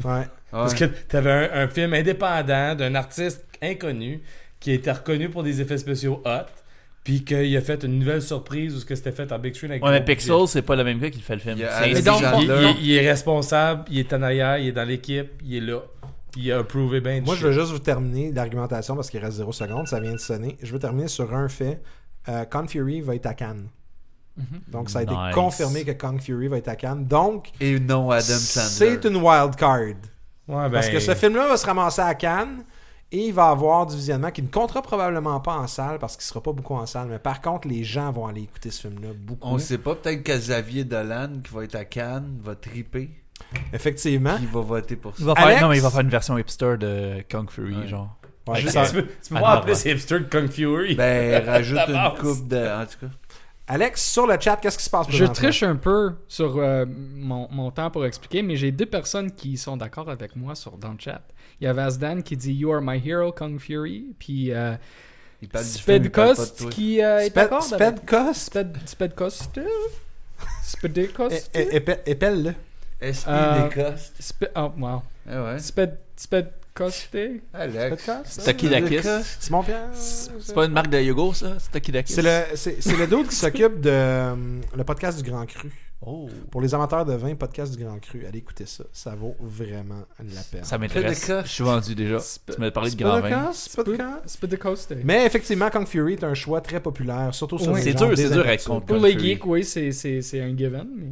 Speaker 4: Ouais.
Speaker 2: Ouais.
Speaker 5: Parce que t'avais un, un film indépendant d'un artiste inconnu qui été reconnu pour des effets spéciaux hot, puis qu'il a fait une nouvelle surprise où ce que c'était fait en big screen avec
Speaker 3: Ouais, mais
Speaker 5: gros
Speaker 3: Pixels, c'est pas le même gars qui fait le film.
Speaker 2: Il
Speaker 6: donc,
Speaker 5: est responsable, il est en arrière, il est dans l'équipe, il est là. Il a approuvé bien
Speaker 4: Moi, je veux juste vous terminer l'argumentation parce qu'il reste 0 secondes. Ça vient de sonner. Je veux terminer sur un fait. Euh, Kong Fury va être à Cannes. Donc, ça a été confirmé que Kong Fury va être à Cannes. Donc,
Speaker 2: Et non Adam Sandler.
Speaker 4: c'est une wild card.
Speaker 5: Ouais, ben,
Speaker 4: Parce que ce film-là va se ramasser à Cannes et il va avoir du visionnement qui ne comptera probablement pas en salle parce qu'il sera pas beaucoup en salle. Mais par contre, les gens vont aller écouter ce film-là beaucoup.
Speaker 2: On sait pas, peut-être que Xavier Dolan, qui va être à Cannes, va triper.
Speaker 4: Effectivement.
Speaker 2: Il va voter pour ça.
Speaker 3: Il va faire,
Speaker 4: Alex?
Speaker 3: non, mais il va faire une version hipster de Kong Fury,
Speaker 2: Ouais.
Speaker 3: genre.
Speaker 4: Ouais,
Speaker 5: tu peux, tu peux
Speaker 3: Ah,
Speaker 5: pas
Speaker 3: non,
Speaker 5: appeler
Speaker 3: ouais.
Speaker 5: ces hipsters de Kung Fury.
Speaker 2: Ben, rajoute [LAUGHS] une coupe de. En tout cas.
Speaker 4: Alex, sur le chat, qu'est-ce qui se passe
Speaker 6: Je triche un peu sur euh, mon, mon temps pour expliquer, mais j'ai deux personnes qui sont d'accord avec moi sur, dans le chat. Il y a Vazdan qui dit You are my hero, Kong Fury. Puis euh,
Speaker 2: toi.
Speaker 6: qui euh, est
Speaker 4: Sped-
Speaker 6: d'accord avec
Speaker 4: Spedcost?
Speaker 6: Sped, Spedcost Spedcost
Speaker 4: É- é- épelle- Épelle-le.
Speaker 2: SP
Speaker 6: Euh,
Speaker 2: d'Écosse.
Speaker 6: Spe- Oh, wow. Sped, Spedcost
Speaker 2: Alex.
Speaker 4: Spedcost?
Speaker 3: Takidakis.
Speaker 2: D'Écosse.
Speaker 4: Simon Pierre?
Speaker 3: C'est pas une marque de yogourt, ça C'est Takidakis.
Speaker 4: C'est le, c'est, c'est le qui s'occupe de euh, le podcast du Grand Cru.
Speaker 3: Oh.
Speaker 4: Pour les amateurs de vin, podcast du Grand Cru, allez écouter ça. Ça vaut vraiment la peine.
Speaker 3: Ça m'intéresse. Je suis vendu déjà. Tu m'as parlé de grand vin.
Speaker 4: Spedcost? Spedcost. Mais effectivement, Kong Fury est un choix très populaire, surtout sur
Speaker 6: Oui.
Speaker 4: les
Speaker 3: C'est dur, c'est dur à.
Speaker 6: Pour les geeks, oui, c'est- c'est c'est un given. Mais...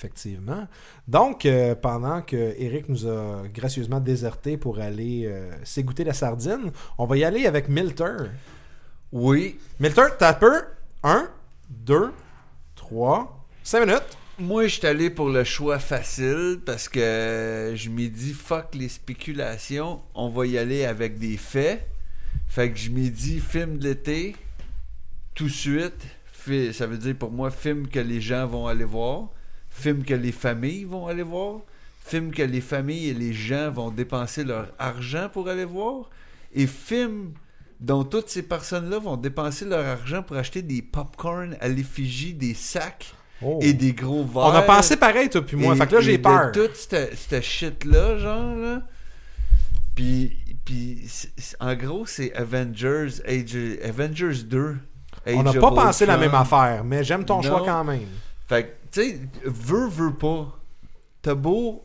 Speaker 4: Effectivement. Donc, euh, pendant que Eric nous a gracieusement déserté pour aller euh, s'égoutter la sardine, on va y aller avec Milter.
Speaker 2: Oui.
Speaker 4: Milter, t'as peur? 1, 2, 3, 5 minutes.
Speaker 2: Moi, je suis allé pour le choix facile parce que je m'ai dit fuck les spéculations, on va y aller avec des faits. Fait que je m'ai dit film de l'été, tout de suite. Ça veut dire pour moi film que les gens vont aller voir, film que les familles vont aller voir, film que les familles et les gens vont dépenser leur argent pour aller voir, et film dont toutes ces personnes-là vont dépenser leur argent pour acheter des popcorn à l'effigie, des sacs
Speaker 4: Oh.
Speaker 2: et des gros verres.
Speaker 4: On a pensé pareil, toi puis moi.
Speaker 2: Et-
Speaker 4: fait que là, j'ai
Speaker 2: de
Speaker 4: peur.
Speaker 2: toute cette, cette shit-là, genre, là. Puis, puis en gros, c'est Avengers, Age, Avengers 2.
Speaker 4: On n'a pas pensé la même affaire, mais j'aime ton
Speaker 2: Non.
Speaker 4: choix quand même.
Speaker 2: Fait que, tu sais, veux, veux pas. T'as beau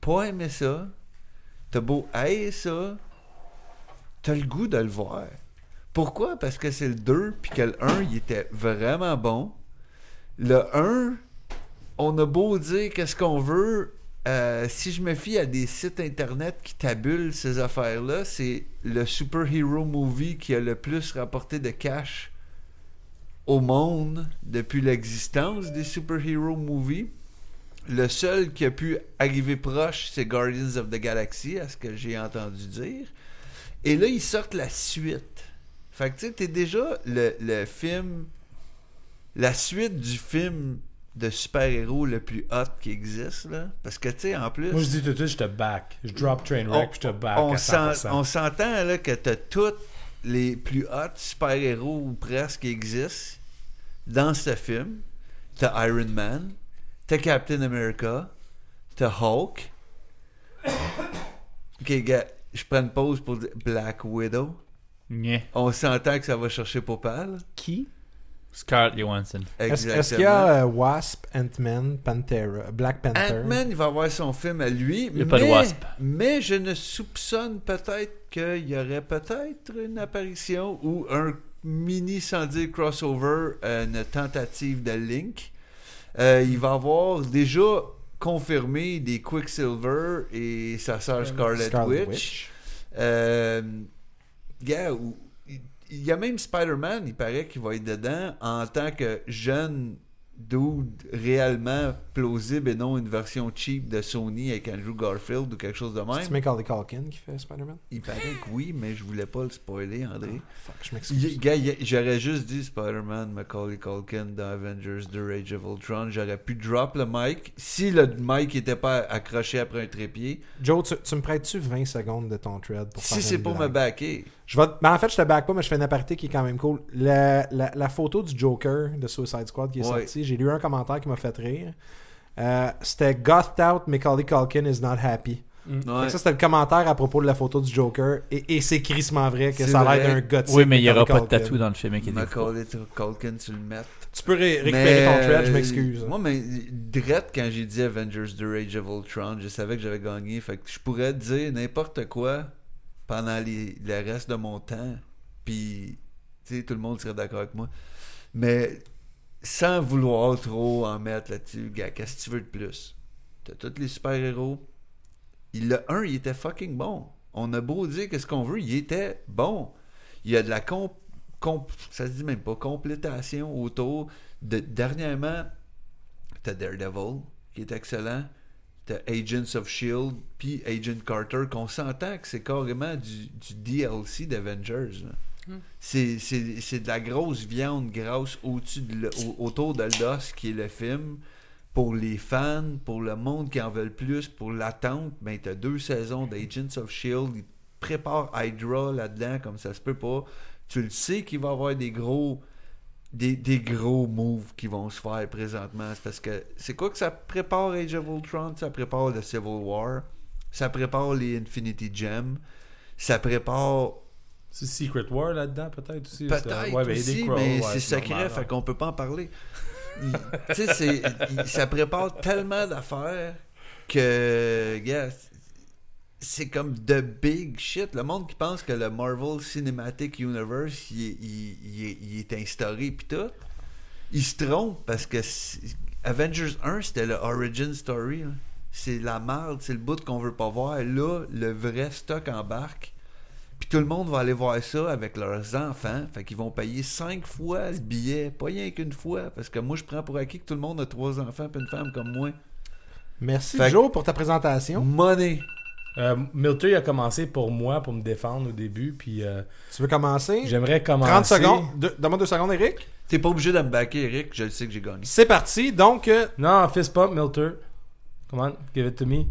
Speaker 2: pas aimer ça. T'as beau haïr ça. T'as le goût de le voir. Pourquoi? Parce que c'est le 2 puis que le 1, il était vraiment bon. Le 1, on a beau dire qu'est-ce qu'on veut. euh, si je me fie à des sites internet qui tabulent ces affaires-là, c'est le superhero movie qui a le plus rapporté de cash au monde depuis l'existence des superhero movies. Le seul qui a pu arriver proche, c'est Guardians of the Galaxy, à ce que j'ai entendu dire. Et là, ils sortent la suite. Fait que tu sais, t'es déjà le, le film, la suite du film de super-héros le plus hot qui existe, là. Parce que tu sais, en plus.
Speaker 5: Moi, je dis tout de suite, je te back. Je drop Trainwreck, puis je te back
Speaker 2: on
Speaker 5: à
Speaker 2: s'en-
Speaker 5: 100%.
Speaker 2: on s'entend là que t'as tous les plus hot super-héros ou presque qui existent dans ce film. T'as Iron Man, t'as Captain America, t'as Hulk. [COUGHS] Ok, gars, je prends une pause pour Black Widow. On s'entend que ça va chercher Popal.
Speaker 6: Qui?
Speaker 3: Scarlett Johansson.
Speaker 4: Est-ce est-ce qu'il y a euh, Wasp, Ant-Man, Pantera, Black Panther?
Speaker 2: Ant-Man, il va avoir son film à lui.
Speaker 3: Il y a pas de
Speaker 2: mais-
Speaker 3: Wasp.
Speaker 2: Mais je ne soupçonne peut-être qu'il y aurait peut-être une apparition ou un mini, sans dire crossover, euh, une tentative de Link. Euh, il va avoir déjà confirmé des Quicksilver et sa sœur Scarlet,
Speaker 4: Scarlet
Speaker 2: Witch.
Speaker 4: Witch.
Speaker 2: Euh, ou- il- y a même Spider-Man, il paraît qu'il va être dedans en tant que jeune dude réellement plausible et non une version cheap de Sony avec Andrew Garfield ou quelque chose de
Speaker 4: C'est
Speaker 2: même.
Speaker 4: Macaulay Culkin qui fait Spider-Man?
Speaker 2: Il paraît que oui, mais je voulais pas le spoiler, André.
Speaker 4: Fuck, je m'excuse.
Speaker 2: J'aurais juste dit Spider-Man, Macaulay Culkin dans Avengers 2 Age of Ultron. J'aurais pu drop le mic si le mic était pas accroché après un trépied.
Speaker 4: Joe, tu, tu me prêtes-tu 20 secondes de ton thread pour
Speaker 2: Si c'est pour me backer.
Speaker 4: Je vais, ben en fait, je te back pas, mais je fais une aparté qui est quand même cool. La, la, la photo du Joker de Suicide Squad qui est
Speaker 2: Ouais.
Speaker 4: sortie, j'ai lu un commentaire qui m'a fait rire. Euh, c'était Gothed out, Macaulay Culkin is not happy.
Speaker 2: Ouais.
Speaker 4: Ça, c'était le commentaire à propos de la photo du Joker. Et, et c'est crissement vrai que ça a l'air d'un gothique.
Speaker 3: Oui, mais il n'y aura pas de tatou dans le film.
Speaker 2: Macaulay Culkin, tu le mets.
Speaker 4: Tu peux ré- récupérer
Speaker 2: Mais,
Speaker 4: ton thread, je
Speaker 2: euh,
Speaker 4: m'excuse.
Speaker 2: Moi, mais direct quand j'ai dit Avengers 2 Age of Ultron, je savais que j'avais gagné. Fait que je pourrais dire n'importe quoi pendant les, le reste de mon temps. Puis, tu sais, tout le monde serait d'accord avec moi. Mais sans vouloir trop en mettre là-dessus, gars, qu'est-ce que tu veux de plus? T'as tous les super-héros. Il, le 1, il était fucking bon. On a beau dire qu'est-ce qu'on veut, il était bon. Il y a de la comp- ça se dit même pas, complétation autour. De, dernièrement, t'as Daredevil, qui est excellent. T'as Agents of Shield, puis Agent Carter, qu'on s'entend que c'est carrément du, du DLC d'Avengers. là. C'est, c'est, c'est de la grosse viande grasse au-dessus de le- au- autour de l'os qui est le film. Pour les fans, pour le monde qui en veulent plus, pour l'attente, ben t'as deux saisons d'Agents of Shield. Ils préparent Hydra là-dedans comme ça se peut pas. Tu le sais qu'il va y avoir des gros des, des gros moves qui vont se faire présentement. C'est parce que c'est quoi que ça prépare Age of Ultron? Ça prépare le Civil War. Ça prépare les Infinity Gems. Ça prépare
Speaker 5: C'est Secret War là-dedans, peut-être aussi.
Speaker 2: Peut-être
Speaker 5: ouais,
Speaker 2: aussi,
Speaker 5: Crows,
Speaker 2: mais
Speaker 5: ouais,
Speaker 2: c'est secret,
Speaker 5: normal,
Speaker 2: fait qu'on peut pas en parler. Tu sais, ça prépare tellement d'affaires que, gars, c'est comme de big shit. Le monde qui pense que le Marvel Cinematic Universe, il est, il- il est- il est instauré pis tout, il se trompe parce que Avengers 1, c'était le origin story. C'est la merde, c'est le bout qu'on veut pas voir. Là, le vrai stock embarque. Puis tout le monde va aller voir ça avec leurs enfants. Fait qu'ils vont payer cinq fois le billet, pas rien qu'une fois. Parce que moi, je prends pour acquis que tout le monde a trois enfants et une femme comme moi.
Speaker 4: Merci,
Speaker 2: Fait
Speaker 4: Joe, pour ta présentation.
Speaker 2: Money.
Speaker 5: Euh, Milter, il a commencé pour moi, pour me défendre au début, puis euh,
Speaker 4: Tu veux commencer?
Speaker 5: j'aimerais commencer.
Speaker 4: 30 secondes. Deux- Donne-moi deux secondes, Eric.
Speaker 2: T'es pas obligé de me backer, Eric. Je sais que j'ai gagné.
Speaker 4: C'est parti. Donc, euh,
Speaker 5: Non, fist pump, Milter. Come on, give it to me.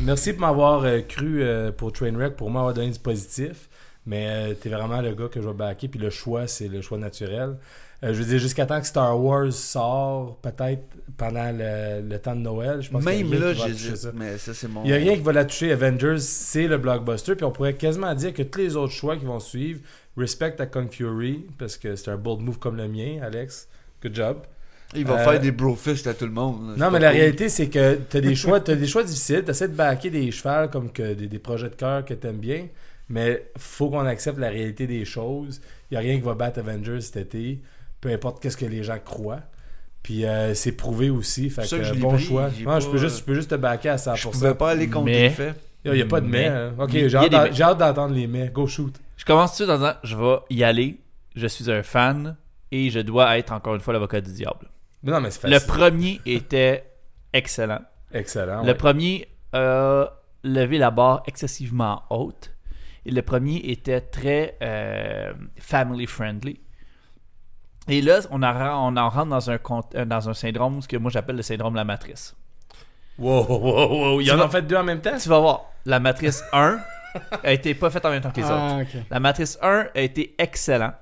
Speaker 5: Merci pour m'avoir euh, cru euh, pour Trainwreck, pour m'avoir donné du positif. Mais euh, t'es vraiment le gars que je vais backer. Puis le choix, c'est le choix naturel. Euh, je veux dire, jusqu'à temps que Star Wars sort, peut-être pendant le, le temps de Noël, je pense
Speaker 2: Même là, j'hésite.
Speaker 5: ça.
Speaker 2: Mais ça, c'est mon.
Speaker 5: Il n'y a rien qui va la toucher. Avengers, c'est le blockbuster. Puis on pourrait quasiment dire que tous les autres choix qui vont suivre respectent à Kung Fury, parce que c'est un bold move comme le mien, Alex. Good job.
Speaker 2: Il va
Speaker 5: Euh,
Speaker 2: faire des brofists à tout le monde.
Speaker 5: Non, mais la
Speaker 2: cool.
Speaker 5: réalité, c'est que tu as des choix, t'as des choix difficiles. Tu essaies de backer des chevals comme que des, des projets de cœur que tu aimes bien. Mais faut qu'on accepte la réalité des choses. Il n'y a rien qui va battre Avengers cet été. Peu importe qu'est-ce que les gens croient. Puis euh, c'est prouvé aussi. Fait que,
Speaker 2: que je l'ai
Speaker 5: bon
Speaker 2: pris,
Speaker 5: choix. je, peux juste, je peux juste te backer à 100%.
Speaker 2: Je pouvais pas aller contre
Speaker 3: Mais-
Speaker 2: les faits.
Speaker 5: Il n'y a pas de mais.
Speaker 3: Mais-
Speaker 5: hein. Ok, j'ai hâte, d'entendre les mais. Go shoot.
Speaker 3: Je commence tout de suite en disant je vais y aller. Je suis un fan et je dois être encore une fois l'avocat du diable.
Speaker 5: Mais non, mais c'est
Speaker 3: Le premier était excellent.
Speaker 5: Excellent.
Speaker 3: Le
Speaker 5: ouais.
Speaker 3: premier a levé la barre excessivement haute. Et le premier était très euh, family friendly. Et là, on, en- on en rentre dans un, cont- euh, dans un syndrome, ce que moi j'appelle le syndrome de la matrice.
Speaker 5: Wow, wow, wow. Il y en a fait deux en même temps?
Speaker 3: Tu vas voir, la matrice 1 a été pas faite en même temps que les autres.
Speaker 6: Ah, ok.
Speaker 3: La matrice 1 a été excellent.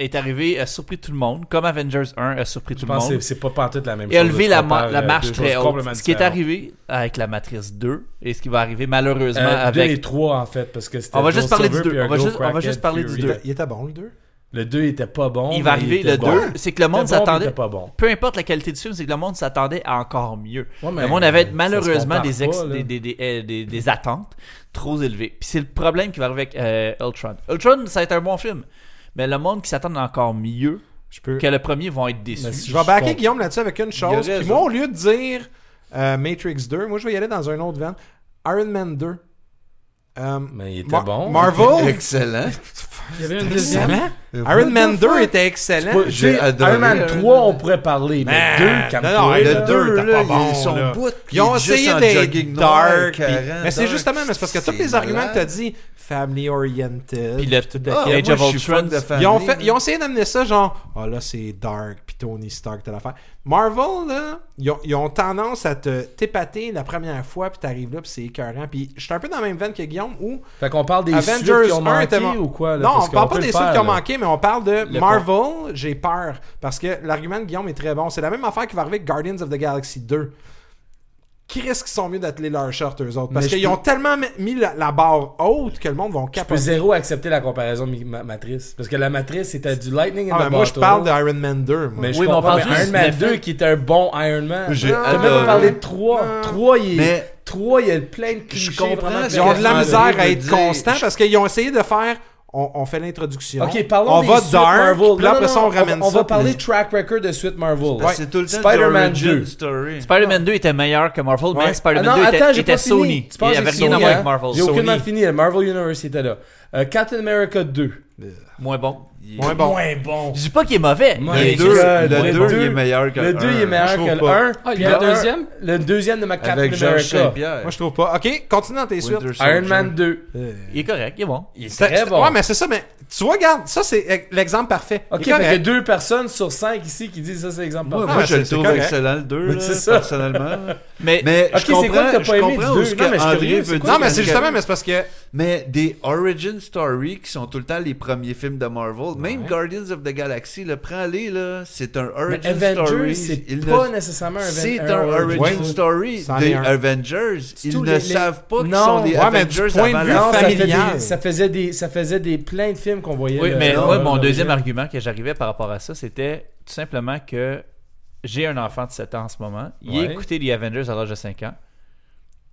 Speaker 3: Est arrivé, a surpris tout le monde, comme Avengers 1 a surpris
Speaker 5: Je
Speaker 3: tout le
Speaker 5: pense que
Speaker 3: monde.
Speaker 5: c'est- c'est pas pantoute la même
Speaker 3: Et a
Speaker 5: chose.
Speaker 3: levé la,
Speaker 5: compares,
Speaker 3: ma- la
Speaker 5: euh,
Speaker 3: marche très haute. Ce qui est arrivé avec la matrice 2 et ce qui va arriver malheureusement
Speaker 5: Euh,
Speaker 3: avec.
Speaker 5: et trois en fait, parce que c'était
Speaker 3: On va juste parler du On va juste- on va
Speaker 5: crackhead
Speaker 3: juste parler du
Speaker 5: Fury.
Speaker 3: deux.
Speaker 4: Il était- il était bon, le 2.
Speaker 5: Le 2 était pas bon.
Speaker 3: il va arriver
Speaker 5: était
Speaker 3: le
Speaker 5: bon.
Speaker 3: 2. C'est que le monde
Speaker 5: bon,
Speaker 3: s'attendait.
Speaker 5: pas bon.
Speaker 3: Peu importe la qualité du film, c'est que le monde s'attendait à encore mieux.
Speaker 5: Ouais, mais
Speaker 3: le monde avait malheureusement des, ex-
Speaker 5: pas,
Speaker 3: des, des, des, euh, des- des attentes trop élevées. Puis c'est le problème qui va arriver avec euh, Ultron. Ultron, ça va être un bon film. Mais le monde qui s'attend encore mieux
Speaker 4: Je peux.
Speaker 3: que le premier vont être déçus.
Speaker 5: Si-
Speaker 4: Je vais backer. Guillaume là-dessus avec une chose. Puis moi, au lieu de dire euh, Matrix 2, moi, je vais y aller dans un autre vent. Iron Man 2. Euh,
Speaker 5: Mais il était
Speaker 4: Mar-
Speaker 5: bon.
Speaker 4: Marvel? [LAUGHS]
Speaker 2: Excellent. [LAUGHS]
Speaker 6: Il y avait une deuxième.
Speaker 4: Excellent. Iron Man 2 était excellent.
Speaker 5: Sais,
Speaker 2: J'ai adoré
Speaker 5: Iron Man
Speaker 2: Iron
Speaker 5: 3,
Speaker 2: Man.
Speaker 5: on pourrait parler. Mais
Speaker 4: Man,
Speaker 5: 2,
Speaker 4: non, non,
Speaker 5: calme-toi.
Speaker 4: le
Speaker 5: là.
Speaker 2: Le
Speaker 4: deux,
Speaker 2: 2,
Speaker 4: t'as
Speaker 2: là,
Speaker 4: pas bon,
Speaker 2: ils sont
Speaker 4: là.
Speaker 2: bout.
Speaker 4: Ils ont essayé d'être dark. puis-
Speaker 2: carré,
Speaker 4: mais c'est justement, mais c'est parce que tous les arguments que
Speaker 2: malade.
Speaker 4: tu as dit, family oriented,
Speaker 3: Puis le-
Speaker 4: tout le
Speaker 2: Ah.
Speaker 3: Age of Ultron,
Speaker 2: fan de famille,
Speaker 4: Ils ont, essayé d'amener ça genre, ah là c'est dark, Tony Stark, telle affaire. Marvel, là, ils ont, ils ont tendance à te t'épater la première fois, puis t'arrives là, puis c'est écœurant. Puis je suis un peu dans la même veine que Guillaume, où
Speaker 5: Fait qu'on parle des
Speaker 4: Avengers
Speaker 5: qui ont
Speaker 4: 1
Speaker 5: manqué ou quoi? là?
Speaker 4: non,
Speaker 5: Parce
Speaker 4: on parle pas des suites qui ont manqué, mais on parle de
Speaker 3: Le
Speaker 4: Marvel. J'ai peur. Parce que l'argument de Guillaume est très bon. C'est la même affaire qui va arriver avec Guardians of the Galaxy 2. Qui risque qu'ils sont mieux d'atteler leur short, eux autres? Parce
Speaker 5: je
Speaker 4: qu'ils ont tellement mi- mis la, la barre haute que le monde va
Speaker 5: Je peux
Speaker 4: capoter.
Speaker 5: zéro accepter la comparaison ma- matrice. Parce que la matrice, c'était du Lightning in
Speaker 4: Ah,
Speaker 5: the
Speaker 4: moi, je parle d'Iron Man 2. moi.
Speaker 5: Mais je
Speaker 3: Oui, mais on
Speaker 5: comprends,
Speaker 3: parle
Speaker 5: mais
Speaker 3: juste
Speaker 5: Iron Man
Speaker 3: le fait-
Speaker 5: 2 qui était un bon Iron Man.
Speaker 2: J'ai
Speaker 5: même parlé de 3.
Speaker 4: Non.
Speaker 5: 3, il, est...
Speaker 2: Mais
Speaker 5: 3, il y a plein de clichés.
Speaker 2: comprends
Speaker 5: vraiment
Speaker 2: ce
Speaker 4: Ils ont de la misère à être constants parce qu'ils ont essayé de faire. On, on fait l'introduction.
Speaker 5: Ok, parlons
Speaker 4: On
Speaker 5: des
Speaker 4: va
Speaker 5: suites
Speaker 4: dark.
Speaker 5: Marvel.
Speaker 4: Puis là,
Speaker 5: Non,
Speaker 4: après
Speaker 5: non,
Speaker 4: ça, on ramène
Speaker 5: on
Speaker 4: ça.
Speaker 5: va parler
Speaker 4: puis-
Speaker 5: track record de suite Marvel.
Speaker 2: que c'est tout le temps
Speaker 5: Spider-Man
Speaker 2: du origin
Speaker 5: 2.
Speaker 2: story.
Speaker 3: Spider-Man 2 était meilleur que Marvel,
Speaker 4: Ouais.
Speaker 3: mais Spider-Man
Speaker 5: Ah non,
Speaker 3: 2 était,
Speaker 5: attends, j'ai
Speaker 3: était
Speaker 5: pas.
Speaker 3: Sony.
Speaker 5: Tu penses
Speaker 3: à
Speaker 5: Sony,
Speaker 3: voir
Speaker 5: hein?
Speaker 3: avec Marvel.
Speaker 5: J'ai aucunement fini. Marvel Universe était là. Euh, Captain America 2.
Speaker 3: Moins bon.
Speaker 4: Moins bon.
Speaker 5: Moins bon.
Speaker 3: Je dis pas qu'il est mauvais.
Speaker 2: Le
Speaker 3: est
Speaker 2: 2,
Speaker 3: juste-
Speaker 5: le
Speaker 2: le
Speaker 5: deux-
Speaker 2: 2,
Speaker 5: deux-
Speaker 2: il est meilleur que
Speaker 5: Le 2 il est
Speaker 2: un.
Speaker 5: meilleur que le
Speaker 4: pas.
Speaker 5: 1.
Speaker 6: Ah, il y a un deuxième?
Speaker 5: Le deuxième de ma Captain
Speaker 2: Avec
Speaker 5: America.
Speaker 4: Moi, je trouve pas. Ok, continue dans tes suites.
Speaker 5: Iron. Man 2.
Speaker 4: Euh,
Speaker 3: Il est correct, il est bon.
Speaker 5: Il est
Speaker 4: c'est-
Speaker 5: très bon.
Speaker 4: Ouais, mais c'est ça, mais tu vois, regarde, ça, c'est l'exemple parfait.
Speaker 5: Ok,
Speaker 4: Il est
Speaker 5: que
Speaker 4: correct.
Speaker 5: deux personnes sur cinq ici qui disent ça, c'est l'exemple
Speaker 2: Moi,
Speaker 5: parfait.
Speaker 2: moi,
Speaker 4: Ah,
Speaker 2: je le trouve excellent, le 2,
Speaker 5: Mais c'est ça.
Speaker 2: personnellement. [LAUGHS]
Speaker 3: Mais,
Speaker 2: je comprends,
Speaker 5: Non, mais je suis
Speaker 2: André
Speaker 5: curieux,
Speaker 2: veut
Speaker 5: c'est
Speaker 2: dire.
Speaker 5: quoi
Speaker 4: Non, mais c'est
Speaker 2: parce que-
Speaker 4: justement, mais c'est parce que.
Speaker 2: Mais des origin stories qui sont tout le temps les premiers films de Marvel, même Guardians of the Galaxy, le prends-les là, c'est un origin
Speaker 5: Avengers,
Speaker 2: story.
Speaker 5: c'est pas
Speaker 2: ne-
Speaker 5: nécessairement un
Speaker 2: C'est
Speaker 5: un
Speaker 2: origin
Speaker 4: Ouais.
Speaker 2: story des
Speaker 4: un.
Speaker 2: Avengers. Ils ne
Speaker 5: les- les-
Speaker 2: savent pas qu'ils sont les
Speaker 4: Ouais,
Speaker 2: Avengers
Speaker 4: point de
Speaker 2: avant
Speaker 4: vue
Speaker 2: la
Speaker 5: Non, ça, fait
Speaker 4: familial.
Speaker 5: des, ça faisait des ça faisait des plein de films qu'on voyait.
Speaker 3: oui,
Speaker 5: là,
Speaker 3: mais
Speaker 5: là,
Speaker 3: moi,
Speaker 5: là,
Speaker 3: mon deuxième argument que j'arrivais par rapport à ça, c'était tout simplement que j'ai un enfant de 7 ans en ce moment. Il a
Speaker 5: Ouais.
Speaker 3: écouté les Avengers à l'âge de 5 ans.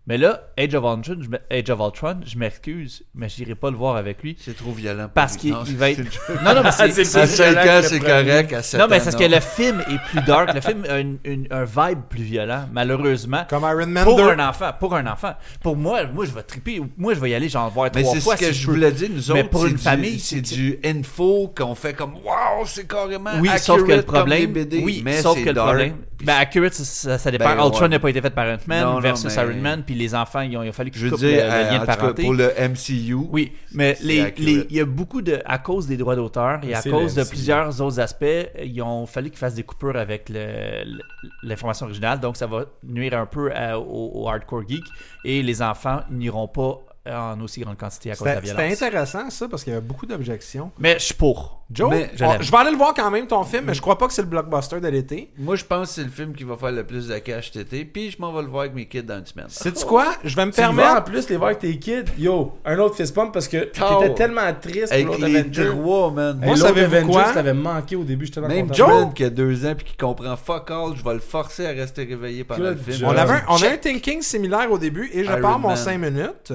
Speaker 3: Mais là, Age of Ultron, je, Age of Ultron, je m'excuse, mais je n'irai pas le voir avec lui.
Speaker 2: C'est trop violent. pour
Speaker 3: Parce qu'il va être.
Speaker 2: c'est.
Speaker 3: Non, non, mais c'est. [LAUGHS]
Speaker 5: C'est
Speaker 3: c'est-
Speaker 2: À
Speaker 5: plus
Speaker 2: 5
Speaker 5: violent
Speaker 2: ans,
Speaker 5: que
Speaker 2: c'est correct. À 7
Speaker 3: Non, mais c'est parce que le film est plus dark. Le film a une- une- un vibe plus violent, malheureusement.
Speaker 4: Comme Iron Man
Speaker 3: Pour
Speaker 4: 2.
Speaker 3: un enfant, pour un enfant. Pour moi, moi je vais triper. Moi je vais y aller, j'en voir
Speaker 2: Mais
Speaker 3: trois
Speaker 2: c'est
Speaker 3: fois.
Speaker 2: ce que
Speaker 3: si
Speaker 2: je voulais dire, nous
Speaker 3: Mais
Speaker 2: autres.
Speaker 3: pour
Speaker 2: c'est
Speaker 3: une
Speaker 2: du-
Speaker 3: famille,
Speaker 2: c'est
Speaker 3: c'est-
Speaker 2: du info qu'on fait comme Waouh, c'est carrément.
Speaker 3: Oui,
Speaker 2: accurate
Speaker 3: sauf que le problème, oui,
Speaker 2: mais
Speaker 3: sauf
Speaker 2: c'est
Speaker 3: que le problème, ben accurate, ça, ça dépend.
Speaker 2: Ben,
Speaker 3: Ultron
Speaker 2: ouais.
Speaker 3: n'a pas été fait par Ant-Man
Speaker 2: Non, non,
Speaker 3: versus
Speaker 2: mais-
Speaker 3: Iron Man, puis les enfants, ils ont, il a fallu qu'ils
Speaker 2: Je veux
Speaker 3: coupent
Speaker 2: dire,
Speaker 3: le, le
Speaker 2: euh,
Speaker 3: lien
Speaker 2: en
Speaker 3: de
Speaker 2: tout cas,
Speaker 3: parenté.
Speaker 2: pour le MCU,
Speaker 3: Oui, mais les, les- il y a beaucoup de, à cause des droits d'auteur et à cause de plusieurs autres aspects, ils ont fallu qu'ils fassent des coupures avec l'information originale, donc ça va nuire un peu à- au, au hardcore geek et les enfants n'iront pas en aussi grande quantité à cause de la
Speaker 4: C'était c'était
Speaker 3: violence.
Speaker 4: intéressant, ça, parce qu'il y avait beaucoup d'objections.
Speaker 3: Mais je suis pour.
Speaker 4: Joe,
Speaker 2: Mais
Speaker 3: je
Speaker 4: on-
Speaker 3: l'aime.
Speaker 4: je vais aller le voir quand même ton film, mais je crois pas que c'est le blockbuster de l'été.
Speaker 2: Moi, je pense que c'est le film qui va faire le plus de cash cet été. Puis je m'en vais le voir avec mes kids dans une semaine.
Speaker 4: Sais-tu quoi? Je vais me
Speaker 5: Tu vois en
Speaker 4: permettre.
Speaker 5: plus les voir avec tes kids. Yo, un autre fist bump parce que
Speaker 2: Oh.
Speaker 5: t'étais tellement triste pour
Speaker 2: Avec
Speaker 5: l'autre
Speaker 2: les
Speaker 5: Avenger.
Speaker 2: trois, man.
Speaker 4: Moi,
Speaker 5: l'autre
Speaker 4: savez-vous
Speaker 5: Avenger,
Speaker 4: quoi?
Speaker 5: ça manqué au début, j'étais
Speaker 2: Même
Speaker 5: content.
Speaker 4: Joe-
Speaker 2: qui a deux ans puis qui comprend fuck all, je vais le forcer à rester réveillé pendant
Speaker 5: Good
Speaker 2: le film.
Speaker 5: job.
Speaker 4: On, avait un, on a un thinking similaire au début et je
Speaker 2: Iron
Speaker 4: pars mon
Speaker 2: Man.
Speaker 4: 5 minutes.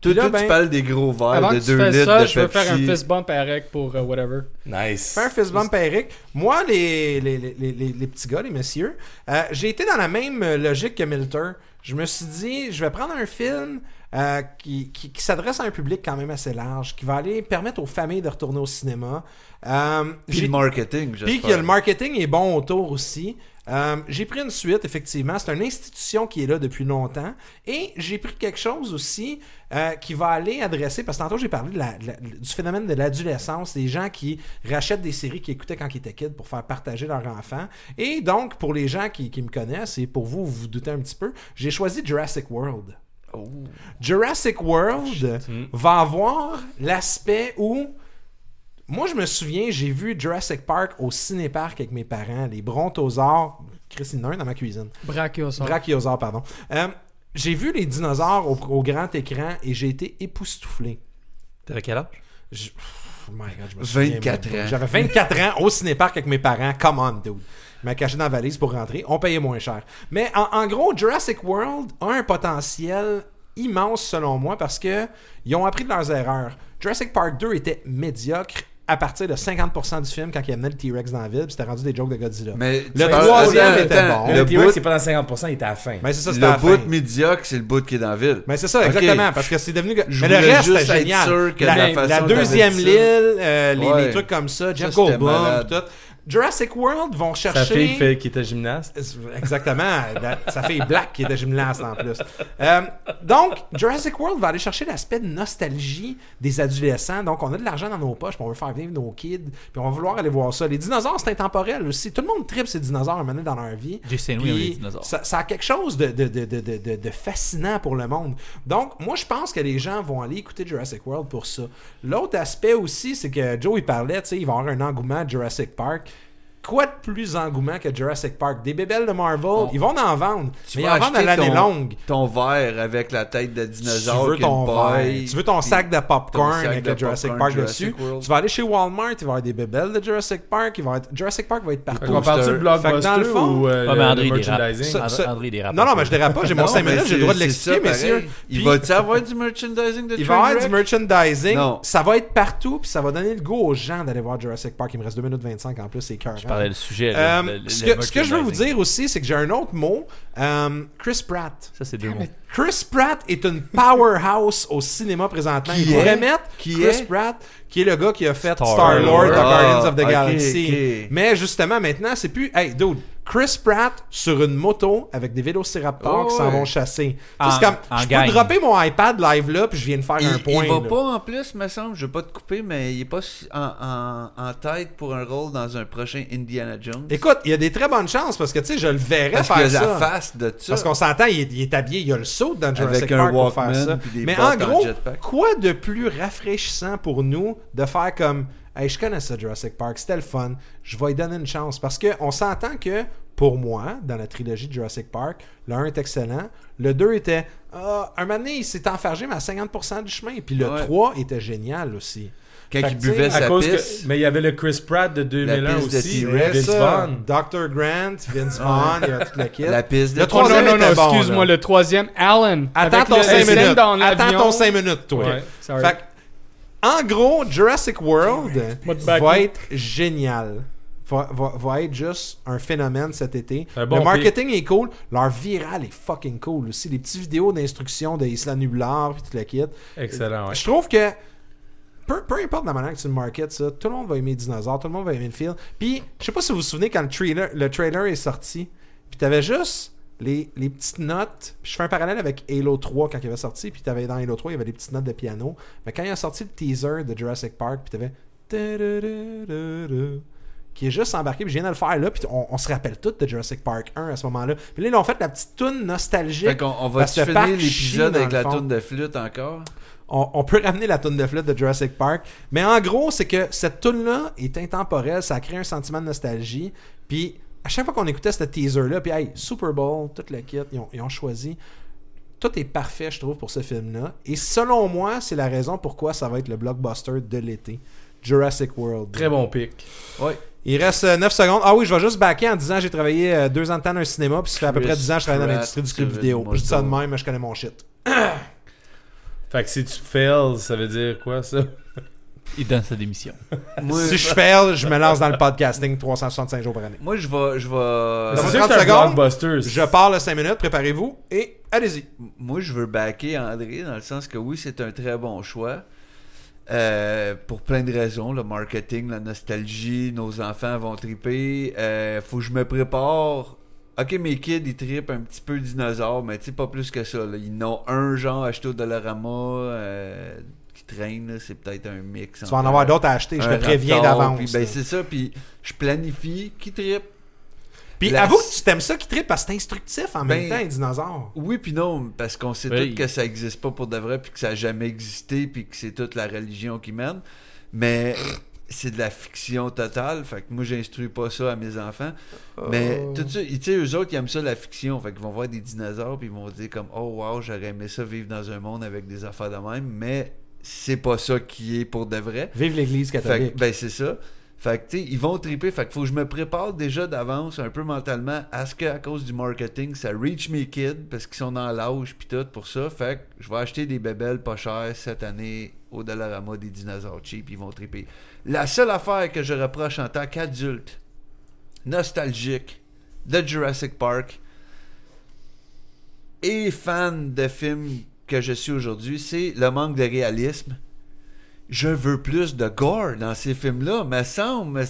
Speaker 2: Toi,
Speaker 4: Puis là, ben,
Speaker 2: tu parles des gros verres de
Speaker 6: que tu
Speaker 2: 2
Speaker 6: fasses
Speaker 2: litres
Speaker 6: ça,
Speaker 2: de
Speaker 6: je
Speaker 2: Pepsi.
Speaker 6: faire un fist bump à Eric pour euh, whatever.
Speaker 5: Nice.
Speaker 4: Faire un fist bump à Eric. Moi, les, les, les, les, petits gars, les messieurs, euh, j'ai été dans la même logique que Milter. Je me suis dit, je vais prendre un film euh, qui, qui, qui s'adresse à un public quand même assez large, qui va aller permettre aux familles de retourner au cinéma. Euh,
Speaker 2: Puis le marketing,
Speaker 4: Puis que le marketing est bon autour aussi. Euh, j'ai pris une suite, effectivement. C'est une institution qui est là depuis longtemps. Et j'ai pris quelque chose aussi euh, qui va aller adresser, parce que tantôt j'ai parlé de la- de la- du phénomène de l'adolescence, des gens qui rachètent des séries qu'ils écoutaient quand ils étaient kids pour faire partager leur enfant. Et donc, pour les gens qui, qui me connaissent, et pour vous, vous vous doutez un petit peu, j'ai choisi Jurassic World.
Speaker 2: Oh.
Speaker 4: Jurassic World va avoir l'aspect où. Moi, je me souviens, j'ai vu Jurassic Park au cinéparc avec mes parents, les brontosaures. Christine dans ma cuisine.
Speaker 6: Brachiosaure.
Speaker 4: Brachiosaures, pardon. Euh, j'ai vu les dinosaures au, au grand écran et j'ai été époustouflé.
Speaker 3: T'avais quel âge?
Speaker 4: Je- Oh my God, je me souviens
Speaker 2: 24
Speaker 4: même pas.
Speaker 2: ans.
Speaker 4: J'avais 24 ans au cinéparc avec mes parents. Come on, dude. M'a caché dans la valise pour rentrer. On payait moins cher. Mais en, en gros, Jurassic World a un potentiel immense selon moi parce que ils ont appris de leurs erreurs. Jurassic Park 2 était médiocre à partir de 50% du film quand il amenait le T-Rex dans la ville, puis c'était rendu des jokes de Godzilla.
Speaker 2: Mais
Speaker 4: Le troisième était
Speaker 2: attends,
Speaker 4: bon.
Speaker 5: Le
Speaker 2: Le
Speaker 5: T-Rex, c'est pas dans 50%, il était à la fin.
Speaker 4: Mais c'est ça, à
Speaker 2: le bout
Speaker 4: fin.
Speaker 2: médiocre, c'est le bout qui est dans la ville.
Speaker 4: Mais c'est ça, exactement, parce que c'est devenu.
Speaker 2: Je
Speaker 4: Mais le reste, c'était génial.
Speaker 2: sûr que
Speaker 4: la,
Speaker 2: la
Speaker 4: deuxième
Speaker 2: ça-
Speaker 4: euh, les,
Speaker 2: Ouais.
Speaker 4: les trucs comme ça, Jeff Goldblum, tout. Jurassic World vont
Speaker 5: Sa
Speaker 4: chercher.
Speaker 5: fille fait- qui était gymnaste.
Speaker 4: Exactement. La- sa fille Black qui était gymnaste en plus. Euh, donc, Jurassic World va aller chercher l'aspect de nostalgie des adolescents. Donc, on a de l'argent dans nos poches, puis on veut faire vivre nos kids, puis on va vouloir aller voir ça. Les dinosaures, c'est intemporel aussi. Tout le monde tripe ces dinosaures à un moment donné dans leur vie.
Speaker 3: Avait les dinosaures.
Speaker 4: Ça, ça a quelque chose de, de, de, de, de, de- de fascinant pour le monde. Donc, moi, je pense que les gens vont aller écouter Jurassic World pour ça. L'autre aspect aussi, c'est que Joe, il parlait, tu sais, il va avoir un engouement à Jurassic Park. Quoi de plus engouement que Jurassic Park? Des bébelles de Marvel, ils vont en vendre.
Speaker 2: Tu
Speaker 4: mais ils
Speaker 2: vas
Speaker 4: en vendent à
Speaker 2: acheter
Speaker 4: l'année
Speaker 2: ton-
Speaker 4: longue.
Speaker 2: Ton verre avec la tête de
Speaker 4: Tu
Speaker 2: dinosaure
Speaker 4: veux
Speaker 2: qui a
Speaker 4: ton tu veux ton sac de popcorn
Speaker 2: sac
Speaker 4: avec
Speaker 2: de
Speaker 4: le Jurassic
Speaker 2: popcorn
Speaker 4: Park
Speaker 2: Jurassic
Speaker 4: dessus.
Speaker 2: World.
Speaker 4: Tu vas aller chez Walmart, il va y avoir des bébelles de Jurassic Park. Il va être... Jurassic Park va être partout.
Speaker 2: Fait que
Speaker 5: blockbuster
Speaker 4: dans le fond-
Speaker 5: ou euh,
Speaker 3: Ah, mais André,
Speaker 5: le
Speaker 3: il dérape.
Speaker 5: merchandising?
Speaker 4: Ça-
Speaker 3: André,
Speaker 4: ça-
Speaker 3: André dérape
Speaker 4: Non, non, mais je dérape pas, j'ai [LAUGHS] mon
Speaker 2: Non,
Speaker 4: 5
Speaker 2: mais
Speaker 4: minutes, j'ai le droit de l'expliquer, messieurs.
Speaker 2: Il va-tu avoir du merchandising de
Speaker 4: Il va y avoir du merchandising.
Speaker 2: Non.
Speaker 4: Ça va être partout, puis ça va donner le goût aux gens d'aller voir Jurassic Park. Il me reste 2 minutes 25 en plus, c'est cœur.
Speaker 3: Parlais du sujet.
Speaker 4: Euh,
Speaker 3: le- le-
Speaker 4: ce,
Speaker 3: le
Speaker 4: que, ce que je veux vous dire aussi, c'est que j'ai un autre mot. Euh, Chris Pratt.
Speaker 3: Ça, c'est deux mots.
Speaker 4: Chris Pratt est une powerhouse au cinéma présentement.
Speaker 2: Qui
Speaker 4: Il pourrait
Speaker 2: est?
Speaker 4: mettre
Speaker 2: Qui
Speaker 4: Chris
Speaker 2: est?
Speaker 4: Pratt, qui est le gars qui a fait
Speaker 3: Star-Lord.
Speaker 4: Dans
Speaker 2: Ah,
Speaker 4: Guardians of the
Speaker 2: ok,
Speaker 4: Galaxy. Mais justement, maintenant, c'est plus. Hey, dude, Chris Pratt sur une moto avec des vélociraptors
Speaker 2: Oh,
Speaker 4: qui s'en
Speaker 2: ouais.
Speaker 4: vont chasser.
Speaker 3: En-
Speaker 4: c'est comme, je
Speaker 3: gang.
Speaker 4: peux dropper mon iPad live là, puis je viens de faire
Speaker 2: Il,
Speaker 4: un point.
Speaker 2: il va
Speaker 4: là.
Speaker 2: pas en plus, me semble, je veux pas te couper, mais il est pas en, en- en tête pour un rôle dans un prochain Indiana Jones.
Speaker 4: Écoute, il y a des très bonnes chances parce que tu sais, je le verrais
Speaker 2: Parce
Speaker 4: faire
Speaker 2: qu'il y a
Speaker 4: ça.
Speaker 2: la face de ça.
Speaker 4: Parce qu'on s'entend, il, est- il est habillé, il a le saut dans Jurassic
Speaker 2: Avec un
Speaker 4: Park pour faire ça. Mais en gros, quoi de plus rafraîchissant pour nous de faire comme Hey, je connais ça Jurassic Park, c'était le fun, je vais lui donner une chance. Parce qu'on s'entend que, pour moi, dans la trilogie de Jurassic Park, le 1 est excellent, le 2 était. Ah, un moment donné, il s'est enfargé, mais à 50% du chemin. Puis le
Speaker 2: Ouais.
Speaker 4: 3 était génial aussi.
Speaker 2: Quand
Speaker 4: Fait
Speaker 2: il buvait sa
Speaker 5: que, mais il y avait le Chris Pratt de 2001
Speaker 2: piste de
Speaker 5: aussi.
Speaker 2: T-Rex.
Speaker 5: Vince Vaughn.
Speaker 4: Dr. Grant, Vince Vaughn, il y avait tout le kit.
Speaker 2: La piste de
Speaker 4: Le troisième
Speaker 6: non, non, non,
Speaker 4: bon,
Speaker 6: excuse-moi, le troisième, Alan.
Speaker 4: Attends ton
Speaker 6: le
Speaker 4: 5
Speaker 6: scène
Speaker 4: minutes.
Speaker 6: dans
Speaker 4: Attends ton 5 minutes, toi.
Speaker 6: Ouais, sorry.
Speaker 4: Fait que, en gros, Jurassic World
Speaker 6: de
Speaker 4: va être génial. Va, va- va être juste un phénomène cet été.
Speaker 5: Bon
Speaker 4: le marketing est cool. Leur viral est fucking cool aussi. Les petites vidéos d'instruction de Isla Nublar puis tout le kit.
Speaker 5: Excellent, ouais.
Speaker 4: Je trouve que peu, peu importe la manière que tu le marketes, ça, tout le monde va aimer les dinosaures, tout le monde va aimer le film. Puis, je sais pas si vous vous souvenez quand le trailer, le trailer est sorti, puis t'avais juste les, les petites notes. Puis je fais un parallèle avec Halo 3 quand il avait sorti, puis t'avais dans Halo 3, il y avait des petites notes de piano. Mais quand il a sorti le teaser de Jurassic Park, puis t'avais qui est juste embarqué. Puis je viens de le faire là. Puis on, on se rappelle tout de Jurassic Park 1 à ce moment-là. Puis là, ils ont fait la petite toune nostalgique.
Speaker 2: Fait qu'on on va finir l'épisode avec la toune de flûte encore?
Speaker 4: on, on peut ramener la toune de flûte de Jurassic Park. Mais en gros, c'est que cette toune-là est intemporelle. Ça crée un sentiment de nostalgie. Puis à chaque fois qu'on écoutait ce teaser-là, puis hey, Super Bowl, tout le kit, ils ont, ils ont choisi. Tout est parfait, je trouve, pour ce film-là. Et selon moi, c'est la raison pourquoi ça va être le blockbuster de l'été. Jurassic World.
Speaker 5: Très bon pic.
Speaker 2: Ouais.
Speaker 4: Il reste 9 secondes. Ah oui, je vais juste backer en disant j'ai travaillé euh, deux ans de temps dans un cinéma, puis ça fait à peu près 10 ans que je travaille dans l'industrie du clip vidéo. Je dis ça de même, mais je connais mon shit. [CLEARS THROAT]
Speaker 5: Fait que si tu fails, ça veut dire quoi ça? [LAUGHS]
Speaker 3: Il donne sa démission.
Speaker 2: Moi,
Speaker 4: si je fail, je me lance dans le podcasting 365 jours par année.
Speaker 2: moi, je vais. Je vais...
Speaker 4: Dans
Speaker 5: C'est
Speaker 4: 30
Speaker 5: sûr que c'est un
Speaker 4: secondes. Je parle 5 minutes, préparez-vous et allez-y.
Speaker 2: Moi, je veux backer André dans le sens que oui, c'est un très bon choix. Euh, pour plein de raisons, le marketing, la nostalgie, nos enfants vont triper. Euh, faut que je me prépare. Ok, mes kids, ils tripent un petit peu dinosaures, mais tu sais, pas plus que ça. là. Ils n'ont un genre acheté au Dollarama euh, qui traîne. C'est peut-être un mix.
Speaker 4: Tu vas en avoir d'autres à acheter, je te préviens d'avance.
Speaker 2: Ben, c'est ça, puis je planifie qui tripe.
Speaker 4: Puis
Speaker 2: la-
Speaker 4: avoue que tu t'aimes ça qui tripe parce que c'est instructif en même
Speaker 2: Ben,
Speaker 4: temps, les dinosaures.
Speaker 2: Oui puis non, parce qu'on sait
Speaker 3: Oui.
Speaker 2: tous que ça existe pas pour de vrai, puis que ça a jamais existé, puis que c'est toute la religion qui mène. Mais c'est de la fiction totale, fait que moi j'instruis pas ça à mes enfants. Mais
Speaker 4: Oh.
Speaker 2: tout ça, tu sais, eux autres ils aiment ça la fiction, fait qu'ils vont voir des dinosaures, puis ils vont dire comme oh wow j'aurais aimé ça vivre dans un monde avec des affaires de même, mais c'est pas ça qui est pour de vrai.
Speaker 4: Vive l'Église
Speaker 2: Fait
Speaker 4: catholique.
Speaker 2: que, ben c'est ça. Fait que, tu sais, ils vont triper. Fait que faut que je me prépare déjà d'avance, un peu mentalement, à ce que, à cause du marketing, ça reach mes kids, parce qu'ils sont dans l'âge pis tout pour ça. Fait que je vais acheter des bébelles pas chères cette année au Dollarama des dinosaures cheap, ils vont triper. La seule affaire que je reproche en tant qu'adulte, nostalgique, de Jurassic Park, et fan de films que je suis aujourd'hui, c'est le manque de réalisme. Je veux plus de gore dans ces films-là, me semble.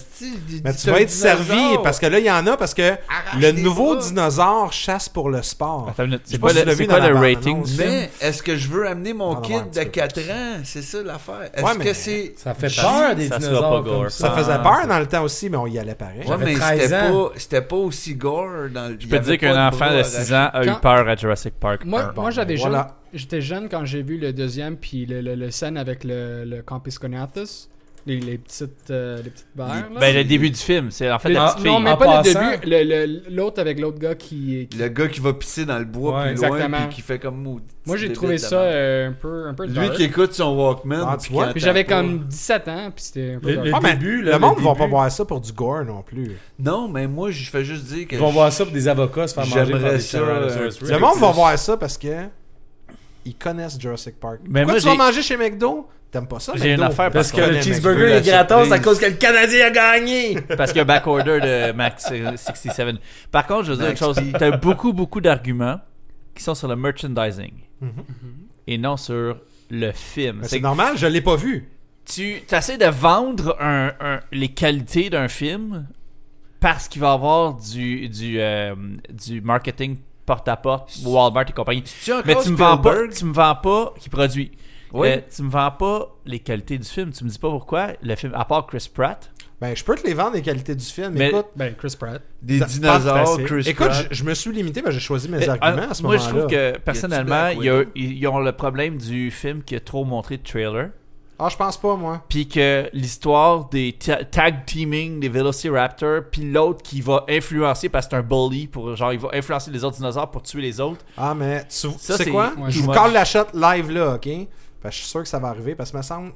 Speaker 4: Mais tu vas être servi parce que là, il y en a parce que
Speaker 2: Arrache
Speaker 4: le nouveau
Speaker 2: bras.
Speaker 4: dinosaure chasse pour le sport.
Speaker 3: C'est
Speaker 4: pas si
Speaker 3: le, rating du film?
Speaker 2: Mais est-ce que je veux amener mon
Speaker 4: non,
Speaker 2: kid de
Speaker 4: peu
Speaker 2: 4
Speaker 4: plus.
Speaker 2: ans? C'est ça l'affaire. Est-ce
Speaker 4: Ouais,
Speaker 2: que c'est.
Speaker 5: Ça fait peur des
Speaker 3: ça
Speaker 5: dinosaures comme ça.
Speaker 4: Ça faisait peur dans le temps aussi, mais on y allait pareil.
Speaker 2: Ouais, mais
Speaker 5: 13
Speaker 2: c'était pas, aussi gore dans le.
Speaker 3: Je peux dire qu'un enfant de 6 ans a eu peur à Jurassic Park.
Speaker 6: Moi,
Speaker 3: 1.
Speaker 6: moi j'avais
Speaker 4: voilà.
Speaker 6: J'étais jeune quand j'ai vu le deuxième, puis le, le, le scène avec le, le Campus Conatus. Les, les petites, euh, les petites barres. là.
Speaker 3: Ben, le début du film, c'est en fait
Speaker 6: Le-
Speaker 3: la petite
Speaker 6: non,
Speaker 3: fille.
Speaker 6: mais
Speaker 5: En
Speaker 6: pas
Speaker 5: passant-
Speaker 6: le début. le- le- L'autre avec l'autre gars qui. qui-
Speaker 2: Le gars qui va pisser dans le bois
Speaker 5: Ouais,
Speaker 2: plus loin
Speaker 6: exactement.
Speaker 2: puis qui fait comme maudit
Speaker 6: Moi, j'ai trouvé ça euh, un peu, un peu
Speaker 2: Lui
Speaker 6: dark.
Speaker 2: qui écoute son Walkman.
Speaker 4: Ah, tu vois.
Speaker 6: Puis j'avais comme 17 ans, puis c'était un peu
Speaker 5: Le- le-
Speaker 4: Ah, mais
Speaker 5: début,
Speaker 4: le
Speaker 5: là,
Speaker 4: monde
Speaker 5: le
Speaker 4: ne va pas voir ça pour du gore non plus.
Speaker 2: Non, mais moi, je fais juste dire que.
Speaker 5: Ils vont voir ça pour des avocats se faire manger par
Speaker 2: ça, euh.
Speaker 4: Le monde va voir ça parce que ils connaissent Jurassic Park.
Speaker 3: Mais
Speaker 4: Pourquoi
Speaker 3: moi,
Speaker 4: tu vas manger chez McDo? T'aimes pas ça,
Speaker 3: J'ai une affaire
Speaker 5: Parce
Speaker 3: parce
Speaker 5: que le cheeseburger est gratos à cause que le Canadien a gagné.
Speaker 3: parce que backorder de Max 67. Par contre, je veux dire une chose. T'as beaucoup, beaucoup d'arguments qui sont sur le merchandising
Speaker 4: Mhm.
Speaker 3: et non sur le film. C'est
Speaker 4: C'est normal, je l'ai pas vu.
Speaker 3: tu essaies de vendre un- un- les qualités d'un film parce qu'il va avoir du, du, euh, du marketing porte-à-porte, Walmart et compagnie. Mais tu me vends pas, tu me vends pas qui produit.
Speaker 2: Oui.
Speaker 3: Euh, tu me vends pas les qualités du film. Tu me dis pas pourquoi le film, à part Chris Pratt.
Speaker 4: Ben, je peux te les vendre, les qualités du film.
Speaker 3: Mais-
Speaker 4: écoute,
Speaker 6: Ben, Chris Pratt.
Speaker 2: Des dinosaures. Chris
Speaker 4: écoute
Speaker 2: Pratt.
Speaker 4: je, je me suis limité, ben, j'ai choisi mes
Speaker 3: Euh,
Speaker 4: arguments
Speaker 3: euh,
Speaker 4: à ce
Speaker 3: moi, je
Speaker 4: moment-là.
Speaker 3: trouve que personnellement, ils ont le problème du film qui a trop montré de trailer.
Speaker 4: Ah, je pense pas, moi.
Speaker 3: Puis que l'histoire des ta- tag teaming des Velociraptors, puis l'autre qui va influencer parce que c'est un bully pour genre il va influencer les autres dinosaures pour tuer les autres.
Speaker 4: Ah, mais tu
Speaker 3: Ça,
Speaker 4: sais
Speaker 3: c'est-
Speaker 4: quoi?
Speaker 6: ouais,
Speaker 4: je vous colle la shot live là, ok? Parce que je suis sûr que ça va arriver, parce que me semble...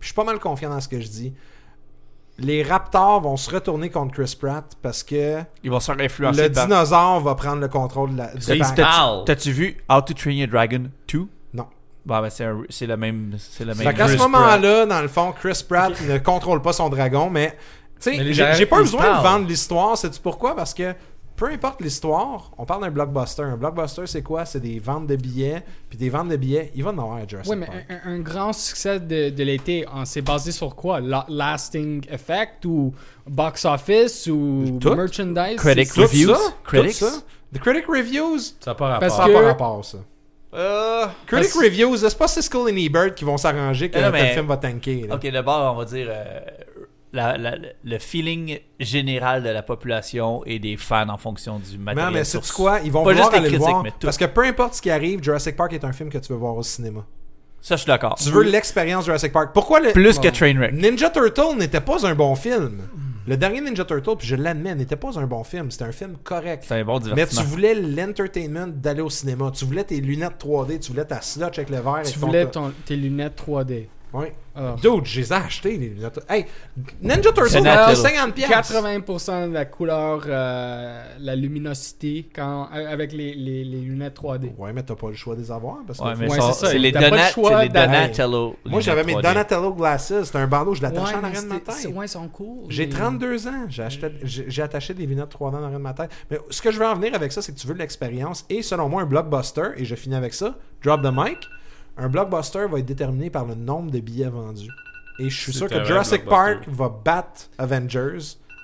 Speaker 4: Je suis pas mal confiant dans ce que je dis. Les Raptors vont se retourner contre Chris Pratt parce que
Speaker 3: Ils vont se faire influencer
Speaker 4: le
Speaker 3: par-
Speaker 4: dinosaure va prendre le contrôle de la,
Speaker 3: T'as-tu vu How to Train Your Dragon 2
Speaker 4: Non.
Speaker 3: Bah ben c'est un- c'est le même c'est le
Speaker 4: Fait
Speaker 3: même
Speaker 4: qu'à ce
Speaker 5: Chris
Speaker 4: moment-là, dans le fond, Chris Pratt ne contrôle pas son dragon, mais tu sais,
Speaker 5: Mais les
Speaker 4: j'ai
Speaker 5: gens,
Speaker 4: pas
Speaker 5: ils
Speaker 4: besoin
Speaker 5: parlent.
Speaker 4: de vendre l'histoire. Sais-tu pourquoi? Parce que peu importe l'histoire, on parle d'un blockbuster. Un blockbuster, c'est quoi? C'est des ventes de billets. Puis des ventes de billets, il va en avoir à Jurassic
Speaker 6: Oui, mais
Speaker 4: Park.
Speaker 6: un, un- un grand succès de, de l'été, on s'est basé sur quoi? La- Lasting Effect ou box office ou
Speaker 4: Tout.
Speaker 6: merchandise?
Speaker 3: Critic
Speaker 6: c'est-
Speaker 4: Tout
Speaker 3: reviews,
Speaker 4: ça,
Speaker 3: critics.
Speaker 4: tout ça? The Critic Reviews,
Speaker 5: Ça n'a pas
Speaker 6: Parce
Speaker 4: ça
Speaker 5: rapport.
Speaker 4: n'a
Speaker 6: que-
Speaker 4: pas rapport, ça.
Speaker 2: Euh,
Speaker 4: Critic Reviews, c'est pas Siskel et Ebert qui vont s'arranger que
Speaker 3: mais-
Speaker 4: film va tanker. là.
Speaker 3: Ok, d'abord on va dire euh, la- la- le feeling général de la population et des fans en fonction du matériel.
Speaker 4: Non, mais
Speaker 3: sur-
Speaker 4: c'est quoi? Ils vont
Speaker 3: Pas juste
Speaker 4: aller le voir. Parce que peu importe ce qui arrive, Jurassic Park est un film que tu veux voir au cinéma.
Speaker 3: Ça, je suis d'accord.
Speaker 4: Tu veux l'expérience Jurassic Park. Pourquoi le.
Speaker 3: Plus que
Speaker 4: Bon.
Speaker 3: Trainwreck.
Speaker 4: Ninja Turtle n'était pas un bon film. Le dernier Ninja Turtle, puis je l'admets, n'était pas un bon film. C'était un film correct.
Speaker 3: C'est un bon
Speaker 4: Mais tu
Speaker 3: divertissement.
Speaker 4: voulais l'entertainment d'aller au cinéma. Tu voulais tes lunettes 3D. Tu voulais ta slotch avec le verre.
Speaker 6: Tu voulais ton- tes lunettes 3D.
Speaker 4: Ouais.
Speaker 6: Alors,
Speaker 4: Dude, je les ai achetées, les lunettes. Hey, Ninja Turtle,
Speaker 3: Donatello.
Speaker 4: 50 piastres.
Speaker 6: 80% de la couleur, euh, la luminosité quand, avec les, les, les lunettes 3D.
Speaker 4: Ouais, mais t'as pas le choix de les avoir. Parce que
Speaker 3: Ouais, mais
Speaker 6: Ouais, c'est ça,
Speaker 3: c'est les,
Speaker 6: t'as pas le
Speaker 3: Donat-
Speaker 6: choix
Speaker 3: les Donatello.
Speaker 4: Moi, j'avais mes
Speaker 3: lunettes 3D.
Speaker 4: Donatello Glasses. C'était un bandeau, je l'attachais en arrière de ma tête.
Speaker 6: ouais, ils sont cool.
Speaker 4: J'ai
Speaker 6: mais-
Speaker 4: 32 ans. J'ai acheté- J'ai j'ai attaché des lunettes 3D en arrière de ma tête. Mais ce que je veux en venir avec ça, c'est que tu veux de l'expérience. Et selon moi, un blockbuster, et je finis avec ça, drop the mic, un blockbuster va être déterminé par le nombre de billets vendus. Et je suis sûr
Speaker 5: un
Speaker 4: que Jurassic. Park va battre Avengers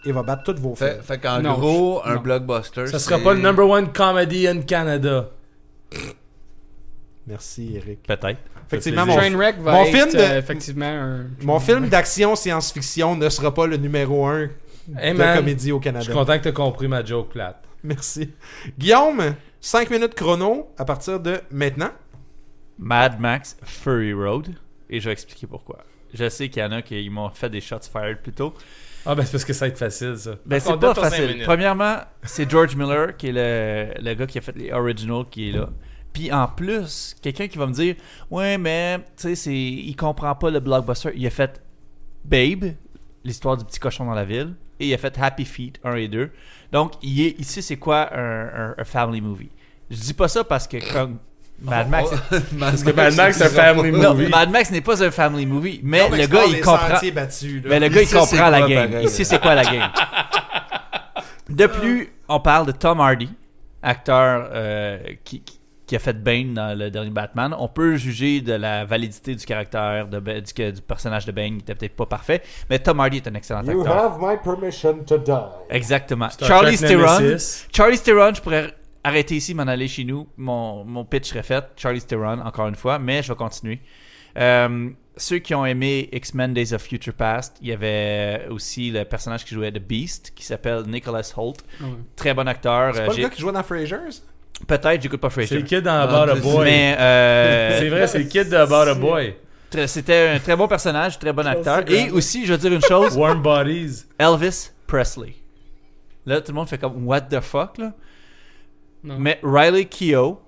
Speaker 4: et va battre tous vos
Speaker 2: Fait,
Speaker 4: films.
Speaker 2: fait qu'en
Speaker 6: Non,
Speaker 2: gros,
Speaker 6: je-
Speaker 2: un
Speaker 6: non.
Speaker 2: blockbuster.
Speaker 5: Ça sera
Speaker 2: c'est-
Speaker 5: pas le number one comedy in Canada.
Speaker 4: Merci, Eric.
Speaker 3: Peut-être.
Speaker 4: Effectivement, mon,
Speaker 6: Trainwreck va
Speaker 4: mon
Speaker 6: être
Speaker 4: film de-
Speaker 6: euh, effectivement un...
Speaker 4: mon film d'action science-fiction ne sera pas le numéro 1
Speaker 5: Hey
Speaker 4: de
Speaker 5: man,
Speaker 4: comédie au
Speaker 5: je
Speaker 4: Canada.
Speaker 5: suis content que t'aies compris ma joke plate.
Speaker 4: Merci. Guillaume, 5 minutes chrono à partir de maintenant.
Speaker 3: Mad Max Fury Road. Et je vais expliquer pourquoi. Je sais qu'il y en a qui m'ont fait des shots fired plus tôt.
Speaker 5: Ah ben c'est parce que ça va être facile ça.
Speaker 3: Ben, c'est pas facile. Premièrement, c'est George Miller qui est le, le gars qui a fait les originals qui est là. Puis en plus, quelqu'un qui va me dire Ouais, mais tu sais, c'est- il comprend pas le blockbuster. Il a fait Babe, l'histoire du petit cochon dans la ville, et il a fait Happy Feet 1 et 2. Donc, il est, ici, c'est quoi un, un- un family movie Je dis pas ça parce que comme Mad Max. [LAUGHS]
Speaker 5: Parce que Mad Max c'est un family
Speaker 3: Non,
Speaker 5: movie.
Speaker 3: Mad Max n'est pas un family movie, mais
Speaker 4: Non,
Speaker 3: le gars, il comprend.
Speaker 4: battus.
Speaker 3: Mais le gars, il comprend la game.
Speaker 2: pareil.
Speaker 3: Sait c'est quoi la game. [LAUGHS] De plus, on parle de Tom Hardy, acteur euh, qui, a fait Bane dans le dernier Batman. On peut juger de la validité du caractère de, du, du personnage de Bane, qui était peut-être pas parfait, mais Tom Hardy est un excellent
Speaker 4: You
Speaker 3: acteur.
Speaker 4: have my permission to die.
Speaker 3: Exactement.
Speaker 5: Star
Speaker 3: Charlie Theron. Charlie Theron, je pourrais arrêter ici, m'en aller chez nous. Mon, mon pitch serait fait. Charlie Theron, encore une fois, mais je vais continuer. Euh, ceux qui ont aimé X-Men Days of Future Past, il y avait aussi le personnage qui jouait The Beast, qui s'appelle Nicholas Holt.
Speaker 6: Ouais.
Speaker 3: Très bon acteur.
Speaker 4: C'est
Speaker 3: Euh,
Speaker 4: pas le
Speaker 3: j'ai-
Speaker 4: gars qui jouait dans Frasiers?
Speaker 3: Peut-être, j'écoute pas
Speaker 5: C'est
Speaker 3: Frasier.
Speaker 5: le kid dans
Speaker 2: Ah,
Speaker 5: About a
Speaker 2: c'est-
Speaker 5: Boy.
Speaker 3: Mais euh,
Speaker 5: C'est vrai, c'est le kid de About a Boy.
Speaker 3: c'était un très bon personnage, très bon acteur. Et aussi, je veux dire une [LAUGHS] chose,
Speaker 5: Warm Bodies.
Speaker 3: Elvis Presley. Là, tout le monde fait comme What the fuck, là?
Speaker 6: Non.
Speaker 3: Mais Riley Keough,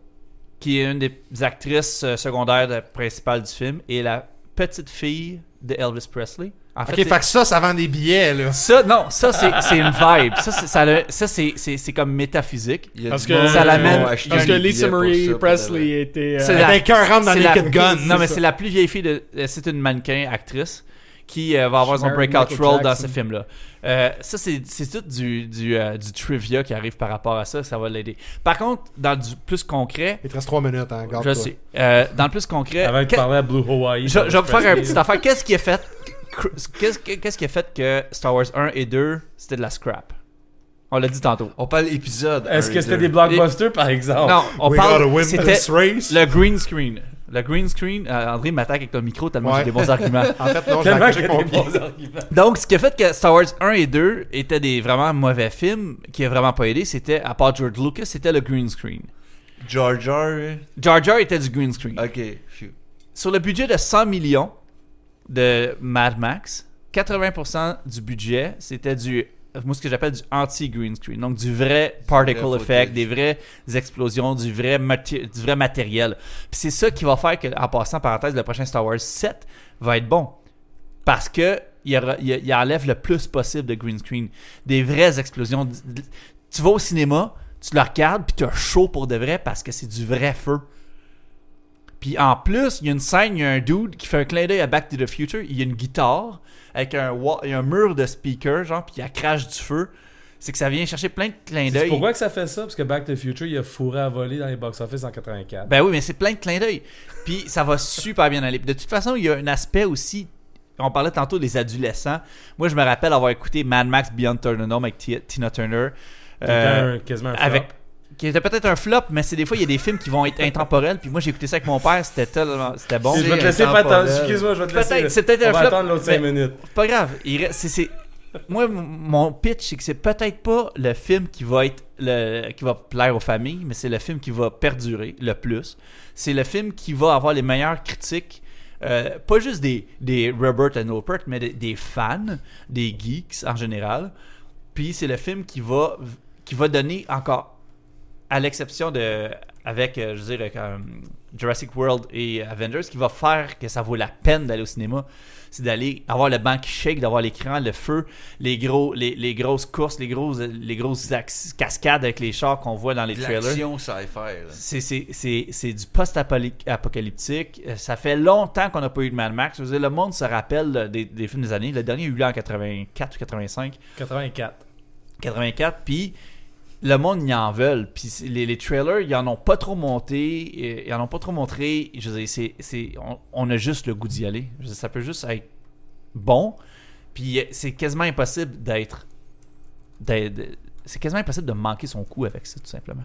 Speaker 3: qui est une des actrices euh, secondaires de- principales du film, est la petite fille de Elvis Presley. En
Speaker 4: Ok,
Speaker 3: fait,
Speaker 4: fait que ça, ça vend des billets, là.
Speaker 3: ça, non, ça c'est c'est une vibe. Ça, c'est- ça, ça, c'est- c'est c'est comme métaphysique.
Speaker 2: Il y a
Speaker 6: Parce que,
Speaker 3: ça l'amène-
Speaker 6: Parce que Lisa Marie Presley était... euh,
Speaker 3: C'est
Speaker 4: dans Naked Gun.
Speaker 3: Non, mais
Speaker 6: ça.
Speaker 3: c'est la plus vieille fille de. euh, C'est une mannequin actrice qui euh, va avoir son breakout role dans ce film-là. Euh, ça, c'est c'est tout du, du, euh, du trivia qui arrive par rapport à ça. Ça va l'aider. Par contre, dans du plus concret,
Speaker 4: Il te reste 3 minutes, hein, garde
Speaker 3: je sais. euh, dans le plus concret.
Speaker 5: Avant de parler à Blue Hawaii.
Speaker 3: je, je vais vous faire un
Speaker 5: Presley.
Speaker 3: petit affaire. Qu'est-ce qui a fait. Qu'est-ce que- qu'est-ce qui a fait que Star Wars 1 et 2 c'était de la scrap? On l'a dit tantôt.
Speaker 2: On parle épisode.
Speaker 5: Est-ce que c'était des blockbusters par exemple?
Speaker 3: Non, on
Speaker 4: We
Speaker 3: parle. C'était le green screen. Le green screen. euh, André m'attaque avec le micro tellement j'ai des bons arguments. [LAUGHS]
Speaker 4: En fait, non, [LAUGHS] j'ai
Speaker 5: Tellement des bons arguments.
Speaker 3: Donc, ce qui a fait que Star Wars 1 et 2 étaient des vraiment mauvais films, qui a vraiment pas aidé, c'était, à part George Lucas, c'était le green screen.
Speaker 2: Jar Jar?
Speaker 3: Jar Jar était du green screen.
Speaker 2: Ok.
Speaker 3: Sur le budget de 100 millions de Mad Max, 80% du budget, c'était du, moi ce que j'appelle du anti-green screen. Donc, du vrai particle
Speaker 2: Vrai
Speaker 3: effect, des vraies explosions, du vrai, du vrai matériel. Puis c'est ça qui va faire que, en passant, parenthèse, le prochain Star Wars 7 va être bon. Parce que il, il, il enlève le plus possible de green screen. Des vraies explosions. Tu vas au cinéma, tu le regardes, puis tu as chaud pour de vrai parce que c'est du vrai feu. Puis en plus, il y a une scène, il y a un dude qui fait un clin d'œil à Back to the Future. Il y a une guitare avec un, wa- il y a un mur de speaker, genre, puis il crache du feu. C'est que ça vient chercher plein de clins
Speaker 5: C'est
Speaker 3: d'œil.
Speaker 5: pourquoi que ça fait ça? Parce que Back to the Future, il a fourré à voler dans les box-office en 84.
Speaker 3: Ben oui, mais c'est plein de clins d'œil. Puis ça va super bien aller. De toute façon, il y a un aspect aussi. On parlait tantôt des adolescents. Moi, je me rappelle avoir écouté Mad Max Beyond Thunderdome avec Ti- Tina Turner. Euh,
Speaker 5: un- quasiment un
Speaker 3: avec qui était peut-être un flop, mais c'est des fois, il y a des films qui vont être intemporels. Puis moi, j'ai écouté ça avec mon père, c'était tellement. C'était bon.
Speaker 5: je vais te
Speaker 2: c'est
Speaker 5: laisser ta- Excuse-moi, je vais te laisser.
Speaker 3: Peut-être, c'est peut-être un flop.
Speaker 5: attendre l'autre 5
Speaker 3: mais-
Speaker 5: minutes.
Speaker 3: C'est pas grave. Il reste- c'est, c'est- Moi, mon pitch, c'est que c'est peut-être pas le film qui va être le... qui va plaire aux familles, mais c'est le film qui va perdurer le plus. C'est le film qui va avoir les meilleures critiques. euh, pas juste des, des Robert and Rupert, mais des, des fans, des geeks en général. Puis c'est le film qui va, qui va donner encore, à l'exception de, avec, euh, je veux dire, euh, Jurassic World et Avengers, qui va faire que ça vaut la peine d'aller au cinéma, c'est d'aller avoir le banc qui shake, d'avoir l'écran, le feu, les gros, les, les grosses courses, les grosses, les grosses ax- cascades avec les chars qu'on voit dans les trailers.
Speaker 2: l'action sci-fi. là.
Speaker 3: C'est- du post-apocalyptique. Ça fait longtemps qu'on n'a pas eu de Mad Max. Je veux dire, le monde se rappelle des, des films des années. Le dernier a eu lieu en 84 ou 85.
Speaker 5: 84.
Speaker 3: 84, puis le monde y en veulent. Puis les, les trailers, ils en ont pas trop monté, ils en ont pas trop montré. Je veux dire, on, on a juste le goût d'y aller. Je veux dire, ça peut juste être bon. Puis euh, c'est quasiment impossible d'être, c'est quasiment impossible de manquer son coup avec ça, tout simplement.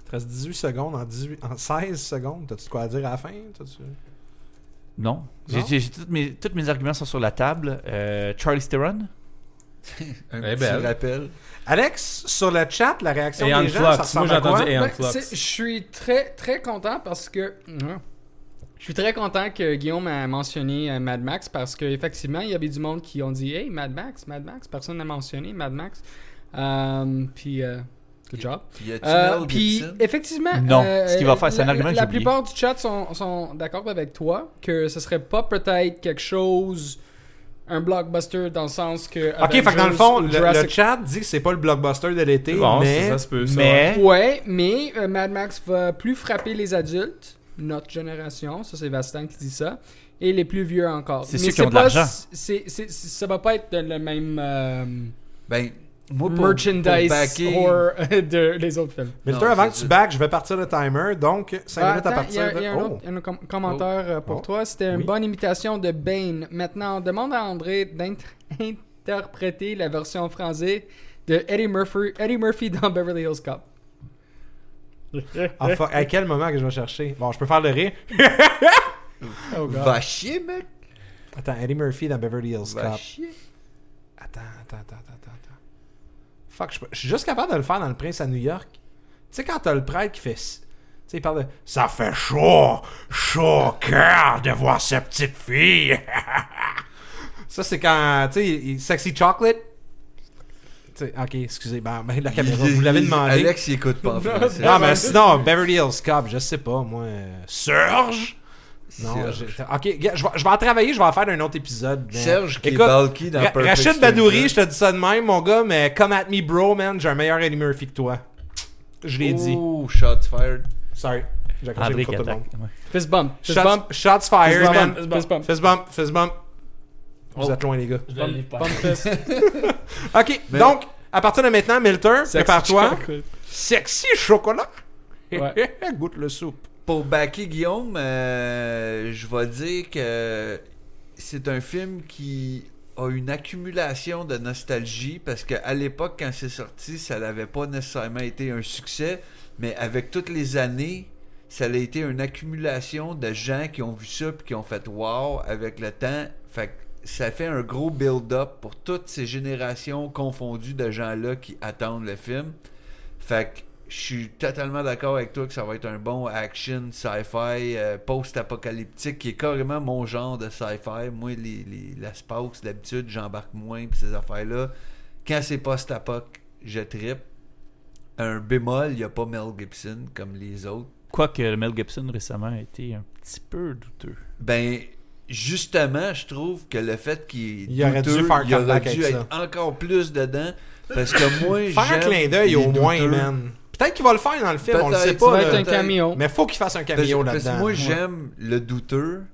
Speaker 4: Il te reste 18 secondes. En, 18, en 16 secondes, t'as-tu quoi à dire à la fin?
Speaker 3: Non.
Speaker 4: Non?
Speaker 3: j'ai toutes mes, tous mes arguments sont sur la table. Euh, Charlie Theron?
Speaker 2: Un
Speaker 5: Eh
Speaker 2: petit
Speaker 5: ben.
Speaker 2: rappel.
Speaker 4: Alex, sur le chat, la réaction des
Speaker 5: en
Speaker 4: gens,
Speaker 5: flux.
Speaker 4: ça
Speaker 5: Moi,
Speaker 4: ressemble
Speaker 5: j'ai
Speaker 4: à quoi?
Speaker 5: entendu
Speaker 6: Ben, Je suis très très content parce que je suis très content que Guillaume a mentionné euh, Mad Max parce qu'effectivement il y avait du monde qui ont dit Hey Mad Max, Mad Max, personne n'a mentionné Mad Max. Euh, puis euh, good job.
Speaker 2: Y
Speaker 6: Euh, puis effectivement,
Speaker 3: Non,
Speaker 6: euh,
Speaker 3: ce qu'il va faire, c'est un
Speaker 6: la-
Speaker 3: argument que
Speaker 6: La
Speaker 3: j'ai oublié.
Speaker 6: plupart du chat sont, sont d'accord avec toi que ce serait pas peut-être quelque chose un blockbuster dans le sens que
Speaker 4: Ok, fait que dans le
Speaker 6: Avengers
Speaker 4: fond, le,
Speaker 6: Jurassic
Speaker 4: le chat dit que c'est pas le blockbuster de l'été,
Speaker 5: Bon,
Speaker 4: mais...
Speaker 5: ça se peut, ça.
Speaker 3: Mais
Speaker 6: Ouais, mais euh, Mad Max va plus frapper les adultes, notre génération, ça c'est Vastin qui dit ça, et les plus vieux encore.
Speaker 3: C'est ceux qui ont de l'argent.
Speaker 6: ça va pas être le même euh,
Speaker 2: Ben, moi, pour,
Speaker 6: merchandise
Speaker 2: pour [LAUGHS]
Speaker 6: or de les autres films.
Speaker 4: Milton,
Speaker 2: Non,
Speaker 4: avant que tu back, je vais partir le timer. Donc, 5
Speaker 6: Ah,
Speaker 4: minutes à partir
Speaker 6: il y a,
Speaker 4: de...
Speaker 6: il y a un,
Speaker 4: Oh.
Speaker 6: autre, un com- commentaire euh, pour
Speaker 4: Oh.
Speaker 6: toi. C'était une bonne imitation de Bane. Maintenant, on demande à André d'interpréter [LAUGHS] la version française de Eddie Murphy, Eddie Murphy dans Beverly Hills Cop.
Speaker 4: Ah, à quel moment que je vais chercher? Bon, je peux faire le rire. [LAUGHS]
Speaker 6: Oh, God.
Speaker 2: Va chier, mec.
Speaker 4: Attends, Eddie Murphy dans Beverly Hills
Speaker 2: Va
Speaker 4: Cop. attends, attends, attends. attends. Fuck, je, suis juste capable de le faire dans Le Prince à New York. Tu sais, quand t'as le prêtre qui fait... Tu sais, il parle de... Ça fait chaud, chaud au cœur de voir cette petite fille. [LAUGHS] Ça, c'est quand... Tu sais, Sexy Chocolate. Tu sais, ok, excusez, ben, ben, la caméra, vous l'avez demandé.
Speaker 2: Alex, il écoute pas. [LAUGHS]
Speaker 4: Non, mais sinon, Beverly Hills Cop, je sais pas, moi. euh, Serge? Non,
Speaker 2: Serge.
Speaker 4: j'ai- ok, je vais, je vais en travailler, je vais en faire un autre épisode. mais-
Speaker 2: Serge qui est
Speaker 4: Écoute,
Speaker 2: bulky dans
Speaker 4: Ra-
Speaker 2: Perfect
Speaker 4: Rachid Badouri, je te dis ça de même, mon gars, mais come at me, bro, man, j'ai un meilleur Eddie Murphy que toi. Je l'ai dit.
Speaker 2: Oh, shots fired.
Speaker 4: Sorry. J'ai accroché le tout le monde.
Speaker 6: Fist bump. Fist
Speaker 4: Shots,
Speaker 6: bump.
Speaker 4: shots fired,
Speaker 6: Fist
Speaker 4: man.
Speaker 6: bump. Fist bump.
Speaker 4: Fist bump, fist bump. Vous
Speaker 5: Oh.
Speaker 4: êtes loin, les gars.
Speaker 5: Je l'ai pas.
Speaker 6: Bump fist. [LAUGHS]
Speaker 4: Ok,
Speaker 2: Mais-
Speaker 4: donc, à partir de maintenant, Milton, prépare-toi. Sexy chocolat.
Speaker 6: Ouais. [LAUGHS]
Speaker 4: Goûte le soupe.
Speaker 2: Pour backer Guillaume, euh, je vais dire que c'est un film qui a une accumulation de nostalgie parce qu'à l'époque, quand c'est sorti, ça n'avait pas nécessairement été un succès, mais avec toutes les années, ça a été une accumulation de gens qui ont vu ça et qui ont fait wow avec le temps. Fait que ça fait un gros build-up pour toutes ces générations confondues de gens-là qui attendent le film. Fait je suis totalement d'accord avec toi que ça va être un bon action sci-fi euh, post-apocalyptique qui est carrément mon genre de sci-fi. Moi, les, les, l'espace, d'habitude, j'embarque moins pis ces affaires-là. Quand c'est post-apoc, je trippe. Un bémol, il n'y a pas Mel Gibson comme les autres.
Speaker 3: Quoique Mel Gibson récemment a été un petit peu douteux.
Speaker 2: Ben, justement, je trouve que le fait qu'il est
Speaker 4: Il aurait dû faire
Speaker 2: il aurait dû être encore plus dedans. Parce que moi,
Speaker 4: Faire un clin d'œil au moins, man. Peut-être qu'il va le faire dans le film, on le sait pas.
Speaker 6: va
Speaker 4: là.
Speaker 6: être un cameo.
Speaker 4: Mais faut qu'il fasse un cameo
Speaker 2: parce que
Speaker 4: là-dedans.
Speaker 2: moi,
Speaker 4: Ouais.
Speaker 2: j'aime le douteux.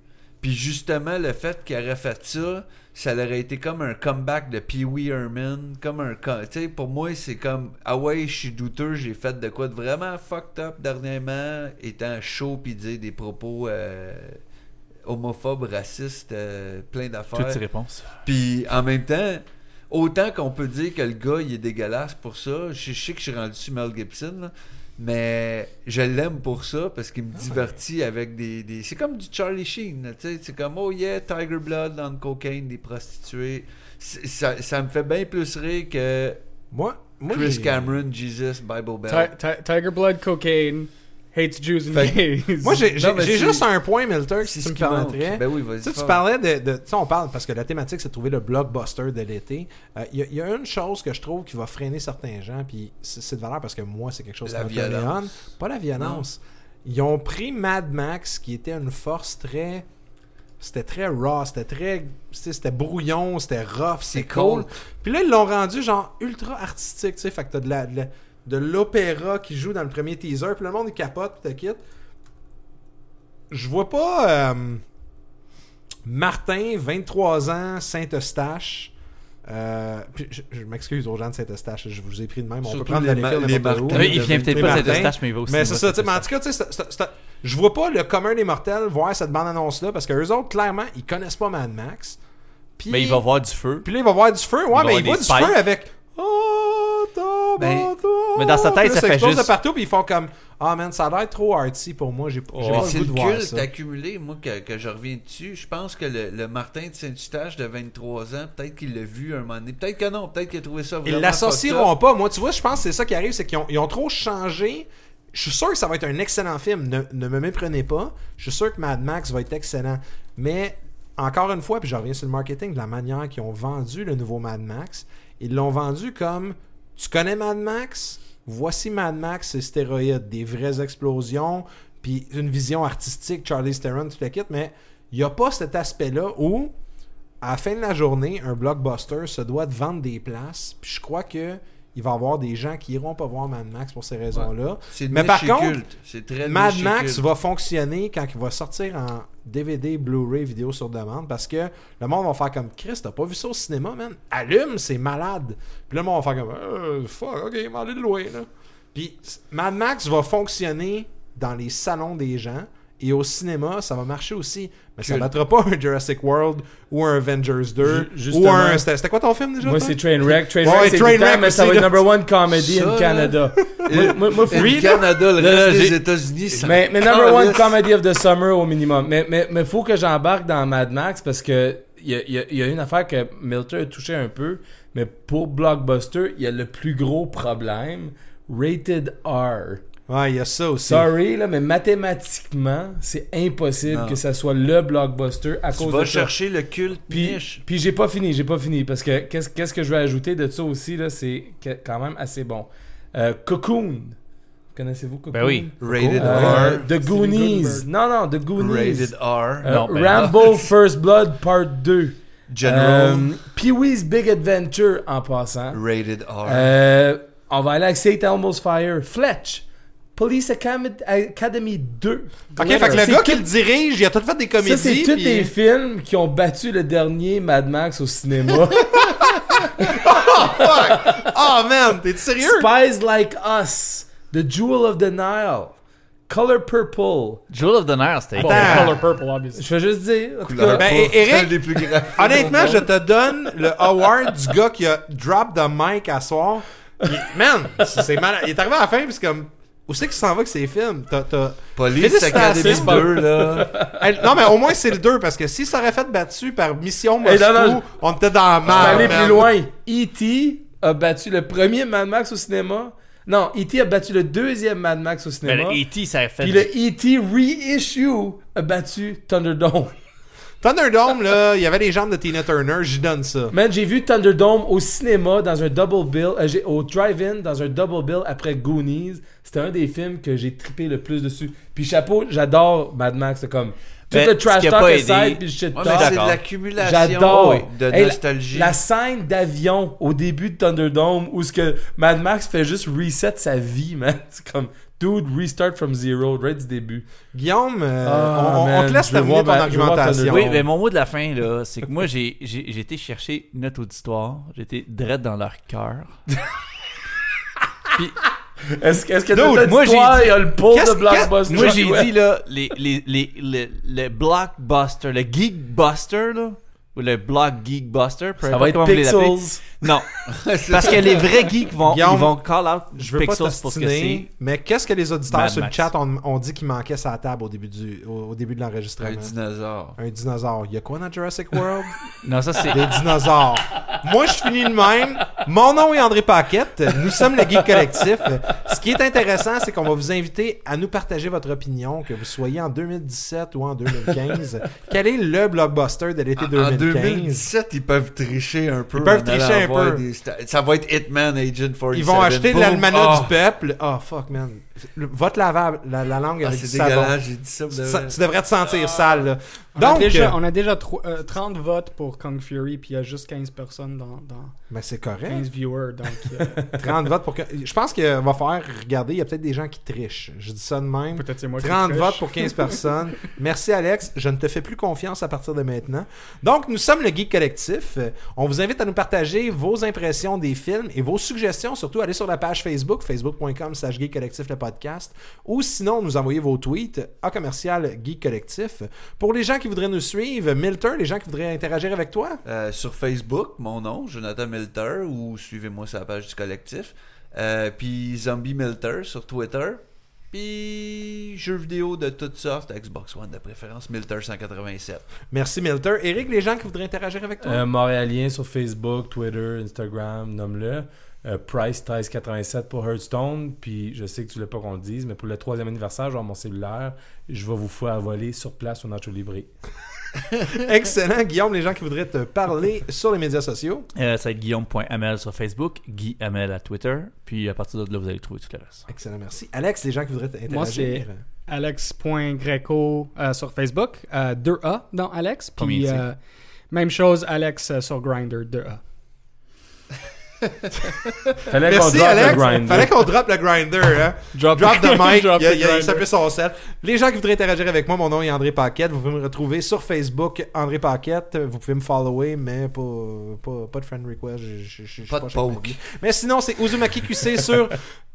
Speaker 2: Puis justement, le fait qu'il aurait fait ça, ça aurait été comme un comeback de Pee Wee Herman. Comme un. Tu sais, pour moi, c'est comme. Ah ouais, je suis douteux, j'ai fait de quoi de vraiment fucked up dernièrement, étant chaud puis dire des propos euh, homophobes, racistes, euh, plein
Speaker 3: Toutes
Speaker 2: d'affaires.
Speaker 3: ces réponses.
Speaker 2: Puis en même temps, autant qu'on peut dire que le gars, il est dégueulasse pour ça. Je, sais que je suis rendu sur Mel Gibson, là, mais je l'aime pour ça parce qu'il me divertit avec des. des- C'est comme du Charlie Sheen, tu sais. C'est comme, oh yeah, Tiger Blood, dans le cocaine, des prostituées. Ça, ça me fait bien plus rire que
Speaker 4: Moi, moi
Speaker 2: Chris Cameron, Jesus, Bible Belt.
Speaker 6: Ti- ti- Tiger Blood, cocaine, hates Jews and
Speaker 2: Fait-
Speaker 6: gays.
Speaker 4: Moi, j'ai juste un point, Milter, si
Speaker 2: ce
Speaker 4: tu me permettrais.
Speaker 2: Ben oui, vas-y.
Speaker 4: Tu sais, tu
Speaker 2: fort.
Speaker 4: parlais de. de- tu sais, on parle parce que la thématique, c'est de trouver le blockbuster de l'été. Euh, Il y, a- il y a une chose que je trouve qui va freiner certains gens, puis c'est de valeur parce que moi, c'est quelque chose
Speaker 2: La
Speaker 4: qui me. Pas la violence. Ils ont pris Mad Max, qui était une force très. C'était très raw, c'était très. tu sais, C'était brouillon, c'était rough, c'est cool. Puis là, ils l'ont rendu genre ultra artistique, tu sais. Fait que t'as de la. de la- de l'opéra qui joue dans le premier teaser, puis le monde il capote, puis te quitte. Je vois pas euh, Martin, 23 ans, Saint-Eustache. Euh, je, je m'excuse aux gens de Saint-Eustache, je vous ai pris de même. On
Speaker 2: Surtout
Speaker 4: peut prendre
Speaker 2: les
Speaker 4: les
Speaker 2: ma- les. Martins.
Speaker 3: Oui, il vient peut-être pas de. Saint-Eustache, mais il va aussi.
Speaker 4: Mais c'est ça, mais en tout cas, tu sais, c'est- c'est- c'est- je vois pas le commun des mortels voir cette bande-annonce-là parce que eux autres, clairement, ils connaissent pas Mad Max. Puis,
Speaker 3: Mais il va voir du feu.
Speaker 4: puis là, il va voir du feu. Ouais, mais il voit du
Speaker 3: spikes.
Speaker 4: feu avec. Oh,
Speaker 2: Ben,
Speaker 4: ta,
Speaker 3: mais dans sa tête, ça fait juste-
Speaker 4: de partout, puis ils font comme Ah, man, ça a l'air trop artsy pour moi. J'ai j'ai
Speaker 3: Oh.
Speaker 4: pas le goût de voir ça.
Speaker 2: accumulé, moi, que, que je reviens dessus. Je pense que le, le Martin de Saint-Eustache de 23 ans, peut-être qu'il l'a vu un moment donné. Peut-être que non, peut-être qu'il a trouvé ça vraiment
Speaker 4: Ils l'associeront pas. Moi, tu vois, je pense que c'est ça qui arrive, c'est qu'ils ont, ils ont trop changé. Je suis sûr que ça va être un excellent film. Ne, ne me méprenez pas. Je suis sûr que Mad Max va être excellent. Mais encore une fois, puis je reviens sur le marketing, de la manière qu'ils ont vendu le nouveau Mad Max, ils l'ont vendu comme tu connais Mad Max, voici Mad Max, c'est stéroïdes, des vraies explosions, puis une vision artistique, Charlie Theron, tout le kit, mais il n'y a pas cet aspect-là où à la fin de la journée, un blockbuster se doit de vendre des places. Puis je crois que il va y avoir des gens qui iront pas voir Mad Max pour ces raisons-là.
Speaker 2: C'est
Speaker 4: Mais par contre,
Speaker 2: très
Speaker 4: Mad Max va fonctionner quand il va sortir en DVD, Blu-ray, vidéo sur demande parce que le monde va faire comme Chris, t'as pas vu ça au cinéma, man? Allume, c'est malade. Puis le monde va faire comme Euh, fuck, ok, m'en aller de loin, là. Puis Mad Max va fonctionner dans les salons des gens et au cinéma, ça va marcher aussi. Mais ça
Speaker 5: Culte.
Speaker 4: battra pas un Jurassic World ou un Avengers 2
Speaker 5: Ju- justement.
Speaker 4: ou un. C'était quoi ton film déjà?
Speaker 5: Moi, c'est Trainwreck.
Speaker 4: Ouais,
Speaker 5: Trainwreck, c'est
Speaker 4: Trainwreck
Speaker 5: temps, mais ça va être number one comedy
Speaker 2: Ça,
Speaker 5: in. Canada. moi, moi, moi, faut-
Speaker 2: Canada, le reste des États-Unis, ça
Speaker 5: mais, mais number one comedy of the summer au minimum. Mais, mais, mais faut que j'embarque dans Mad Max parce que il y a, y a- y a une affaire que Milton a touché un peu. Mais pour Blockbuster, il y a le plus gros problème. Rated R.
Speaker 4: Ouais, il y a ça aussi.
Speaker 5: Sorry, là, mais mathématiquement, c'est impossible
Speaker 2: Non.
Speaker 5: que ça soit le blockbuster à
Speaker 2: Tu
Speaker 5: cause
Speaker 2: vas
Speaker 5: de ça.
Speaker 2: chercher le culte
Speaker 5: Puis,
Speaker 2: niche.
Speaker 5: puis j'ai pas fini, j'ai pas fini. Parce que qu'est-ce qu'est-ce que je vais ajouter de ça aussi, là, c'est quand même assez bon. Euh, Cocoon. Connaissez-vous Cocoon?
Speaker 3: Ben oui.
Speaker 2: Rated
Speaker 5: Euh,
Speaker 2: R.
Speaker 5: The Goonies. Non, non, The Goonies.
Speaker 2: Rated R.
Speaker 5: Euh,
Speaker 3: Non, ben
Speaker 5: Rambo [LAUGHS] First Blood Part 2.
Speaker 2: General.
Speaker 5: Euh, Pee-wee's Big Adventure en passant.
Speaker 2: Rated R.
Speaker 5: Euh, on va aller avec St. Elmo's Fire. Fletch. Police Academy, Academy 2.
Speaker 4: Ok, fait que le gars
Speaker 5: tout-
Speaker 4: qui le dirige, il a tout fait des comédies.
Speaker 5: Ça, c'est tous
Speaker 4: puis-
Speaker 5: des films qui ont battu le dernier Mad Max au cinéma. [LAUGHS]
Speaker 4: Oh man, t'es sérieux?
Speaker 5: Spies Like Us. The Jewel of the Nile. Color Purple.
Speaker 3: Jewel of the Nile, c'était.
Speaker 6: Bon,
Speaker 4: Attends.
Speaker 6: Color Purple, obviously.
Speaker 5: Je vais juste dire. en tout
Speaker 2: Couleur
Speaker 5: cas,
Speaker 4: Ben,
Speaker 2: pourpre,
Speaker 4: Eric-
Speaker 2: plus
Speaker 4: Honnêtement, je te donne le award du gars qui a drop the mic à soir. Il- man, c'est c'est malade. Il est arrivé à la fin, puis c'est comme. Où c'est qu'il s'en va avec ses films? T'as- t'as-
Speaker 2: Police. Academy 2, là. [LAUGHS]
Speaker 4: Hey, non, mais au moins c'est le 2, parce que si ça aurait fait battu par Mission
Speaker 5: Hey,
Speaker 4: Moscou,
Speaker 5: non, non,
Speaker 4: on était dans la merde.
Speaker 5: aller
Speaker 4: man.
Speaker 5: plus loin. E.T. a battu le premier Mad Max au cinéma. Non, E.T. a battu le deuxième Mad Max au cinéma.
Speaker 3: le E.T., ça a fait.
Speaker 5: Puis le E.T. reissue a battu Thunderdome.
Speaker 4: Thunderdome, là, il y avait les jambes de Tina Turner, j'y donne ça.
Speaker 5: Man, j'ai vu Thunderdome au cinéma dans un double bill, euh, j'ai- au drive-in dans un double bill après Goonies. C'était un des films que j'ai trippé le plus dessus. Puis chapeau, j'adore Mad Max, c'est comme tout
Speaker 3: Ben,
Speaker 5: le
Speaker 3: ce
Speaker 5: trash
Speaker 3: qui a
Speaker 5: talk
Speaker 3: pas
Speaker 5: aside
Speaker 3: aidé-
Speaker 5: puis le shit
Speaker 2: Ouais,
Speaker 5: talk.
Speaker 2: c'est de
Speaker 3: d'accord.
Speaker 2: l'accumulation
Speaker 5: J'adore.
Speaker 2: de
Speaker 5: Hey, la-
Speaker 2: nostalgie.
Speaker 5: La, scène d'avion au début de Thunderdome où ce que Mad Max fait juste reset sa vie, man. [LAUGHS] C'est comme dude restart from zero right du début.
Speaker 4: Guillaume, euh,
Speaker 5: Ah,
Speaker 4: on, on
Speaker 5: man,
Speaker 4: te laisse terminer
Speaker 5: voir
Speaker 4: ton
Speaker 5: voir
Speaker 4: argumentation.
Speaker 3: Oui, mais mon mot de la fin, là, c'est que moi, j'ai j'ai- j'ai été chercher notre auditoire. Été direct dans leur cœur. [LAUGHS]
Speaker 5: Est-ce que est-ce que
Speaker 4: Dude,
Speaker 3: moi, j'ai dit-
Speaker 5: il y a le
Speaker 4: Qu'est-ce-
Speaker 5: de Blockbuster?
Speaker 3: Moi, j'ai
Speaker 5: Ouais.
Speaker 3: dit, là, les, les, les, le, le blockbuster, le geekbuster, là, Ou le blog Geekbuster.
Speaker 5: Ça va être. Pixels.
Speaker 3: Non. [LAUGHS] Parce que les vrais geeks vont, ils vont call out
Speaker 4: Je veux pas
Speaker 3: Pixels pour ce que c'est.
Speaker 4: t'ostiner, mais qu'est-ce que les auditeurs
Speaker 3: Mad
Speaker 4: sur le chat ont, ont dit qu'il manquait sa table au début, du, au, au début de
Speaker 2: Un
Speaker 4: l'enregistrement?
Speaker 2: dinosaure.
Speaker 4: Un dinosaure. Il y a quoi dans Jurassic World? [LAUGHS]
Speaker 3: Non, ça c'est.
Speaker 4: Des dinosaures. Moi, je finis de même. Mon nom est André Paquette. Nous sommes le Geek Collectif. Ce qui est intéressant, c'est qu'on va vous inviter à nous partager votre opinion, que vous soyez en 2017 ou en 2015. Quel est le blockbuster de l'été
Speaker 2: En
Speaker 4: 2015?
Speaker 2: 2017, ils peuvent tricher un peu.
Speaker 4: Ils peuvent
Speaker 2: en
Speaker 4: tricher un peu.
Speaker 2: des Ça va être Hitman Agent 47.
Speaker 4: Ils vont acheter l'almanach
Speaker 2: Ah.
Speaker 4: du peuple. Oh, fuck, man. Le- Votre lavable, la, la langue
Speaker 2: Ah,
Speaker 4: avec du
Speaker 2: c'est
Speaker 4: savon.
Speaker 2: dégueulasse, j'ai dit ça.
Speaker 4: tu devrais te sentir sale, là.
Speaker 6: On, a
Speaker 4: Donc,
Speaker 6: déjà,
Speaker 4: euh,
Speaker 6: on a déjà tro- euh, 30 votes pour Kong Fury, puis il y a juste 15 personnes dans, dans
Speaker 4: ben, c'est correct.
Speaker 6: 15 viewers. Donc, euh, [LAUGHS]
Speaker 4: 30 votes pour. Je pense qu'il va falloir regarder. Il y a peut-être des gens qui trichent. Je dis ça de même.
Speaker 6: peut-être c'est moi qui
Speaker 4: 30
Speaker 6: triche.
Speaker 4: votes pour 15 personnes. [LAUGHS] Merci Alex, je ne te fais plus confiance à partir de maintenant. Donc nous sommes le Geek Collectif. On vous invite à nous partager vos impressions des films et vos suggestions. Surtout allez sur la page Facebook, facebook.com slash Geek Collectif le podcast. Ou sinon nous envoyer vos tweets à commercial Geek Collectif. Pour les gens qui voudraient nous suivre, Milter, les gens qui voudraient interagir avec toi,
Speaker 2: Euh, sur Facebook, mon nom, Jonathan Milter, ou suivez-moi sur la page du collectif. Euh, puis Zombie Milter sur Twitter. Puis jeux vidéo de toutes sortes, Xbox One de préférence, Milter 187.
Speaker 4: merci Milter. Eric, les gens qui voudraient interagir avec toi?
Speaker 5: Euh, Montréalien sur Facebook, Twitter, Instagram, nomme-le. Euh, Price 1387 pour Hearthstone. Puis je sais que tu voulais pas qu'on le dise, mais pour le troisième anniversaire, je vais avoir mon cellulaire. Je vais vous faire voler sur place au Nacho Libre. [LAUGHS]
Speaker 4: Excellent. Guillaume, les gens qui voudraient te parler sur les médias sociaux?
Speaker 3: Euh, ça va être guillaume.ml sur Facebook, Guy Amel à Twitter. Puis à partir de là, vous allez trouver tout le reste.
Speaker 4: Excellent, merci. Alex, les gens qui voudraient interagir.
Speaker 6: Moi, c'est- Alex.greco euh, sur Facebook, euh, 2A dans Alex. Puis euh, même chose, Alex euh, sur Grindr, 2A.
Speaker 5: Fallait qu'on
Speaker 4: Merci
Speaker 5: drop
Speaker 4: Alex.
Speaker 5: le grind.
Speaker 4: Fallait qu'on drop le grinder. Hein?
Speaker 6: Drop,
Speaker 4: Drop the mic. [LAUGHS]
Speaker 6: Drop
Speaker 4: il, il il
Speaker 6: grinder.
Speaker 4: s'appelle son sel. Les gens qui voudraient interagir avec moi, mon nom est André Paquette. Vous pouvez me retrouver sur Facebook, André Paquette. Vous pouvez me follower, mais pas, pas, pas de friend request. Je- je- je- je suis
Speaker 2: Pas de poke.
Speaker 4: Mais sinon, c'est Uzumaki QC sur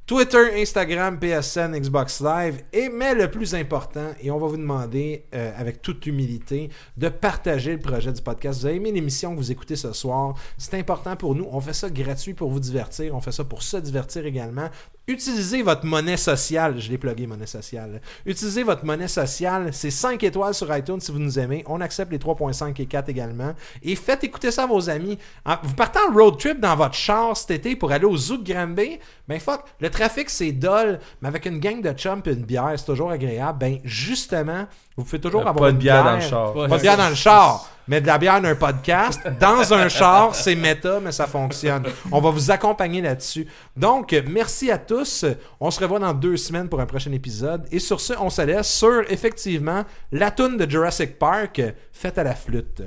Speaker 4: Twitter, Instagram, PSN, Xbox Live. Et mais le plus important, et on va vous demander euh, avec toute humilité de partager le projet du podcast. Vous avez aimé l'émission que vous écoutez ce soir. C'est important pour nous. On fait ça gratuit pour vous divertir. On fait ça pour se divertir également. Utilisez votre monnaie sociale. Je l'ai plugué, monnaie sociale. Utilisez votre monnaie sociale. C'est 5 étoiles sur iTunes si vous nous aimez. On accepte les 3.5 et 4 également. Et faites écouter ça à vos amis. En- vous partez en road trip dans votre char cet été pour aller au zoo de Granby? Ben fuck, le trafic c'est dol, mais avec une gang de chums et une bière, c'est toujours agréable. Ben justement, vous pouvez toujours
Speaker 5: Euh,
Speaker 4: avoir
Speaker 5: pas
Speaker 4: une
Speaker 5: de bière dans le char.
Speaker 4: Pas de bière dans le char, mais de la bière d'un podcast. Dans un char, [LAUGHS] c'est méta, mais ça fonctionne. On va vous accompagner là-dessus. Donc, merci à tous. On se revoit dans deux semaines pour un prochain épisode. Et sur ce, on se laisse sur, effectivement, la toune de Jurassic Park, faite à la flûte.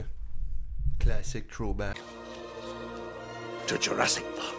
Speaker 2: Classic throwback.
Speaker 1: To Jurassic Park.